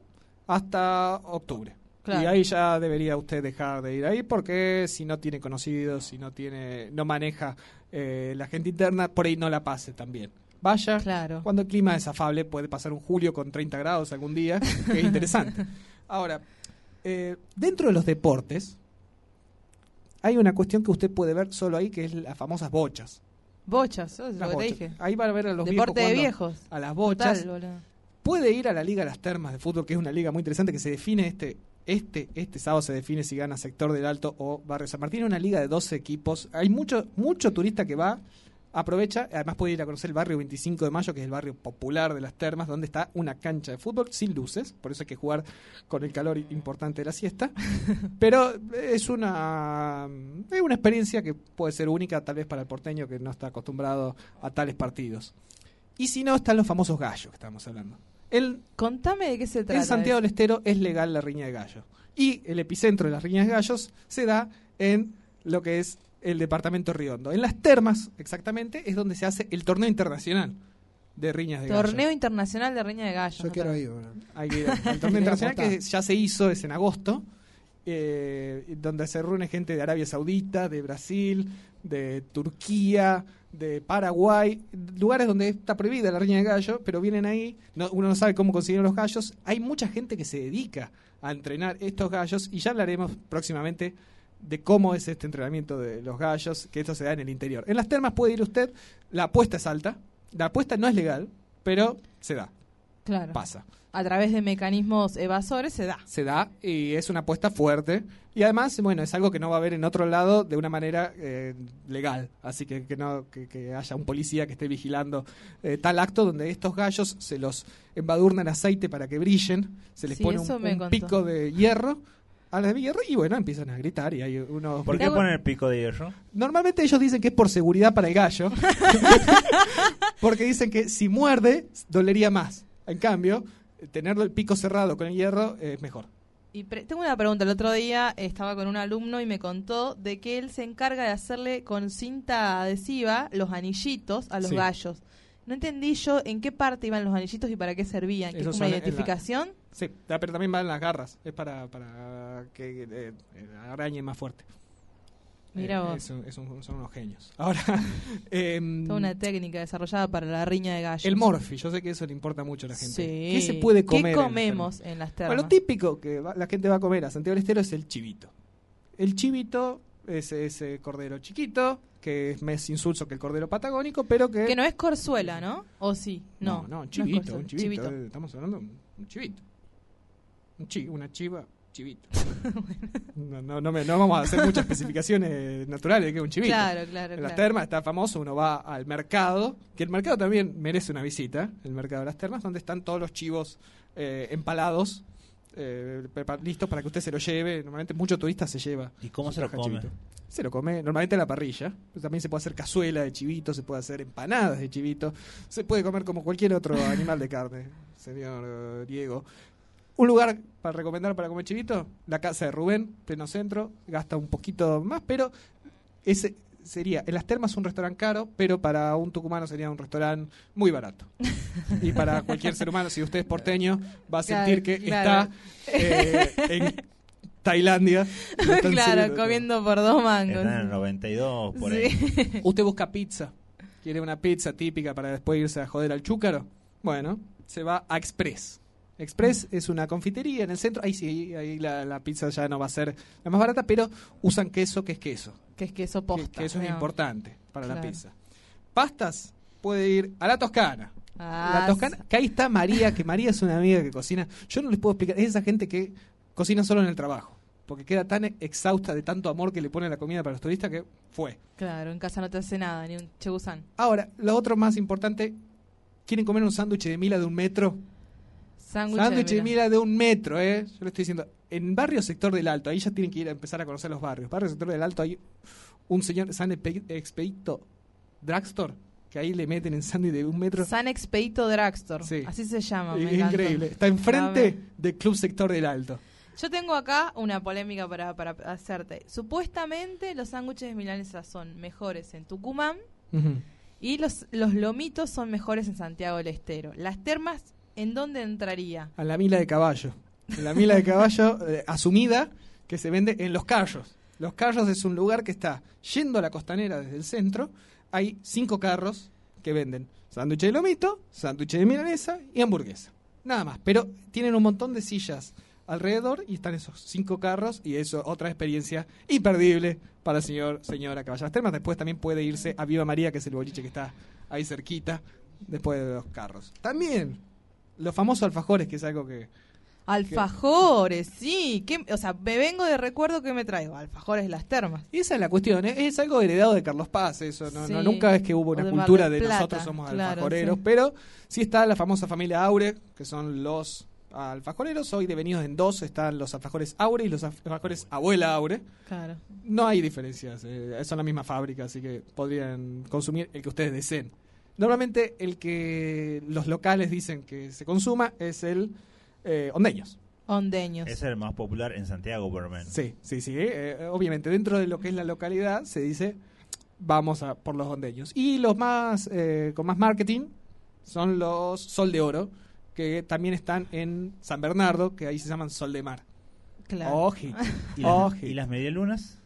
hasta octubre. Claro. Y ahí ya debería usted dejar de ir ahí porque si no tiene conocidos, si no tiene, no maneja eh, la gente interna, por ahí no la pase también. Vaya, cuando el clima es afable, puede pasar un julio con 30 grados algún día, que es interesante. Ahora, eh, dentro de los deportes, hay una cuestión que usted puede ver solo ahí, que es las famosas bochas. Bochas, eso es Las lo que te dije. Ahí va a ver a los Deporte de viejos. A las bochas. Total. Puede ir a la Liga de las Termas de Fútbol, que es una liga muy interesante que se define este este este sábado se define si gana sector del Alto o Barrio San Martín, una liga de 12 equipos. Hay mucho mucho turista que va, aprovecha, además puede ir a conocer el barrio 25 de Mayo, que es el barrio popular de las Termas, donde está una cancha de fútbol sin luces, por eso hay que jugar con el calor importante de la siesta. Pero es una es una experiencia que puede ser única tal vez para el porteño que no está acostumbrado a tales partidos. Y si no, están los famosos gallos que estamos hablando. El, Contame de qué se trata. en Santiago del. Estero es legal la riña de gallos. Y el epicentro de las riñas de gallos se da en lo que es el departamento Riondo. En las termas, exactamente, es donde se hace el torneo internacional de riñas de gallos. Torneo Internacional de Riña de Gallos. Yo quiero ir, bueno. Hay que ir al torneo internacional que ya se hizo, es en agosto, eh, donde se reúne gente de Arabia Saudita, de Brasil, de Turquía, de Paraguay, lugares donde está prohibida la riña de gallo, pero vienen ahí, no- uno no sabe cómo conseguir los gallos. Hay mucha gente que se dedica a entrenar estos gallos y ya hablaremos próximamente de cómo es este entrenamiento de los gallos, que esto se da en el interior. En las termas puede ir usted, la apuesta es alta, la apuesta no es legal, pero se da Claro. pasa. A través de mecanismos evasores se da. se da y es una apuesta fuerte. Y además, bueno, es algo que no va a haber en otro lado de una manera eh, legal. Así que que, no, que, que haya un policía que esté vigilando eh, tal acto donde estos gallos se los embadurnan aceite para que brillen, se les Sí, pone un, pico de hierro a la de hierro y bueno, empiezan a gritar y hay unos... ¿Por qué ponen el pico de hierro? Normalmente ellos dicen que es por seguridad para el gallo, porque dicen que si muerde dolería más. En cambio, tener el pico cerrado con el hierro es mejor. Y pre- tengo una pregunta. El otro día estaba con un alumno y me contó de que él se encarga de hacerle con cinta adhesiva los anillitos a los Sí. gallos. No entendí yo en qué parte iban los anillitos y para qué servían. ¿Que es una la- identificación? Sí, ah, pero también van las garras. Es para, para que eh, eh, arañe más fuerte. Mira Eh, vos. es un- es un- son unos genios. Ahora, Toda una técnica desarrollada para la riña de gallos. el morfi, yo sé que eso le importa mucho a la gente. Sí. ¿Qué se puede comer? ¿Qué comemos termas? en las Bueno, lo termas? típico que va- la gente va a comer a Santiago del Estero es el chivito. El chivito es ese cordero chiquito, que es más insulso que el cordero patagónico, pero que... Que no es corzuela, ¿no? ¿O sí? No, No, no, un es chivito, un chivito, eh, estamos hablando de un, un chivito. Un chi, una chiva, chivito. no, no, no, me- no vamos a hacer muchas especificaciones naturales de que es un chivito. Claro, claro, En las claro. termas está famoso, uno va al mercado, que el mercado también merece una visita, el mercado de las termas, donde están todos los chivos eh, empalados, eh, listos para que usted se lo lleve. Normalmente mucho turista se lleva. ¿Y cómo se lo come? chivito. Se lo come normalmente a la parrilla. pero también se puede hacer cazuela de chivito, se puede hacer empanadas de chivito. Se puede comer como cualquier otro animal de carne, señor eh, Diego. Un lugar para recomendar para comer chivito, la casa de Rubén, pleno centro, gasta un poquito más, pero ese sería, en las termas un restaurante caro, pero para un tucumano sería un restaurante muy barato. y para cualquier ser humano, si usted es porteño, va a Claro, sentir que claro. está eh, en Tailandia. Claro, comiendo por dos mangos. Están en el 92 por ahí. Sí. Usted busca pizza. ¿Quiere una pizza típica para después irse a joder al chúcaro? Bueno, se va a Express. Express es una confitería en el centro. Ahí sí, ahí la, la pizza ya no va a ser la más barata, pero usan queso, que es queso. Que es queso posta. Que, eso es importante para la pizza. Pastas, puede ir a la Toscana. Ah, la Toscana, que ahí está María, que María es una amiga que cocina. Yo no les puedo explicar, es esa gente que cocina solo en el trabajo. Porque queda tan exhausta de tanto amor que le pone la comida para los turistas que fue. Claro, en casa no te hace nada, ni un chegusán. Ahora, lo otro más importante, ¿quieren comer un sándwich de mila de un metro? Sándwich de mila de un metro, ¿eh? Yo le estoy diciendo. En barrio sector del Alto, ahí ya tienen que ir a empezar a conocer los barrios. Barrio sector del Alto hay un señor San Expe- Expedito Drugstore, que ahí le meten en sándwich de un metro. San Expedito Drugstore. Sí. Así se llama. Es increíble. Está enfrente del Club Sector del Alto. Yo tengo acá una polémica para, para hacerte. Supuestamente los sándwiches de milanesa son mejores en Tucumán y los, los lomitos son mejores en Santiago del Estero. Las termas, ¿en dónde entraría? A la mila de caballo. En la mila de caballo eh, asumida que se vende en Los Carros. Los Carros es un lugar que está yendo a la costanera desde el centro. Hay cinco carros que venden sándwich de lomito, sándwich de milanesa y hamburguesa. Nada más. Pero tienen un montón de sillas alrededor y están esos cinco carros y eso otra experiencia imperdible para el señor señora las termas. Después también puede irse a Viva María, que es el boliche que está ahí cerquita, después de los carros. También los famosos alfajores, que es algo que... Alfajores, sí. ¿Qué- o sea, me vengo de recuerdo que me traigo. Alfajores las termas. Y esa es la cuestión, ¿eh? es algo heredado de Carlos Paz, eso, no, no- nunca es que hubo una de cultura de Plata, nosotros somos claro, alfajoreros, sí. pero sí está la famosa familia Aure, que son los alfajoreros, hoy devenidos en dos, están los alfajores Aure y los alfajores Abuela Aure. Claro. No hay diferencias, eh, son la misma fábrica, así que podrían consumir el que ustedes deseen. Normalmente el que los locales dicen que se consuma es el eh, ondeños. Ondeños. Es el más popular en Santiago, por lo menos. Sí, sí, sí. eh, obviamente, dentro de lo que es la localidad se dice vamos a por los hondeños. Y los más eh, con más marketing son los Sol de Oro, que también están en San Bernardo, que ahí se llaman Sol de Mar. Claro. Ojito, ¿Y las. ¿Y las medialunas?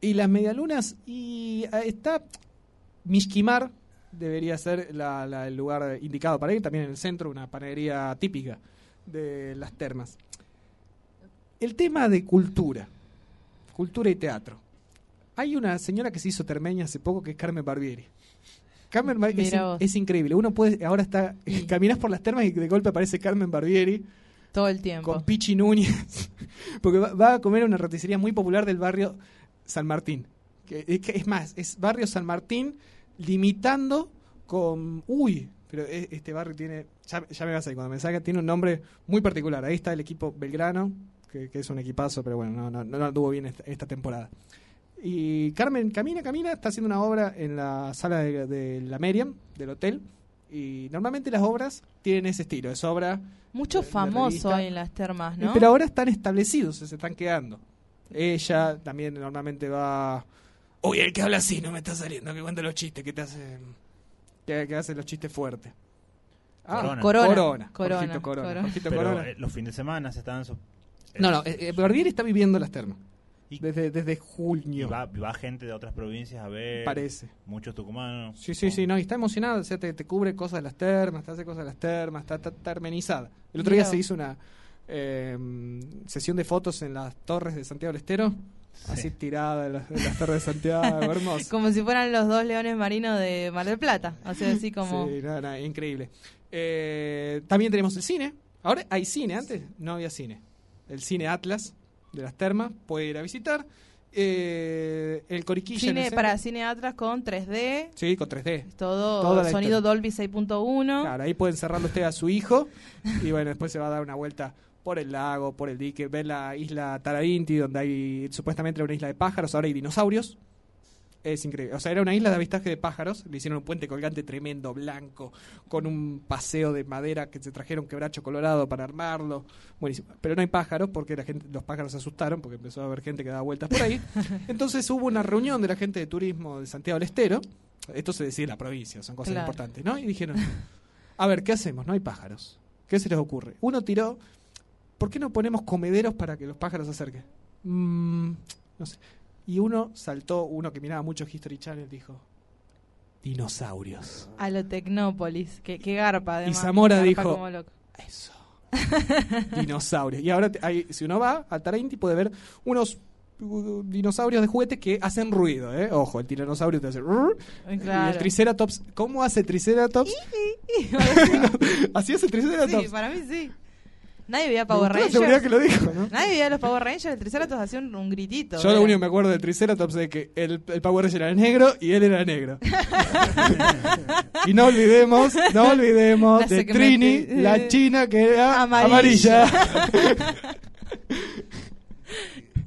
Y las medialunas, y eh, está Mishkimar, debería ser la- la- el lugar indicado para ir, también en el centro, una panadería típica de las termas. El tema de cultura, cultura y teatro. Hay una señora que se hizo termeña hace poco que es Carmen Barbieri. Carmen Bar- es, increíble. Uno puede, ahora está, caminas por las termas y de golpe aparece Carmen Barbieri. Todo el tiempo. Con Pichi Núñez. Porque va, va a comer a una roticería muy popular del barrio San Martín. Que- es más, es barrio San Martín limitando con... Uy, pero e- este barrio tiene... Ya, ya me vas a ir, cuando me salga, tiene un nombre muy particular. Ahí está el equipo Belgrano, que, que es un equipazo, pero bueno, no, no, no anduvo bien esta, esta temporada. Y Carmen camina, camina, está haciendo una obra en la sala de, de la Meriam, del hotel. Y normalmente las obras tienen ese estilo, es obra... Mucho de- famoso hay en las termas, Y- ¿no? Pero ahora están establecidos, se están quedando. Ella también normalmente va... Uy, el que habla así no me está saliendo, que cuenta los chistes, que te hace... Que, que hace los chistes fuertes. Ah, Corona. Corona. Corona. Jorgito Corona. Corona. Jorgito Pero Corona. eh, los fines de semana se estaban... so- No, no, eh, eh, Barbieri está viviendo las termas. Desde, desde Y junio. va, va gente de otras provincias a ver. Parece. Muchos tucumanos. Sí, sí, sí, no, y está emocionada, o sea, te, te cubre cosas de las termas, te hace cosas de las termas, está, está termenizada. El otro día se hizo una eh, sesión de fotos en las torres de Santiago del Estero, así tirada en las, en las de Santiago, hermoso. Como si fueran los dos leones marinos de Mar del Plata. O sea, así como... Sí, no, no, increíble. Eh, también tenemos el cine. Ahora hay cine, antes no había cine. El cine Atlas de las termas, puede ir a visitar. Eh, el Coriquilla. el Cine para Cine Atlas con 3D. Sí, con 3D. Todo Toda sonido. Dolby 6.1. Claro, ahí puede encerrarlo usted a su hijo y bueno, después se va a dar una vuelta por el lago, por el dique, ver la isla Taradinti, donde hay supuestamente una isla de pájaros, ahora hay dinosaurios. Es increíble. O sea, era una isla de avistaje de pájaros, le hicieron un puente colgante tremendo, blanco, con un paseo de madera que se trajeron quebracho colorado para armarlo. Buenísimo. Pero no hay pájaros porque la gente, los pájaros se asustaron porque empezó a haber gente que daba vueltas por ahí. Entonces hubo una reunión de la gente de turismo de Santiago del Estero. Esto se decide en la provincia, son cosas Claro. importantes, ¿no? Y dijeron, a ver, ¿qué hacemos? No hay pájaros. ¿Qué se les ocurre? Uno tiró, ¿por qué no ponemos comederos para que los pájaros se acerquen? Mm, no sé. Y uno saltó, uno que miraba mucho History Channel, dijo, dinosaurios. A lo Tecnópolis. Que, que garpa, además. Y Zamora dijo, loco. dinosaurios. Y ahora, te- hay- si uno va al Taranti, puede ver unos uh, dinosaurios de juguete que hacen ruido, ¿eh? Ojo, el tiranosaurio te hace... Y el Triceratops, ¿cómo hace Triceratops? ¿Así hace el Triceratops? Sí, para mí sí. Nadie veía Power Rangers. seguridad que lo dijo, ¿no? Nadie veía los Power Rangers. El Triceratops hacía un, un gritito. Yo lo único que me acuerdo del Triceratops es que el, el Power Ranger era negro y él era negro. y no olvidemos, no olvidemos La de segmenti- Trini, la china que era Amarilla. amarilla.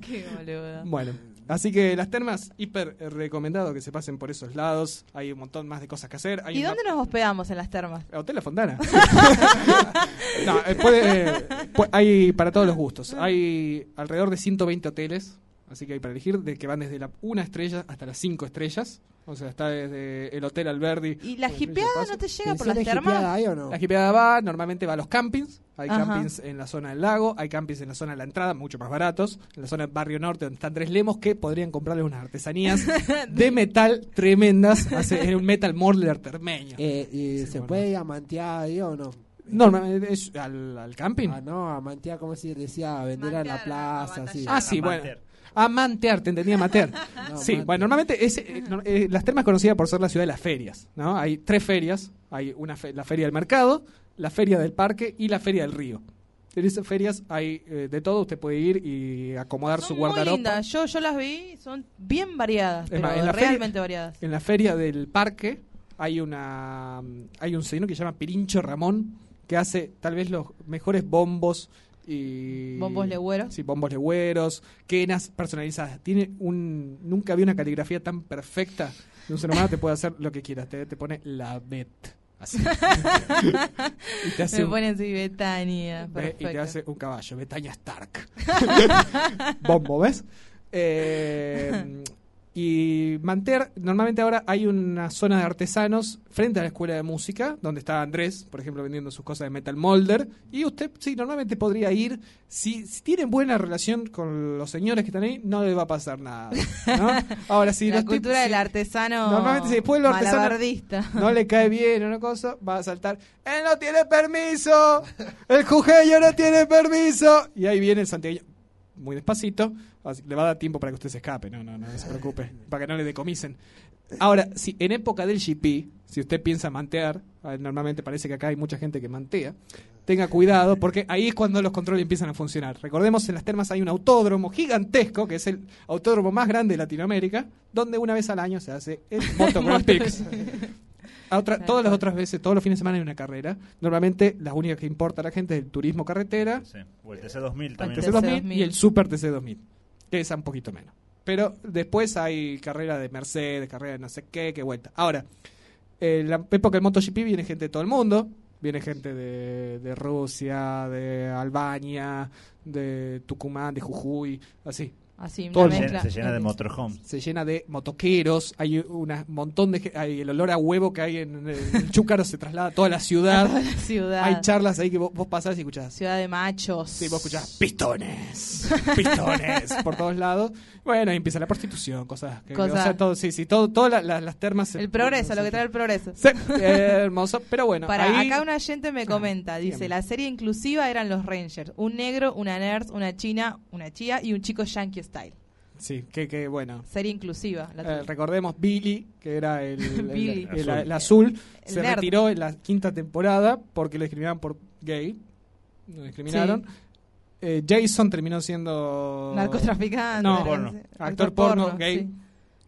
Qué boludo. bueno, así que las termas, hiper recomendado que se pasen por esos lados. Hay un montón más de cosas que hacer. Hay ¿Y dónde nos hospedamos en las termas? Hotel La Fontana. no, eh, puede, eh, hay para todos los gustos. Hay alrededor de 120 hoteles, así que hay para elegir, de que van desde la una estrella hasta las cinco estrellas. O sea, está desde el Hotel Alberdi. ¿Y la jipeada no te llega por las termas? La jipeada va, normalmente va a los campings. Hay Ajá. campings en la zona del lago, hay campings en la zona de la entrada, mucho más baratos. En la zona del barrio norte, donde están tres lemos, que podrían comprarles unas artesanías de metal tremendas. Hace, es un metal morler termeño. Eh, ¿Y se puede ir a mantear ahí o no? Normalmente es al, al camping. Ah, no, a mantear, como si decía, a vender a la plaza, así. Ah, sí, bueno. Amantear, te entendía amateur. No, sí, bueno, normalmente es, eh, no- eh, las termas es conocida por ser la ciudad de las ferias, ¿no? Hay tres ferias, hay una fe- la feria del mercado, la feria del parque y la feria del río. En esas ferias hay eh, de todo, usted puede ir y acomodar su Muy guardarropa. lindas. Yo, yo las vi, son bien variadas, Es pero más, en la realmente feria- variadas. En la feria del parque hay una hay un señor que se llama Pirincho Ramón que hace tal vez los mejores bombos y ¿Bombos legüeros? Sí, bombos legüeros, quenas personalizadas. Tiene un nunca había una caligrafía tan perfecta. de Un ser humano te puede hacer lo que quieras, te, te pone la bet así. y te hace Me pone así Betania. Ve- y te hace un caballo, Betania Stark. Bombo, ¿ves? Eh, y Manter, normalmente ahora hay una zona de artesanos frente a la escuela de música, donde está Andrés, por ejemplo, vendiendo sus cosas de Metal Molder. Y usted, sí, normalmente podría ir. Si, si tienen buena relación con los señores que están ahí, no le va a pasar nada. ¿no? Ahora, si la cultura si- del artesano Normalmente, si después el artesano no le cae bien una cosa, va a saltar. ¡Él no tiene permiso! ¡El jujeño no tiene permiso! Y ahí viene el santiagueño. Muy despacito, así- le va a dar tiempo para que usted se escape, no, no, no, no se preocupe, para que no le decomisen. Ahora, si en época del GP, si usted piensa mantear, normalmente parece que acá hay mucha gente que mantea, tenga cuidado porque ahí es cuando los controles empiezan a funcionar. Recordemos, en las termas hay un autódromo gigantesco, que es el autódromo más grande de Latinoamérica, donde una vez al año se hace el Moto Grand Prix. Otra- todas las otras veces, todos los fines de semana hay una carrera. Normalmente las únicas que importa a la gente es el turismo carretera, Sí. O el TC2000 el también. TC2000 y el Super TC2000, que es un poquito menos. Pero después hay carrera de Mercedes, carrera de no sé qué, qué vuelta. Ahora, en la época del MotoGP viene gente de todo el mundo. Viene gente de, de Rusia, de Albania, de Tucumán, de Jujuy, así. Así, Todo una mezcla. mundo. Se llena de motorhome. Se llena de motoqueros, hay un montón de... Hay el olor a huevo que hay en, el el Chúcaro se traslada a toda la ciudad. A toda la ciudad. Hay charlas ahí que vos, vos pasás y escuchás. Ciudad de machos. Sí, vos escuchás pistones, pistones por todos lados. Bueno, ahí empieza la prostitución, cosas que... Cosas- O sea, todo, sí, sí, todo, todas las, las termas... se- El progreso, lo que trae el progreso. Sí, hermoso, pero bueno, Para ahí- acá un oyente me comenta, dice, la serie inclusiva eran los Rangers, un negro, una nerd, una china, una chía y un chico yankee style. Sí, que, que bueno. Serie inclusiva. La Eh, recordemos Billy, que era el, el- Billy. el- el- Azul. el azul, El se nerd. retiró en la quinta temporada porque lo discriminaban por gay. Lo discriminaron. Sí. Eh, Jason terminó siendo... Narcotraficante, No, Porno. actor, actor porno, porno, gay. sí.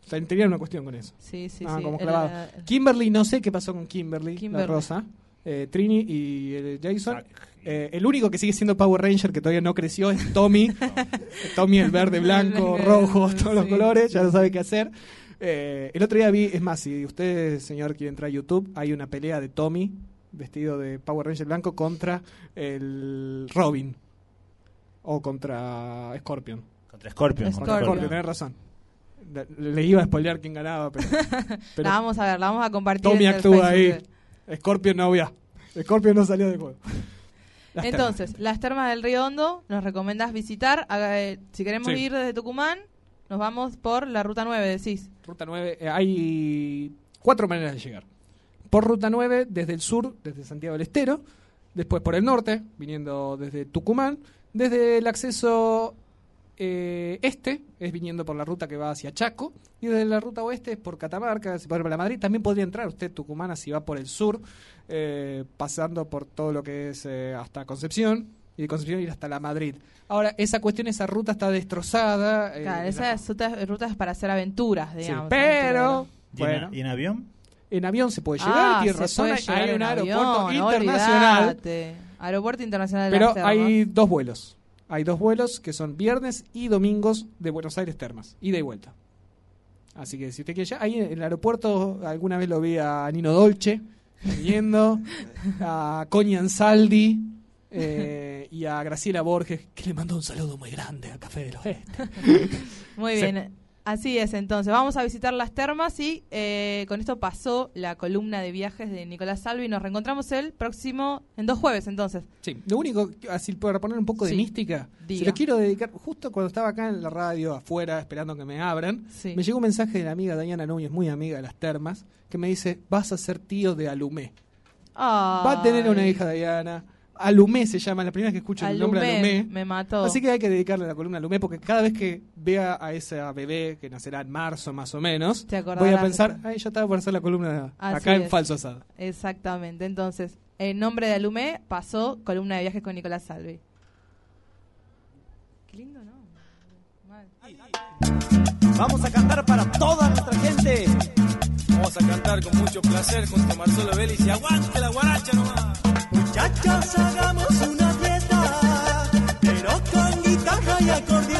O sea, una cuestión con eso. Sí, sí, Ah, sí. como clavado. la- Kimberly, no sé qué pasó con Kimberly, Kimberly. la rosa. Eh, Trini y eh, Jason. Eh, el único que sigue siendo Power Ranger que todavía no creció es Tommy. Tommy el verde, blanco, rojo, todos los colores, ya no sabe qué hacer. Eh, el otro día vi, es más, si usted, señor, quiere entrar a YouTube, hay una pelea de Tommy vestido de Power Ranger blanco contra el Robin. O contra Scorpion. Contra Scorpion. Contra Scorpion. Scorpion, tenés razón. Le, le iba a spoilear quién ganaba, pero, pero la vamos a ver, la vamos a compartir. Tommy actúa ahí. Scorpion no había. Scorpion no salió de juego. Las Entonces, las termas del Río Hondo, nos recomendás visitar. Haga- eh, si queremos Sí. ir desde Tucumán, nos vamos por la ruta 9, decís. Ruta 9, eh, hay cuatro maneras de llegar. Por ruta 9, desde el sur, desde Santiago del Estero. Después por el norte, viniendo desde Tucumán. Desde el acceso eh, este, es viniendo por la ruta que va hacia Chaco. Y desde la ruta oeste es por Catamarca, si puede ir para Madrid. También podría entrar usted Tucumán si va por el sur, eh, pasando por todo lo que es eh, hasta Concepción. Y de Concepción ir hasta la Madrid. Ahora, esa cuestión, esa ruta está destrozada. eh, Claro, la- esas rutas, rutas para hacer aventuras, Sí, digamos. pero ¿Y en- bueno, ¿Y en avión? en avión se puede llegar, Ah, tiene se razón, puede hay- llegar hay en un avión, aeropuerto no internacional. Aeropuerto Internacional de pero hay dos vuelos. Hay dos vuelos que son viernes y domingos de Buenos Aires Termas, ida y vuelta. Así que si usted quiere ya, ahí en el aeropuerto alguna vez lo vi a Nino Dolce viniendo, a Connie Ansaldi eh, y a Graciela Borges, que le mandó un saludo muy grande al Café del Oeste. Muy bien. Así es, entonces vamos a visitar las termas y eh, con esto pasó la columna de viajes de Nicolás Salvi. Nos reencontramos el próximo, en dos jueves entonces. Sí, lo único, así para poner un poco de mística, diga. se lo quiero dedicar justo cuando estaba acá en la radio, afuera, esperando que me abran. Sí. Me llegó un mensaje de la amiga Dayana Núñez, muy amiga de las termas, que me dice: Vas a ser tío de Alumé. Va a tener una hija Dayana. Alumé se llama, la primera vez que escucho el nombre de Alumé, me mató. Así que hay que dedicarle la columna a Alumé, porque cada vez que vea a esa bebé que nacerá en marzo más o menos, Te voy a pensar. Ay, yo estaba por hacer la columna Así acá en. Falso Asado. Exactamente. Entonces, en nombre de Alumé pasó columna de viajes con Nicolás Salvi. Qué lindo, ¿no? Vamos a cantar para toda nuestra gente. Vamos a cantar con mucho placer junto a Marcelo Vélez y aguante la guaracha nomás. Muchachos, hagamos una dieta, pero con guitarra y acordeón.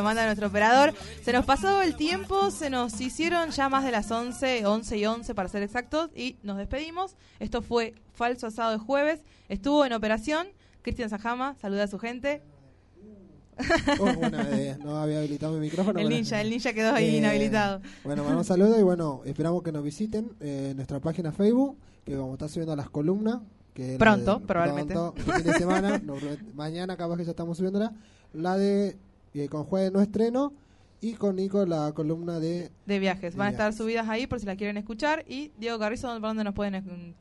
Lo manda nuestro operador. Se nos pasó el tiempo, se nos hicieron ya más de las 11, 11 y 11 para ser exactos, y nos despedimos. Esto fue Falso Asado de Jueves. Estuvo en operación Cristian Sajama, saluda a su gente. Oh, eh, no había habilitado mi micrófono. El bueno. ninja, el ninja quedó ahí inhabilitado. Bueno, mandamos saludo y bueno, esperamos que nos visiten eh, en nuestra página Facebook, que vamos a estar subiendo las columnas. Que Pronto, probablemente. pronto, este fin de semana, no, mañana capaz que ya estamos subiéndola. La de eh, con Jueves no estreno y con Nico la columna de... de viajes. Van a estar subidas ahí por si las quieren escuchar. Y Diego Carrizo, ¿por dónde nos pueden eh,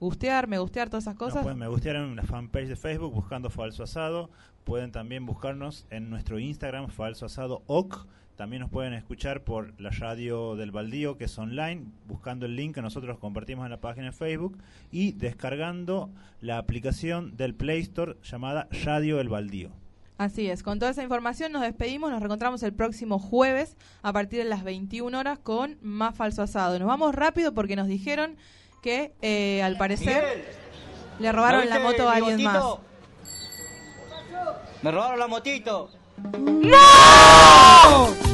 gustear, me gustear, todas esas Nos cosas? pueden me gustear en la fanpage de Facebook buscando Falso Asado. Pueden también buscarnos en nuestro Instagram, Falso Asado OC. También nos pueden escuchar por la radio del Baldío, que es online, buscando el link que nosotros compartimos en la página de Facebook y descargando la aplicación del Play Store llamada Radio El Baldío. Así es, con toda esa información nos despedimos, nos reencontramos el próximo jueves a partir de las 21 horas con más falso asado. Nos vamos rápido porque nos dijeron que eh, al parecer le robaron la moto a alguien más. Me robaron la motito. ¡No!